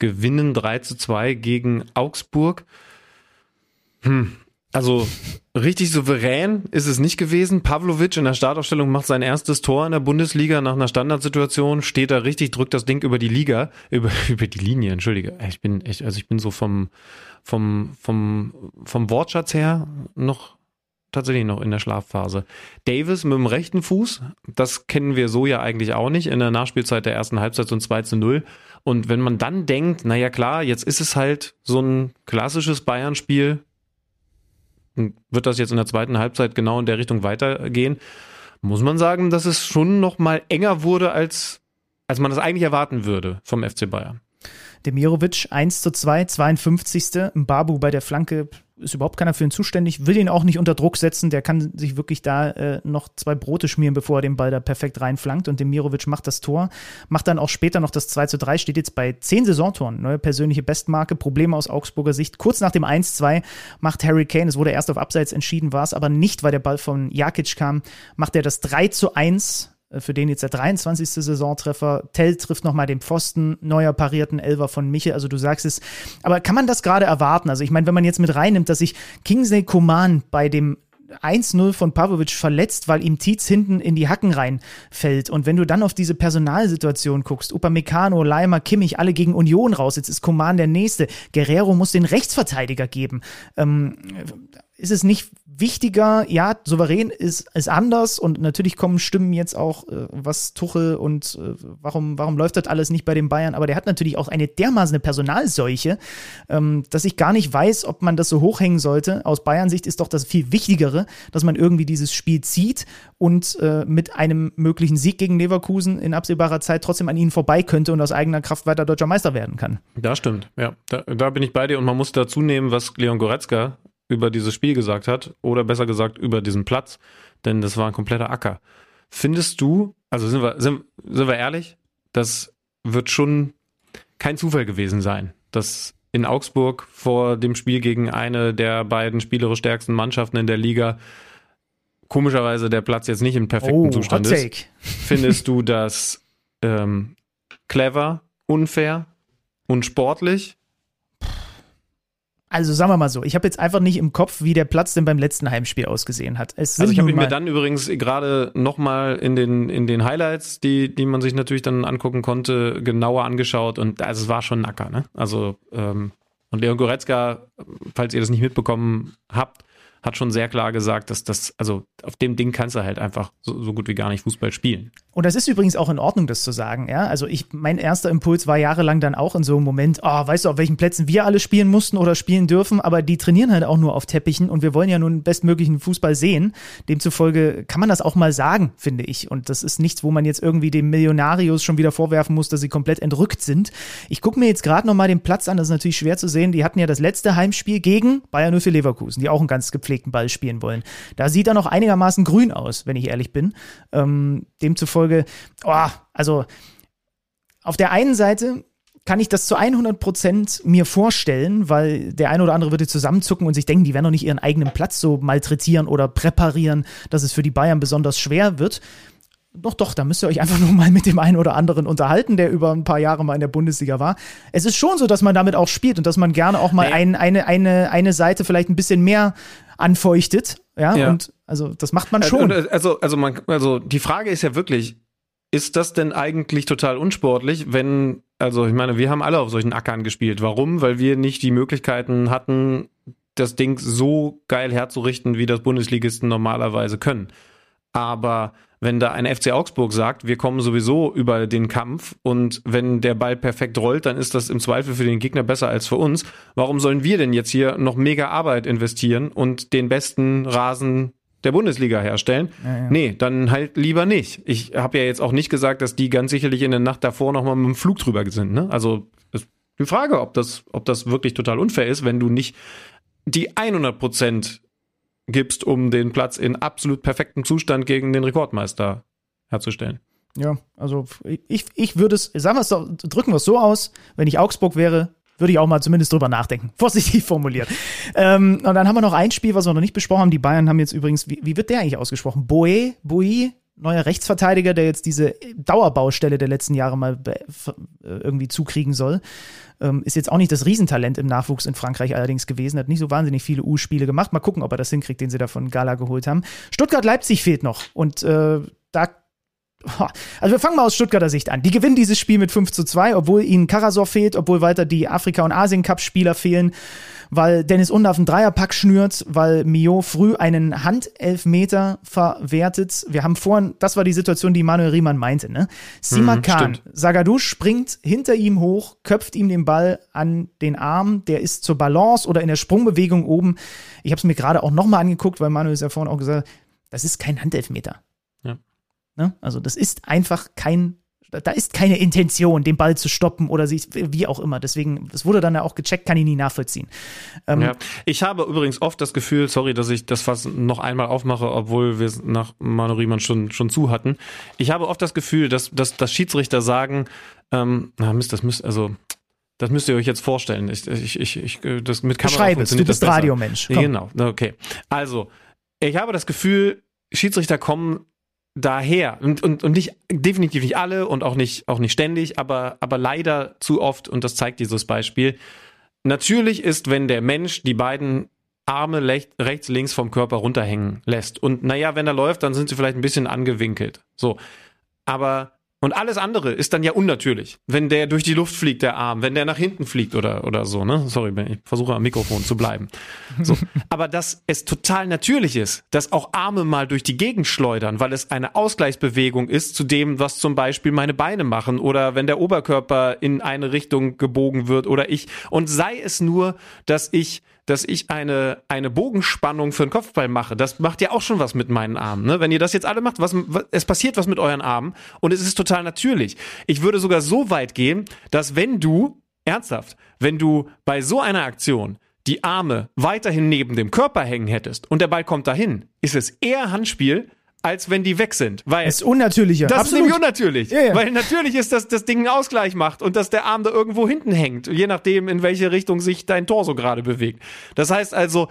S4: gewinnen 3 zu 2 gegen Augsburg. Hm. Also richtig souverän ist es nicht gewesen. Pavlovic in der Startaufstellung macht sein erstes Tor in der Bundesliga nach einer Standardsituation, steht da richtig, drückt das Ding über die Liga, über, über die Linie, entschuldige. Ich bin echt, also ich bin so vom, vom, vom, vom Wortschatz her noch tatsächlich noch in der Schlafphase. Davis mit dem rechten Fuß, das kennen wir so ja eigentlich auch nicht in der Nachspielzeit der ersten Halbzeit so ein 2 zu 0. Und wenn man dann denkt, naja klar, jetzt ist es halt so ein klassisches Bayern-Spiel, wird das jetzt in der zweiten Halbzeit genau in der Richtung weitergehen, muss man sagen, dass es schon noch mal enger wurde, als, als man das eigentlich erwarten würde vom FC Bayern.
S3: Demirovic 1 zu 2, 52. Babu bei der Flanke ist überhaupt keiner für ihn zuständig, will ihn auch nicht unter Druck setzen. Der kann sich wirklich da äh, noch zwei Brote schmieren, bevor er den Ball da perfekt reinflankt. Und Demirovic macht das Tor, macht dann auch später noch das 2 zu 3, steht jetzt bei zehn Saisontoren. Neue persönliche Bestmarke, Probleme aus Augsburger Sicht. Kurz nach dem 1-2 macht Harry Kane, es wurde erst auf Abseits entschieden, war es aber nicht, weil der Ball von Jakic kam, macht er das 3 zu 1 für den jetzt der 23. Saisontreffer. Tell trifft nochmal den Pfosten, neuer parierten Elver von Michel. Also du sagst es. Aber kann man das gerade erwarten? Also ich meine, wenn man jetzt mit reinnimmt, dass sich Kingsley Coman bei dem 1-0 von Pavlovic verletzt, weil ihm Tietz hinten in die Hacken reinfällt. Und wenn du dann auf diese Personalsituation guckst, Upamecano, Leimer, Kimmich, alle gegen Union raus, jetzt ist Coman der Nächste. Guerrero muss den Rechtsverteidiger geben. Ähm, ist es nicht wichtiger, ja, souverän ist, ist anders und natürlich kommen Stimmen jetzt auch, äh, was Tuchel und äh, warum, warum läuft das alles nicht bei den Bayern, aber der hat natürlich auch eine dermaßen Personalseuche, ähm, dass ich gar nicht weiß, ob man das so hochhängen sollte. Aus Bayern-Sicht ist doch das viel Wichtigere, dass man irgendwie dieses Spiel zieht und äh, mit einem möglichen Sieg gegen Leverkusen in absehbarer Zeit trotzdem an ihnen vorbei könnte und aus eigener Kraft weiter deutscher Meister werden kann.
S4: Das stimmt, ja. Da, da bin ich bei dir und man muss dazu nehmen, was Leon Goretzka über dieses Spiel gesagt hat oder besser gesagt über diesen Platz, denn das war ein kompletter Acker. Findest du, also sind wir, sind, sind wir ehrlich, das wird schon kein Zufall gewesen sein, dass in Augsburg vor dem Spiel gegen eine der beiden spielerisch stärksten Mannschaften in der Liga komischerweise der Platz jetzt nicht im perfekten
S3: Oh,
S4: Zustand ist. Findest du das ähm, clever, unfair, unsportlich?
S3: Also sagen wir mal so, ich habe jetzt einfach nicht im Kopf, wie der Platz denn beim letzten Heimspiel ausgesehen hat.
S4: Also ich habe ihn mir dann übrigens gerade nochmal in den, in den Highlights, die, die man sich natürlich dann angucken konnte, genauer angeschaut und also es war schon ein Acker, ne? Also ähm, und Leon Goretzka, falls ihr das nicht mitbekommen habt, hat schon sehr klar gesagt, dass das, also auf dem Ding kannst du halt einfach so, so gut wie gar nicht Fußball spielen.
S3: Und das ist übrigens auch in Ordnung, das zu sagen. Ja? Also ich, mein erster Impuls war jahrelang dann auch in so einem Moment, oh, weißt du, auf welchen Plätzen wir alle spielen mussten oder spielen dürfen, aber die trainieren halt auch nur auf Teppichen und wir wollen ja nun bestmöglichen Fußball sehen. Demzufolge kann man das auch mal sagen, finde ich. Und das ist nichts, wo man jetzt irgendwie dem Millionarius schon wieder vorwerfen muss, dass sie komplett entrückt sind. Ich gucke mir jetzt gerade noch mal den Platz an, das ist natürlich schwer zu sehen. Die hatten ja das letzte Heimspiel gegen Bayern 04 Leverkusen, die auch einen ganz gepflegten Ball spielen wollen. Da sieht er noch einigermaßen grün aus, wenn ich ehrlich bin. Ähm, demzufolge Folge, oh, also auf der einen Seite kann ich das zu 100 Prozent mir vorstellen, weil der eine oder andere würde zusammenzucken und sich denken, die werden doch nicht ihren eigenen Platz so malträtieren oder präparieren, dass es für die Bayern besonders schwer wird. Doch, doch, da müsst ihr euch einfach nur mal mit dem einen oder anderen unterhalten, der über ein paar Jahre mal in der Bundesliga war. Es ist schon so, dass man damit auch spielt und dass man gerne auch mal nee. ein, eine, eine, eine Seite vielleicht ein bisschen mehr anfeuchtet. Ja, ja. und also das macht man schon.
S4: Also, also, also, man, also die Frage ist ja wirklich, ist das denn eigentlich total unsportlich, wenn, also ich meine, wir haben alle auf solchen Ackern gespielt. Warum? Weil wir nicht die Möglichkeiten hatten, das Ding so geil herzurichten, wie das Bundesligisten normalerweise können. Aber wenn da ein FC Augsburg sagt, wir kommen sowieso über den Kampf und wenn der Ball perfekt rollt, dann ist das im Zweifel für den Gegner besser als für uns. Warum sollen wir denn jetzt hier noch mega Arbeit investieren und den besten Rasen der Bundesliga herstellen. Ja, ja. Nee, dann halt lieber nicht. Ich habe ja jetzt auch nicht gesagt, dass die ganz sicherlich in der Nacht davor nochmal mit dem Flug drüber sind. Ne? Also die Frage, ob das, ob das wirklich total unfair ist, wenn du nicht die 100 Prozent gibst, um den Platz in absolut perfektem Zustand gegen den Rekordmeister herzustellen.
S3: Ja, also ich, ich würde es, sagen wir es so, drücken wir es so aus, wenn ich Augsburg wäre, würde ich auch mal zumindest drüber nachdenken. Vorsichtig formuliert. ähm, und dann haben wir noch ein Spiel, was wir noch nicht besprochen haben. Die Bayern haben jetzt übrigens, wie, wie wird der eigentlich ausgesprochen? Boe, Boe, neuer Rechtsverteidiger, der jetzt diese Dauerbaustelle der letzten Jahre mal äh, irgendwie zukriegen soll. Ähm, ist jetzt auch nicht das Riesentalent im Nachwuchs in Frankreich allerdings gewesen, hat nicht so wahnsinnig viele U-Spiele gemacht. Mal gucken, ob er das hinkriegt, den sie da von Gala geholt haben. Stuttgart-Leipzig fehlt noch und äh, da also wir fangen mal aus Stuttgarter Sicht an. Die gewinnen dieses Spiel mit 5 zu 2, obwohl ihnen Karasor fehlt, obwohl weiter die Afrika- und Asien-Cup-Spieler fehlen, weil Dennis Undaff einen Dreierpack schnürt, weil Mio früh einen Handelfmeter verwertet. Wir haben vorhin, das war die Situation, die Manuel Riemann meinte, ne? Sima mhm, Sagadou springt hinter ihm hoch, köpft ihm den Ball an den Arm, der ist zur Balance oder in der Sprungbewegung oben. Ich habe es mir gerade auch nochmal angeguckt, weil Manuel es ja vorhin auch gesagt hat, das ist kein Handelfmeter. Ne? Also das ist einfach kein, da ist keine Intention, den Ball zu stoppen oder sich, wie auch immer. Deswegen, es wurde dann ja auch gecheckt, kann ich nie nachvollziehen.
S4: Ähm, ja. Ich habe übrigens oft das Gefühl, sorry, dass ich das fast noch einmal aufmache, obwohl wir es nach Manu Riemann schon, schon zu hatten. Ich habe oft das Gefühl, dass, dass, dass Schiedsrichter sagen, ähm, na Mist, das müsst, also das müsst ihr euch jetzt vorstellen. Ich, ich, ich, ich das mit Kamera
S3: Beschreib es, du bist Radiomensch.
S4: Genau, okay. Also, ich habe das Gefühl, Schiedsrichter kommen daher und, und, und nicht definitiv nicht alle und auch nicht auch nicht ständig, aber aber leider zu oft und das zeigt dieses Beispiel. Natürlich ist, wenn der Mensch die beiden Arme rechts links vom Körper runterhängen lässt und naja, wenn er läuft, dann sind sie vielleicht ein bisschen angewinkelt. So, aber und alles andere ist dann ja unnatürlich. Wenn der durch die Luft fliegt, der Arm, wenn der nach hinten fliegt oder, oder so, ne? Sorry, ich versuche am Mikrofon zu bleiben. So. Aber dass es total natürlich ist, dass auch Arme mal durch die Gegend schleudern, weil es eine Ausgleichsbewegung ist zu dem, was zum Beispiel meine Beine machen oder wenn der Oberkörper in eine Richtung gebogen wird oder ich. Und sei es nur, dass ich dass ich eine, eine Bogenspannung für den Kopfball mache. Das macht ja auch schon was mit meinen Armen. Ne? Wenn ihr das jetzt alle macht, was, was, es passiert was mit euren Armen und es ist total natürlich. Ich würde sogar so weit gehen, dass wenn du, ernsthaft, wenn du bei so einer Aktion die Arme weiterhin neben dem Körper hängen hättest und der Ball kommt dahin, ist es eher Handspiel, als wenn die weg sind. Weil
S3: es ist unnatürlicher.
S4: Das Absolut. ist nämlich unnatürlich. Ja, ja. Weil natürlich ist, dass das Ding einen Ausgleich macht und dass der Arm da irgendwo hinten hängt, je nachdem, in welche Richtung sich dein Torso gerade bewegt. Das heißt also,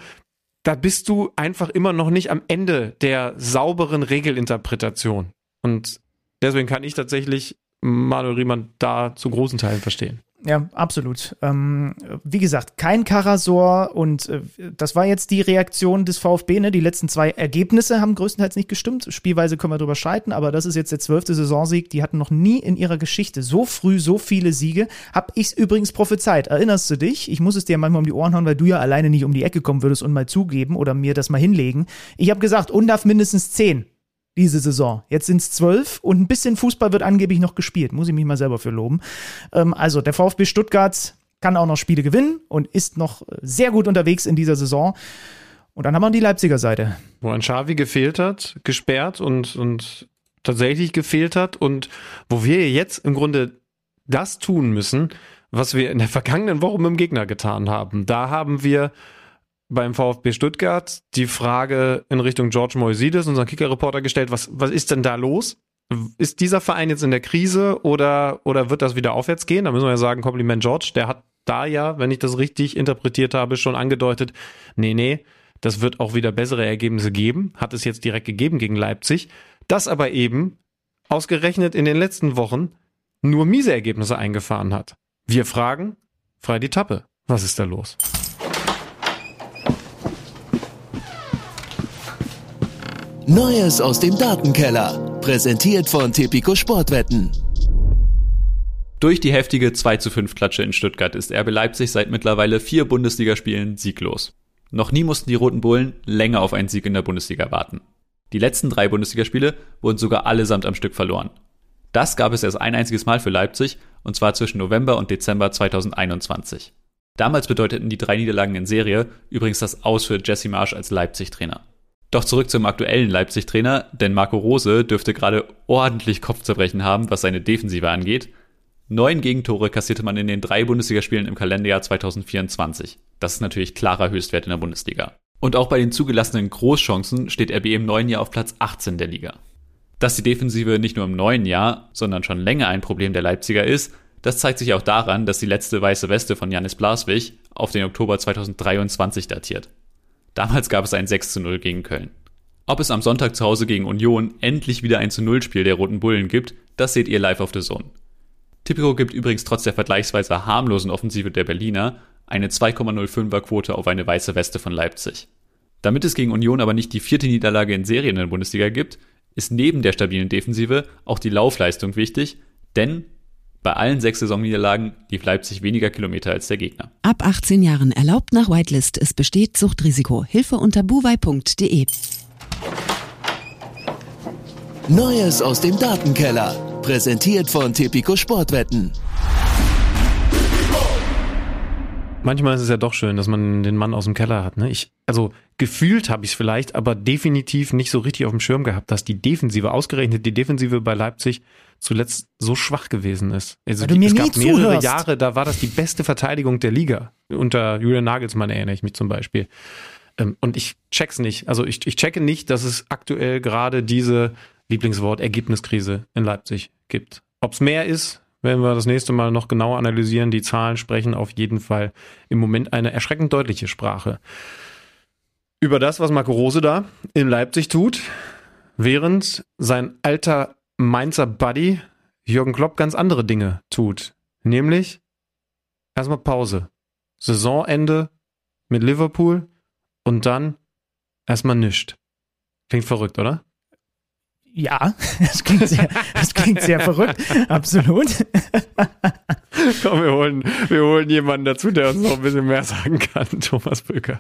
S4: da bist du einfach immer noch nicht am Ende der sauberen Regelinterpretation. Und deswegen kann ich tatsächlich Manuel Riemann da zu großen Teilen verstehen.
S3: Ja, absolut. Ähm, wie gesagt, kein Karasor und äh, das war jetzt die Reaktion des VfB. Ne? Die letzten zwei Ergebnisse haben größtenteils nicht gestimmt. Spielweise können wir drüber streiten, aber das ist jetzt der zwölfte Saisonsieg. Die hatten noch nie in ihrer Geschichte so früh so viele Siege. Hab ich's übrigens prophezeit. Erinnerst du dich? Ich muss es dir manchmal um die Ohren hauen, weil du ja alleine nicht um die Ecke kommen würdest und mal zugeben oder mir das mal hinlegen. Ich habe gesagt, UNDAF mindestens zehn diese Saison. Jetzt sind es zwölf und ein bisschen Fußball wird angeblich noch gespielt. Muss ich mich mal selber für loben. Ähm, also der VfB Stuttgart kann auch noch Spiele gewinnen und ist noch sehr gut unterwegs in dieser Saison. Und dann haben wir die Leipziger Seite.
S4: Wo ein Xavi gefehlt hat, gesperrt und, und tatsächlich gefehlt hat und wo wir jetzt im Grunde das tun müssen, was wir in der vergangenen Woche mit dem Gegner getan haben. Da haben wir beim VfB Stuttgart die Frage in Richtung George Moisides, unseren Kicker-Reporter, gestellt, was, was ist denn da los? Ist dieser Verein jetzt in der Krise oder, oder wird das wieder aufwärts gehen? Da müssen wir ja sagen, Kompliment George, der hat da ja, wenn ich das richtig interpretiert habe, schon angedeutet, nee, nee, das wird auch wieder bessere Ergebnisse geben, hat es jetzt direkt gegeben gegen Leipzig, das aber eben ausgerechnet in den letzten Wochen nur miese Ergebnisse eingefahren hat. Wir fragen, frei die Tappe, was ist da los?
S2: Neues aus dem Datenkeller. Präsentiert von Tipico Sportwetten.
S7: Durch die heftige 2 zu 5 Klatsche in Stuttgart ist RB Leipzig seit mittlerweile vier Bundesligaspielen sieglos. Noch nie mussten die Roten Bullen länger auf einen Sieg in der Bundesliga warten. Die letzten drei Bundesligaspiele wurden sogar allesamt am Stück verloren. Das gab es erst ein einziges Mal für Leipzig, und zwar zwischen November und Dezember 2021. Damals bedeuteten die drei Niederlagen in Serie übrigens das Aus für Jesse Marsch als Leipzig-Trainer. Doch zurück zum aktuellen Leipzig-Trainer, denn Marco Rose dürfte gerade ordentlich Kopfzerbrechen haben, was seine Defensive angeht. Neun Gegentore kassierte man in den drei Bundesligaspielen im Kalenderjahr 2024. Das ist natürlich klarer Höchstwert in der Bundesliga. Und auch bei den zugelassenen Großchancen steht RB im neuen Jahr auf Platz 18 der Liga. Dass die Defensive nicht nur im neuen Jahr, sondern schon länger ein Problem der Leipziger ist, das zeigt sich auch daran, dass die letzte weiße Weste von Janis Blaswig auf den Oktober 2023 datiert. Damals gab es ein 6 zu 0 gegen Köln. Ob es am Sonntag zu Hause gegen Union endlich wieder ein zu 0 Spiel der Roten Bullen gibt, das seht ihr live auf The Zone. Tipico gibt übrigens trotz der vergleichsweise harmlosen Offensive der Berliner eine 2,05er Quote auf eine weiße Weste von Leipzig. Damit es gegen Union aber nicht die vierte Niederlage in Serie in der Bundesliga gibt, ist neben der stabilen Defensive auch die Laufleistung wichtig, denn bei allen sechs Saisonniederlagen lief Leipzig weniger Kilometer als der Gegner.
S8: Ab 18 Jahren erlaubt nach Whitelist. Es besteht Suchtrisiko. Hilfe unter buwei.de.
S2: Neues aus dem Datenkeller. Präsentiert von Tipico Sportwetten.
S4: Manchmal ist es ja doch schön, dass man den Mann aus dem Keller hat. Ne? Ich, also gefühlt habe ich es vielleicht, aber definitiv nicht so richtig auf dem Schirm gehabt, dass die Defensive, ausgerechnet die Defensive bei Leipzig, zuletzt so schwach gewesen ist. Also
S3: mir
S4: es gab mehrere
S3: zuhörst.
S4: Jahre, da war das die beste Verteidigung der Liga. Unter Julian Nagelsmann erinnere ich mich zum Beispiel. Ähm, Und ich check's nicht. Also ich, ich checke nicht, dass es aktuell gerade diese Lieblingswort Ergebniskrise in Leipzig gibt. Ob's mehr ist, werden wir das nächste Mal noch genauer analysieren. Die Zahlen sprechen auf jeden Fall im Moment eine erschreckend deutliche Sprache. Über das, was Marco Rose da in Leipzig tut, während sein alter Mainzer Buddy Jürgen Klopp ganz andere Dinge tut. Nämlich erstmal Pause. Saisonende mit Liverpool und dann erstmal nischt. Klingt verrückt, oder?
S3: Ja, das klingt sehr, das klingt sehr verrückt. Absolut.
S4: Komm, wir holen, wir holen jemanden dazu, der uns noch ein bisschen mehr sagen kann. Thomas Böker.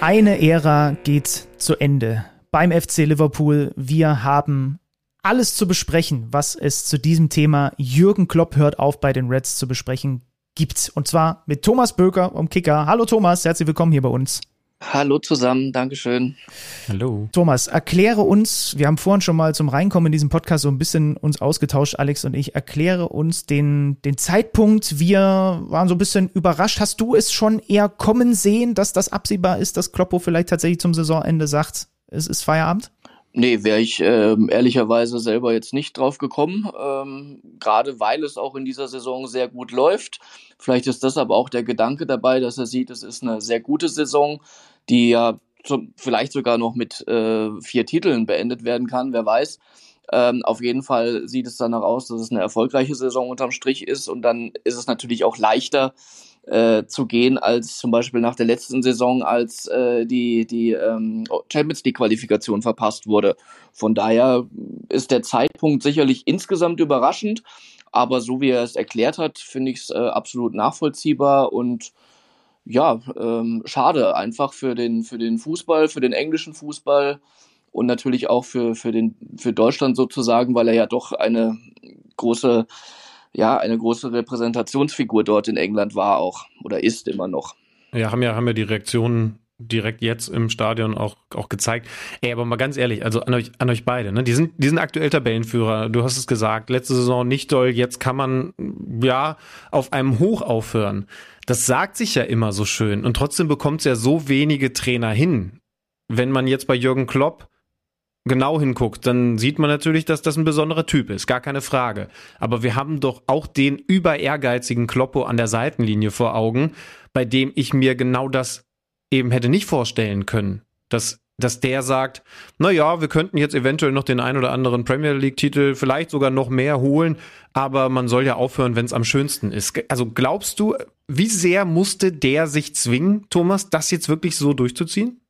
S3: Eine Ära geht zu Ende beim FC Liverpool. Wir haben alles zu besprechen, was es zu diesem Thema Jürgen Klopp hört auf bei den Reds zu besprechen gibt. Und zwar mit Thomas Böker vom Kicker. Hallo Thomas, herzlich willkommen hier bei uns.
S9: Hallo zusammen, Dankeschön.
S4: Hallo.
S3: Thomas, erkläre uns, wir haben vorhin schon mal zum Reinkommen in diesem Podcast so ein bisschen uns ausgetauscht, Alex und ich, erkläre uns den, den Zeitpunkt. Wir waren so ein bisschen überrascht. Hast du es schon eher kommen sehen, dass das absehbar ist, dass Kloppo vielleicht tatsächlich zum Saisonende sagt, es ist Feierabend?
S9: Nee, wäre ich ähm, ehrlicherweise selber jetzt nicht drauf gekommen, ähm, gerade weil es auch in dieser Saison sehr gut läuft. Vielleicht ist das aber auch der Gedanke dabei, dass er sieht, es ist eine sehr gute Saison, die ja zum, vielleicht sogar noch mit äh, vier Titeln beendet werden kann, wer weiß. Ähm, auf jeden Fall sieht es danach aus, dass es eine erfolgreiche Saison unterm Strich ist und dann ist es natürlich auch leichter äh, zu gehen als zum Beispiel nach der letzten Saison, als äh, die, die ähm, Champions League Qualifikation verpasst wurde. Von daher ist der Zeitpunkt sicherlich insgesamt überraschend, aber so wie er es erklärt hat, finde ich es äh, absolut nachvollziehbar und ja, ähm, schade einfach für den, für den Fußball, für den englischen Fußball und natürlich auch für, für, den, für Deutschland sozusagen, weil er ja doch eine große, ja, eine große Repräsentationsfigur dort in England war auch oder ist immer noch.
S4: Ja, haben ja, haben ja die Reaktionen direkt jetzt im Stadion auch, auch gezeigt. Ey, aber mal ganz ehrlich, also an euch, an euch beide, ne? Die sind, die sind aktuell Tabellenführer. Du hast es gesagt, letzte Saison nicht doll, jetzt kann man, ja, auf einem Hoch aufhören. Das sagt sich ja immer so schön und trotzdem bekommt es ja so wenige Trainer hin. Wenn man jetzt bei Jürgen Klopp genau hinguckt, dann sieht man natürlich, dass das ein besonderer Typ ist, gar keine Frage. Aber wir haben doch auch den über ehrgeizigen Kloppo an der Seitenlinie vor Augen, bei dem ich mir genau das eben hätte nicht vorstellen können, dass dass der sagt, na ja, wir könnten jetzt eventuell noch den ein oder anderen Premier League Titel, vielleicht sogar noch mehr holen, aber man soll ja aufhören, wenn es am schönsten ist. Also glaubst du, wie sehr musste der sich zwingen, Thomas, das jetzt wirklich so durchzuziehen?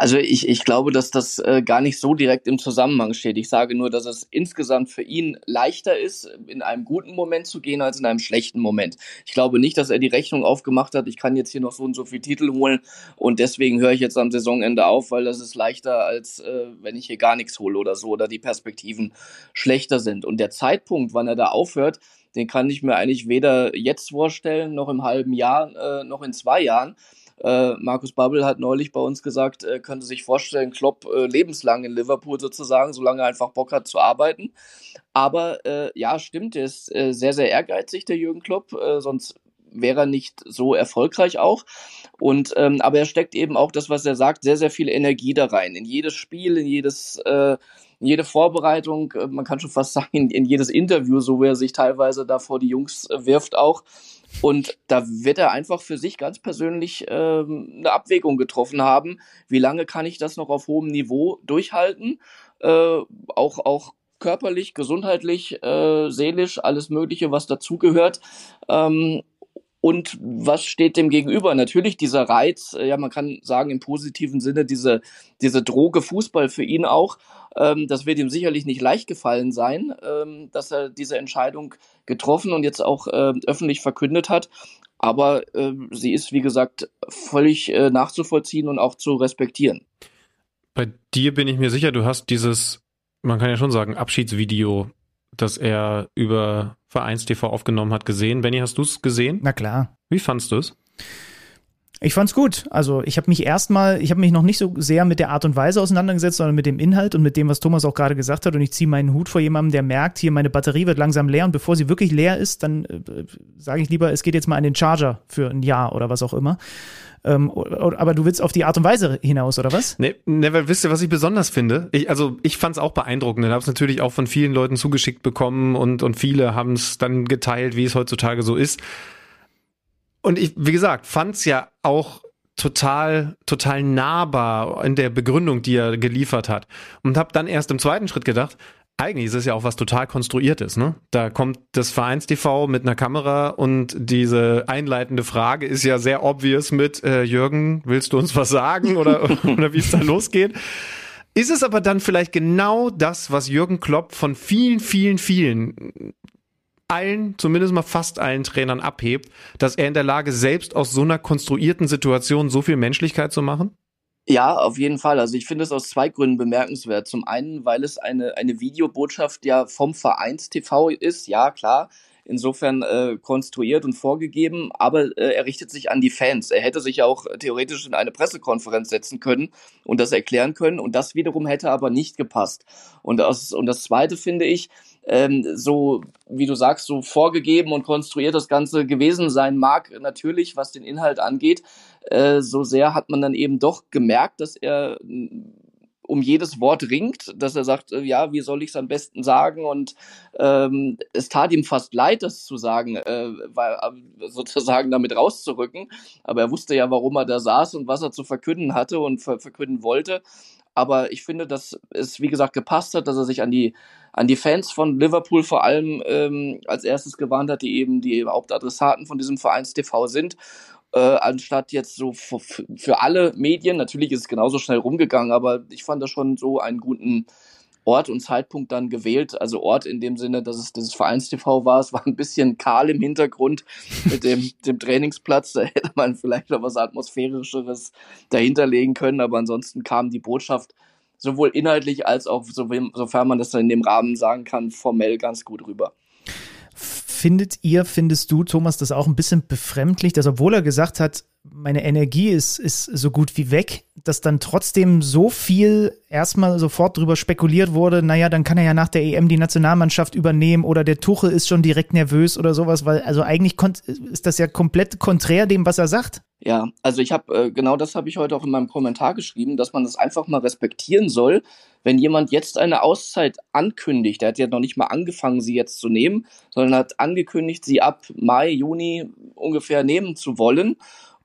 S9: Also ich, ich glaube, dass das äh, gar nicht so direkt im Zusammenhang steht. Ich sage nur, dass es insgesamt für ihn leichter ist, in einem guten Moment zu gehen, als in einem schlechten Moment. Ich glaube nicht, dass er die Rechnung aufgemacht hat, ich kann jetzt hier noch so und so viel Titel holen und deswegen höre ich jetzt am Saisonende auf, weil das ist leichter, als äh, wenn ich hier gar nichts hole oder so oder die Perspektiven schlechter sind. Und der Zeitpunkt, wann er da aufhört, den kann ich mir eigentlich weder jetzt vorstellen, noch im halben Jahr, äh, noch in zwei Jahren. Äh, Markus Babbel hat neulich bei uns gesagt, äh, könnte sich vorstellen, Klopp äh, lebenslang in Liverpool sozusagen, solange er einfach Bock hat zu arbeiten. Aber äh, ja, stimmt, er ist äh, sehr, sehr ehrgeizig, der Jürgen Klopp, äh, sonst wäre er nicht so erfolgreich auch. Und ähm, aber er steckt eben auch das, was er sagt, sehr, sehr viel Energie da rein. In jedes Spiel, in jedes in jede Vorbereitung, man kann schon fast sagen, in, jedes Interview, so wie er sich teilweise da vor die Jungs wirft auch. Und da wird er einfach für sich ganz persönlich ähm, eine Abwägung getroffen haben. Wie lange kann ich das noch auf hohem Niveau durchhalten? Äh, auch, auch körperlich, gesundheitlich, äh, seelisch, alles Mögliche, was dazugehört. Ähm, und was steht dem gegenüber? Natürlich dieser Reiz, äh, ja, man kann sagen im positiven Sinne, diese, diese Droge Fußball für ihn auch. Ähm, das wird ihm sicherlich nicht leicht gefallen sein, ähm, dass er diese Entscheidung getroffen und jetzt auch äh, öffentlich verkündet hat. Aber äh, sie ist, wie gesagt, völlig äh, nachzuvollziehen und auch zu respektieren.
S4: Bei dir bin ich mir sicher, du hast dieses, man kann ja schon sagen, Abschiedsvideo das er über Vereins-TV aufgenommen hat, gesehen. Benny, hast du es gesehen?
S3: Na klar.
S4: Wie fandst du es?
S3: Ich fand's gut. Also ich habe mich erstmal, ich habe mich noch nicht so sehr mit der Art und Weise auseinandergesetzt, sondern mit dem Inhalt und mit dem, was Thomas auch gerade gesagt hat. Und ich ziehe meinen Hut vor jemandem, der merkt, hier meine Batterie wird langsam leer und bevor sie wirklich leer ist, dann äh, sage ich lieber, es geht jetzt mal an den Charger für ein Jahr oder was auch immer. Ähm, aber du willst auf die Art und Weise hinaus, oder was?
S4: Nee, ne, wisst ihr, was ich besonders finde? Ich, also ich fand es auch beeindruckend. Ich habe es natürlich auch von vielen Leuten zugeschickt bekommen und, und viele haben es dann geteilt, wie es heutzutage so ist. Und ich, wie gesagt, fand es ja auch total, total nahbar in der Begründung, die er geliefert hat. Und habe dann erst im zweiten Schritt gedacht, eigentlich ist es ja auch was total konstruiertes, ne? Da kommt das Vereins-TV mit einer Kamera und diese einleitende Frage ist ja sehr obvious mit äh, Jürgen, willst du uns was sagen oder, oder wie es da losgeht? Ist es aber dann vielleicht genau das, was Jürgen Klopp von vielen, vielen, vielen allen, zumindest mal fast allen Trainern abhebt, dass er in der Lage selbst aus so einer konstruierten Situation so viel Menschlichkeit zu machen?
S9: Ja, auf jeden Fall. Also ich finde es aus zwei Gründen bemerkenswert. Zum einen, weil es eine, eine Videobotschaft ja vom Vereins-TV ist, ja klar, insofern äh, konstruiert und vorgegeben, aber äh, er richtet sich an die Fans. Er hätte sich auch theoretisch in eine Pressekonferenz setzen können und das erklären können und das wiederum hätte aber nicht gepasst. Und das, und das Zweite finde ich, ähm, so, wie du sagst, so vorgegeben und konstruiert das Ganze gewesen sein mag, natürlich, was den Inhalt angeht, äh, so sehr hat man dann eben doch gemerkt, dass er mm, um jedes Wort ringt, dass er sagt, äh, ja, wie soll ich es am besten sagen? Und ähm, es tat ihm fast leid, das zu sagen, äh, weil, äh, sozusagen damit rauszurücken. Aber er wusste ja, warum er da saß und was er zu verkünden hatte und ver verkünden wollte. Aber ich finde, dass es, wie gesagt, gepasst hat, dass er sich an die, an die Fans von Liverpool vor allem ähm, als erstes gewarnt hat, die eben die Hauptadressaten von diesem Vereins-TV sind. Äh, anstatt jetzt so für, für alle Medien, natürlich ist es genauso schnell rumgegangen, aber ich fand das schon so einen guten, Ort und Zeitpunkt dann gewählt. Also Ort in dem Sinne, dass es dieses Vereins-TV war. Es war ein bisschen kahl im Hintergrund mit dem, dem Trainingsplatz. Da hätte man vielleicht noch was Atmosphärischeres dahinterlegen können. Aber ansonsten kam die Botschaft sowohl inhaltlich als auch, sofern man das dann in dem Rahmen sagen kann, formell ganz gut rüber.
S3: Findet ihr, findest du, Thomas, das auch ein bisschen befremdlich, dass obwohl er gesagt hat, meine Energie ist, ist so gut wie weg, dass dann trotzdem so viel erstmal sofort drüber spekuliert wurde, naja, dann kann er ja nach der EM die Nationalmannschaft übernehmen oder der Tuche ist schon direkt nervös oder sowas, weil also eigentlich ist das ja komplett konträr dem, was er sagt.
S9: Ja, also ich habe äh, genau das habe ich heute auch in meinem Kommentar geschrieben, dass man das einfach mal respektieren soll, wenn jemand jetzt eine Auszeit ankündigt. Der hat ja noch nicht mal angefangen, sie jetzt zu nehmen, sondern hat angekündigt, sie ab Mai, Juni ungefähr nehmen zu wollen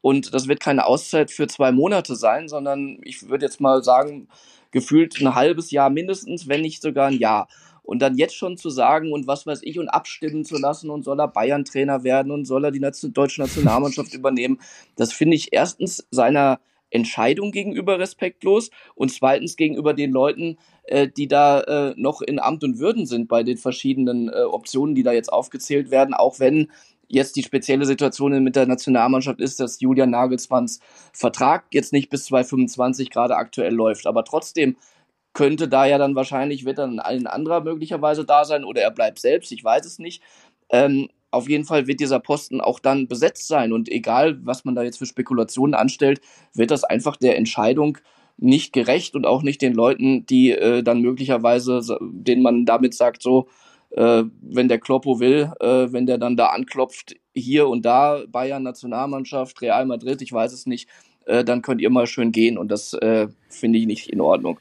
S9: und das wird keine Auszeit für zwei Monate sein, sondern ich würde jetzt mal sagen, gefühlt ein halbes Jahr mindestens, wenn nicht sogar ein Jahr. Und dann jetzt schon zu sagen und was weiß ich und abstimmen zu lassen und soll er Bayern-Trainer werden und soll er die deutsche Nationalmannschaft übernehmen, das finde ich erstens seiner Entscheidung gegenüber respektlos und zweitens gegenüber den Leuten, äh, die da äh, noch in Amt und Würden sind bei den verschiedenen äh, Optionen, die da jetzt aufgezählt werden, auch wenn jetzt die spezielle Situation mit der Nationalmannschaft ist, dass Julian Nagelsmanns Vertrag jetzt nicht bis 2025 gerade aktuell läuft. Aber trotzdem könnte da ja dann wahrscheinlich, wird dann ein anderer möglicherweise da sein oder er bleibt selbst, ich weiß es nicht. Ähm, auf jeden Fall wird dieser Posten auch dann besetzt sein und egal, was man da jetzt für Spekulationen anstellt, wird das einfach der Entscheidung nicht gerecht und auch nicht den Leuten, die äh, dann möglicherweise, denen man damit sagt, so, wenn der Kloppo will, äh, wenn der dann da anklopft, hier und da, Bayern Nationalmannschaft, Real Madrid, ich weiß es nicht, äh, dann könnt ihr mal schön gehen und das äh, finde ich nicht in Ordnung.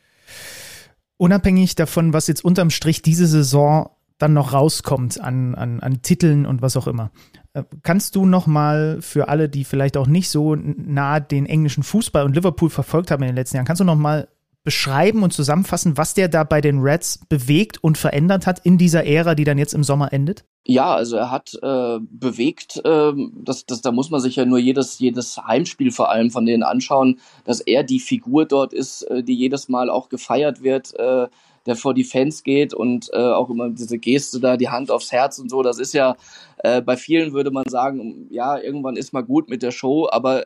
S3: Unabhängig davon, was jetzt unterm Strich diese Saison dann noch rauskommt an, an, an Titeln und was auch immer. Äh, kannst du noch mal für alle, die vielleicht auch nicht so nah den englischen Fußball und Liverpool verfolgt haben in den letzten Jahren, kannst du noch mal beschreiben und zusammenfassen, was der da bei den Reds bewegt und verändert hat in dieser Ära, die dann jetzt im Sommer endet?
S9: Ja, also er hat äh, bewegt, äh, das, das, da muss man sich ja nur jedes, jedes Heimspiel vor allem von denen anschauen, dass er die Figur dort ist, äh, die jedes Mal auch gefeiert wird, äh, der vor die Fans geht und äh, auch immer diese Geste da, die Hand aufs Herz und so, das ist ja, äh, bei vielen würde man sagen, ja, irgendwann ist mal gut mit der Show, aber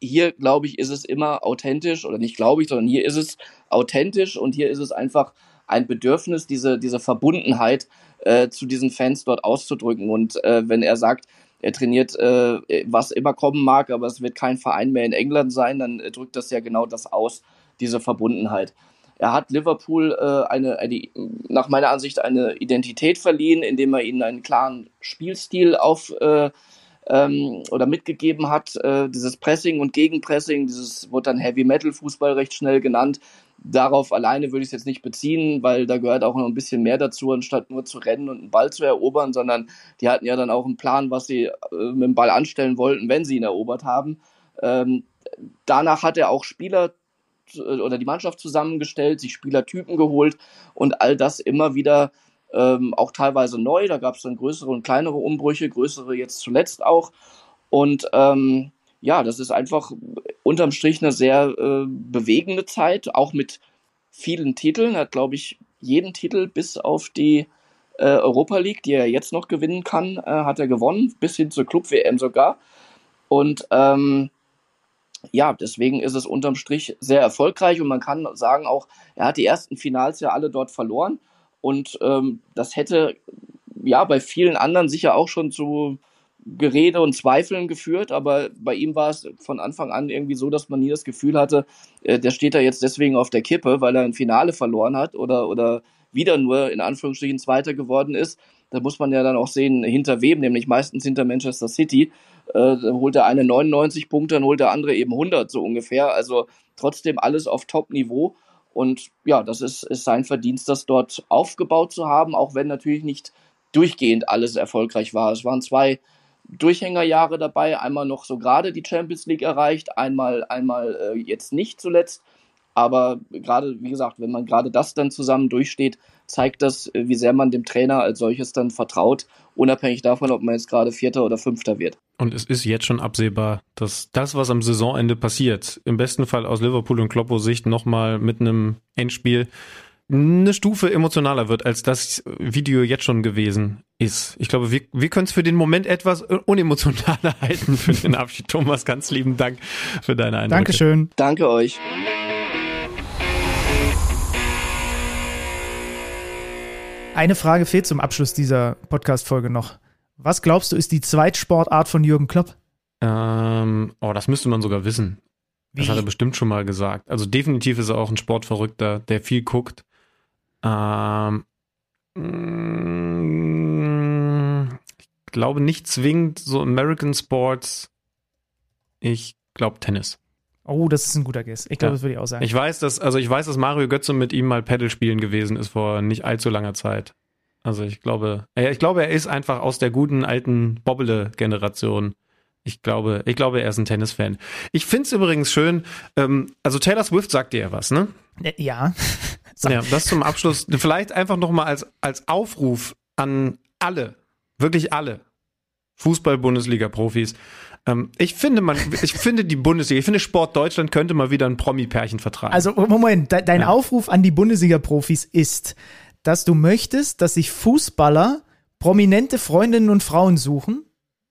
S9: hier, glaube ich, ist es immer authentisch, oder nicht glaube ich, sondern hier ist es authentisch und hier ist es einfach ein Bedürfnis, diese, diese Verbundenheit äh, zu diesen Fans dort auszudrücken. Und äh, wenn er sagt, er trainiert, äh, was immer kommen mag, aber es wird kein Verein mehr in England sein, dann äh, drückt das ja genau das aus, diese Verbundenheit. Er hat Liverpool äh, eine, eine, nach meiner Ansicht eine Identität verliehen, indem er ihnen einen klaren Spielstil auf, äh, ähm, oder mitgegeben hat, äh, dieses Pressing und Gegenpressing, dieses wurde dann Heavy Metal Fußball recht schnell genannt. Darauf alleine würde ich es jetzt nicht beziehen, weil da gehört auch noch ein bisschen mehr dazu, anstatt nur zu rennen und einen Ball zu erobern, sondern die hatten ja dann auch einen Plan, was sie äh, mit dem Ball anstellen wollten, wenn sie ihn erobert haben. Ähm, danach hat er auch Spieler äh, oder die Mannschaft zusammengestellt, sich Spielertypen geholt und all das immer wieder ähm, auch teilweise neu. Da gab es dann größere und kleinere Umbrüche, größere jetzt zuletzt auch. Und ähm, ja, das ist einfach unterm Strich eine sehr äh, bewegende Zeit, auch mit vielen Titeln. Hat, glaube ich, jeden Titel bis auf die äh, Europa League, die er jetzt noch gewinnen kann, äh, hat er gewonnen, bis hin zur Club-WM sogar. Und ähm, ja, deswegen ist es unterm Strich sehr erfolgreich und man kann sagen auch, er hat die ersten Finals ja alle dort verloren und ähm, das hätte ja bei vielen anderen sicher auch schon zu Gerede und Zweifeln geführt, aber bei ihm war es von Anfang an irgendwie so, dass man nie das Gefühl hatte, äh, der steht da jetzt deswegen auf der Kippe, weil er ein Finale verloren hat oder, oder wieder nur in Anführungsstrichen Zweiter geworden ist. Da muss man ja dann auch sehen, hinter wem, nämlich meistens hinter Manchester City. Äh, da holt der eine 99 Punkte, dann holt der andere eben 100 so ungefähr. Also trotzdem alles auf Top-Niveau. Und ja, das ist, ist sein Verdienst, das dort aufgebaut zu haben, auch wenn natürlich nicht durchgehend alles erfolgreich war. Es waren zwei Durchhängerjahre dabei, einmal noch so gerade die Champions League erreicht, einmal, einmal äh, jetzt nicht zuletzt. Aber gerade, wie gesagt, wenn man gerade das dann zusammen durchsteht, zeigt das, äh, wie sehr man dem Trainer als solches dann vertraut, unabhängig davon, ob man jetzt gerade Vierter oder Fünfter wird.
S4: Und es ist jetzt schon absehbar, dass das, was am Saisonende passiert, im besten Fall aus Liverpool und Kloppo Sicht nochmal mit einem Endspiel eine Stufe emotionaler wird, als das Video jetzt schon gewesen ist. Ich glaube, wir, wir können es für den Moment etwas unemotionaler halten für den Abschied. Thomas, ganz lieben Dank für deine Eindrücke.
S3: Dankeschön.
S9: Danke euch.
S3: Eine Frage fehlt zum Abschluss dieser Podcast-Folge noch. Was glaubst du, ist die Zweitsportart von Jürgen Klopp?
S4: Ähm, oh, das müsste man sogar wissen. Das
S3: Wie?
S4: hat er bestimmt schon mal gesagt. Also definitiv ist er auch ein Sportverrückter, der viel guckt. Ähm, ich glaube nicht zwingend so American Sports. Ich glaube Tennis.
S3: Oh, das ist ein guter Guess. Ich glaube,
S4: Ja.
S3: das würde ich auch sagen.
S4: Ich weiß, dass, also ich weiß, dass Mario Götze mit ihm mal Paddle spielen gewesen ist vor nicht allzu langer Zeit. Also ich glaube, ich glaube, er ist einfach aus der guten alten Bobble-Generation. Ich glaube, ich glaube, er ist ein Tennisfan. Ich find's übrigens schön, ähm, also Taylor Swift sagt dir ja was, ne?
S3: Äh, ja.
S4: Ja, das zum Abschluss. Vielleicht einfach nochmal als, als Aufruf an alle, wirklich alle Fußball-Bundesliga-Profis. Ähm, ich finde, man, ich finde die Bundesliga, ich finde Sport Deutschland könnte mal wieder ein Promi-Pärchen vertragen.
S3: Also, Moment, de dein
S4: Ja.
S3: Aufruf an die Bundesliga-Profis ist, dass du möchtest, dass sich Fußballer prominente Freundinnen und Frauen suchen.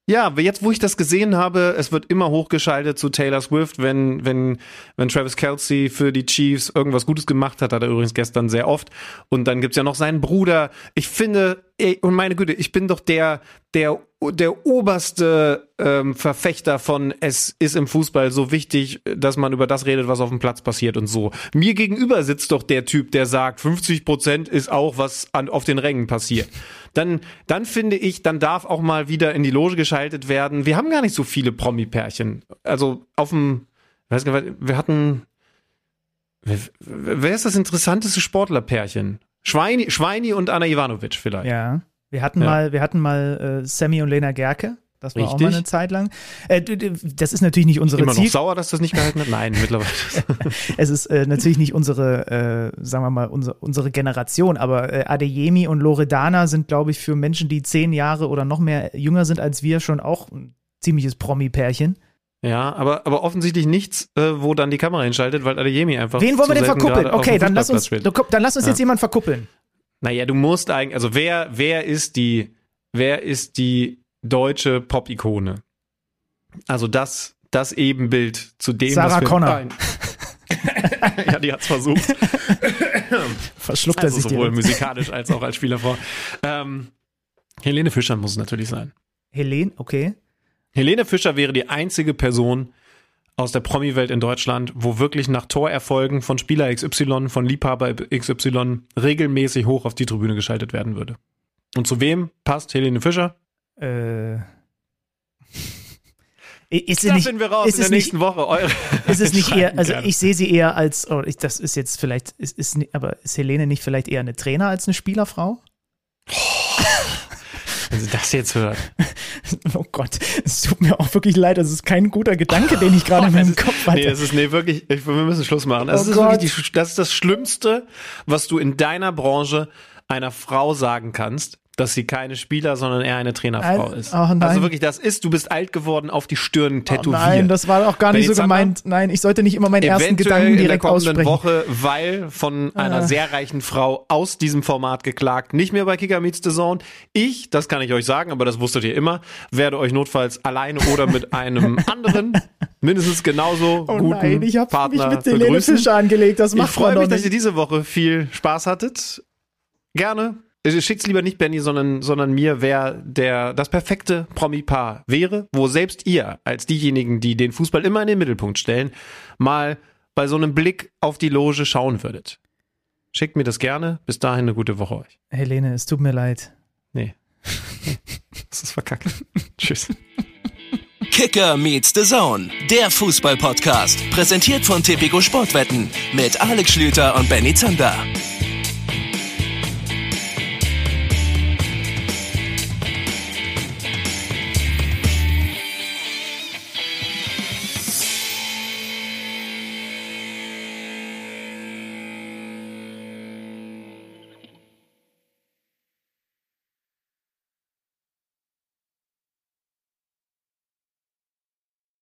S4: Ja, aber jetzt, wo ich das gesehen habe, es wird immer hochgeschaltet zu Taylor Swift, wenn, wenn, wenn Travis Kelsey für die Chiefs irgendwas Gutes gemacht hat, hat er übrigens gestern sehr oft. Und dann gibt's ja noch seinen Bruder. Ich finde, ey, und meine Güte, ich bin doch der, der, der oberste ähm, Verfechter von es ist im Fußball so wichtig, dass man über das redet, was auf dem Platz passiert und so. Mir gegenüber sitzt doch der Typ, der sagt, 50 Prozent ist auch, was an, auf den Rängen passiert. Dann, dann finde ich, dann darf auch mal wieder in die Loge geschaltet werden. Wir haben gar nicht so viele Promi-Pärchen. Also auf dem, weiß gar nicht, wir hatten, wer, wer ist das interessanteste Sportlerpärchen? Schweini, Schweini und Anna Ivanovic vielleicht.
S3: Ja. Wir hatten
S4: Ja.
S3: mal, wir hatten mal äh, Sammy und Lena Gerke. Das war auch
S4: Richtig.
S3: mal eine Zeit lang. Äh, das ist natürlich nicht unsere
S4: Immer noch
S3: Ziel.
S4: sauer, dass das nicht gehalten hat? Nein, mittlerweile.
S3: Es ist äh, natürlich nicht unsere, äh, sagen wir mal, unsere, unsere Generation, aber äh, Adeyemi und Loredana sind, glaube ich, für Menschen, die zehn Jahre oder noch mehr jünger sind als wir, schon auch ein ziemliches Promi-Pärchen.
S4: Ja, aber, aber offensichtlich nichts, äh, wo dann die Kamera hinschaltet, weil Adeyemi einfach.
S3: Wen wollen wir denn verkuppeln? Okay, dann lass uns,
S4: spielt.
S3: dann lass uns
S4: Ja.
S3: jetzt jemanden verkuppeln.
S4: Naja, du musst eigentlich, also wer, wer ist die, wer ist die deutsche Pop-Ikone? Also das, das Ebenbild zu dem,
S3: Sarah
S4: was wir
S3: Connor.
S4: Nein. ja, die hat's versucht.
S3: Verschluckt er
S4: Also
S3: sich
S4: sowohl musikalisch als auch als Spielerfrau. Ähm, Helene Fischer muss es natürlich sein.
S3: Helene, okay.
S4: Helene Fischer wäre die einzige Person aus der Promi-Welt in Deutschland, wo wirklich nach Torerfolgen von Spieler XY, von Liebhaber XY regelmäßig hoch auf die Tribüne geschaltet werden würde. Und zu wem passt Helene Fischer?
S3: Äh, ist
S4: Das
S3: nicht,
S4: finden wir raus
S3: ist
S4: in der
S3: nicht-
S4: nächsten Woche. Eure
S3: ist es nicht eher, also
S4: gerne.
S3: ich sehe sie eher als, oh, ich, das ist jetzt vielleicht, ist, ist, aber ist Helene nicht vielleicht eher eine Trainer als eine Spielerfrau?
S4: Wenn sie das jetzt hört.
S3: Oh Gott, es tut mir auch wirklich leid, das ist kein guter Gedanke, den ich gerade in
S4: Oh,
S3: meinem
S4: das ist-
S3: Kopf hatte.
S4: Nee, das ist nee, wirklich, ich, wir müssen Schluss machen. Das,
S3: Oh
S4: ist wirklich die, das ist das Schlimmste, was du in deiner Branche einer Frau sagen kannst, dass sie keine Spieler, sondern eher eine Trainerfrau
S3: Nein.
S4: ist.
S3: Oh.
S4: Also wirklich, das ist, du bist alt geworden, auf die Stirn
S3: oh
S4: tätowiert.
S3: nein, das war auch gar nicht so gemeint. Nein, ich sollte nicht immer meinen ersten Gedanken
S4: in der
S3: direkt
S4: kommenden
S3: aussprechen.
S4: Woche, weil von einer
S3: Ah.
S4: sehr reichen Frau aus diesem Format geklagt, nicht mehr bei Kicker Meets the Zone. Ich, das kann ich euch sagen, aber das wusstet ihr immer, werde euch notfalls alleine oder mit einem anderen, mindestens genauso
S3: Oh
S4: guten
S3: nein, ich habe
S4: Partner
S3: mich mit Helene. Fischer angelegt, das
S4: Ich
S3: macht
S4: freue
S3: man
S4: mich, dass ihr diese Woche viel Spaß hattet. Gerne. Schickt's lieber nicht Benny, sondern, sondern mir, wer der, das perfekte Promi-Paar wäre, wo selbst ihr als diejenigen, die den Fußball immer in den Mittelpunkt stellen, mal bei so einem Blick auf die Loge schauen würdet. Schickt mir das gerne. Bis dahin eine gute Woche euch.
S3: Helene, es tut mir leid.
S4: Nee. Das ist verkackt. Tschüss.
S2: Kicker meets the Zone, der Fußball-Podcast. Präsentiert von Tipico Sportwetten mit Alex Schlüter und Benny Zander.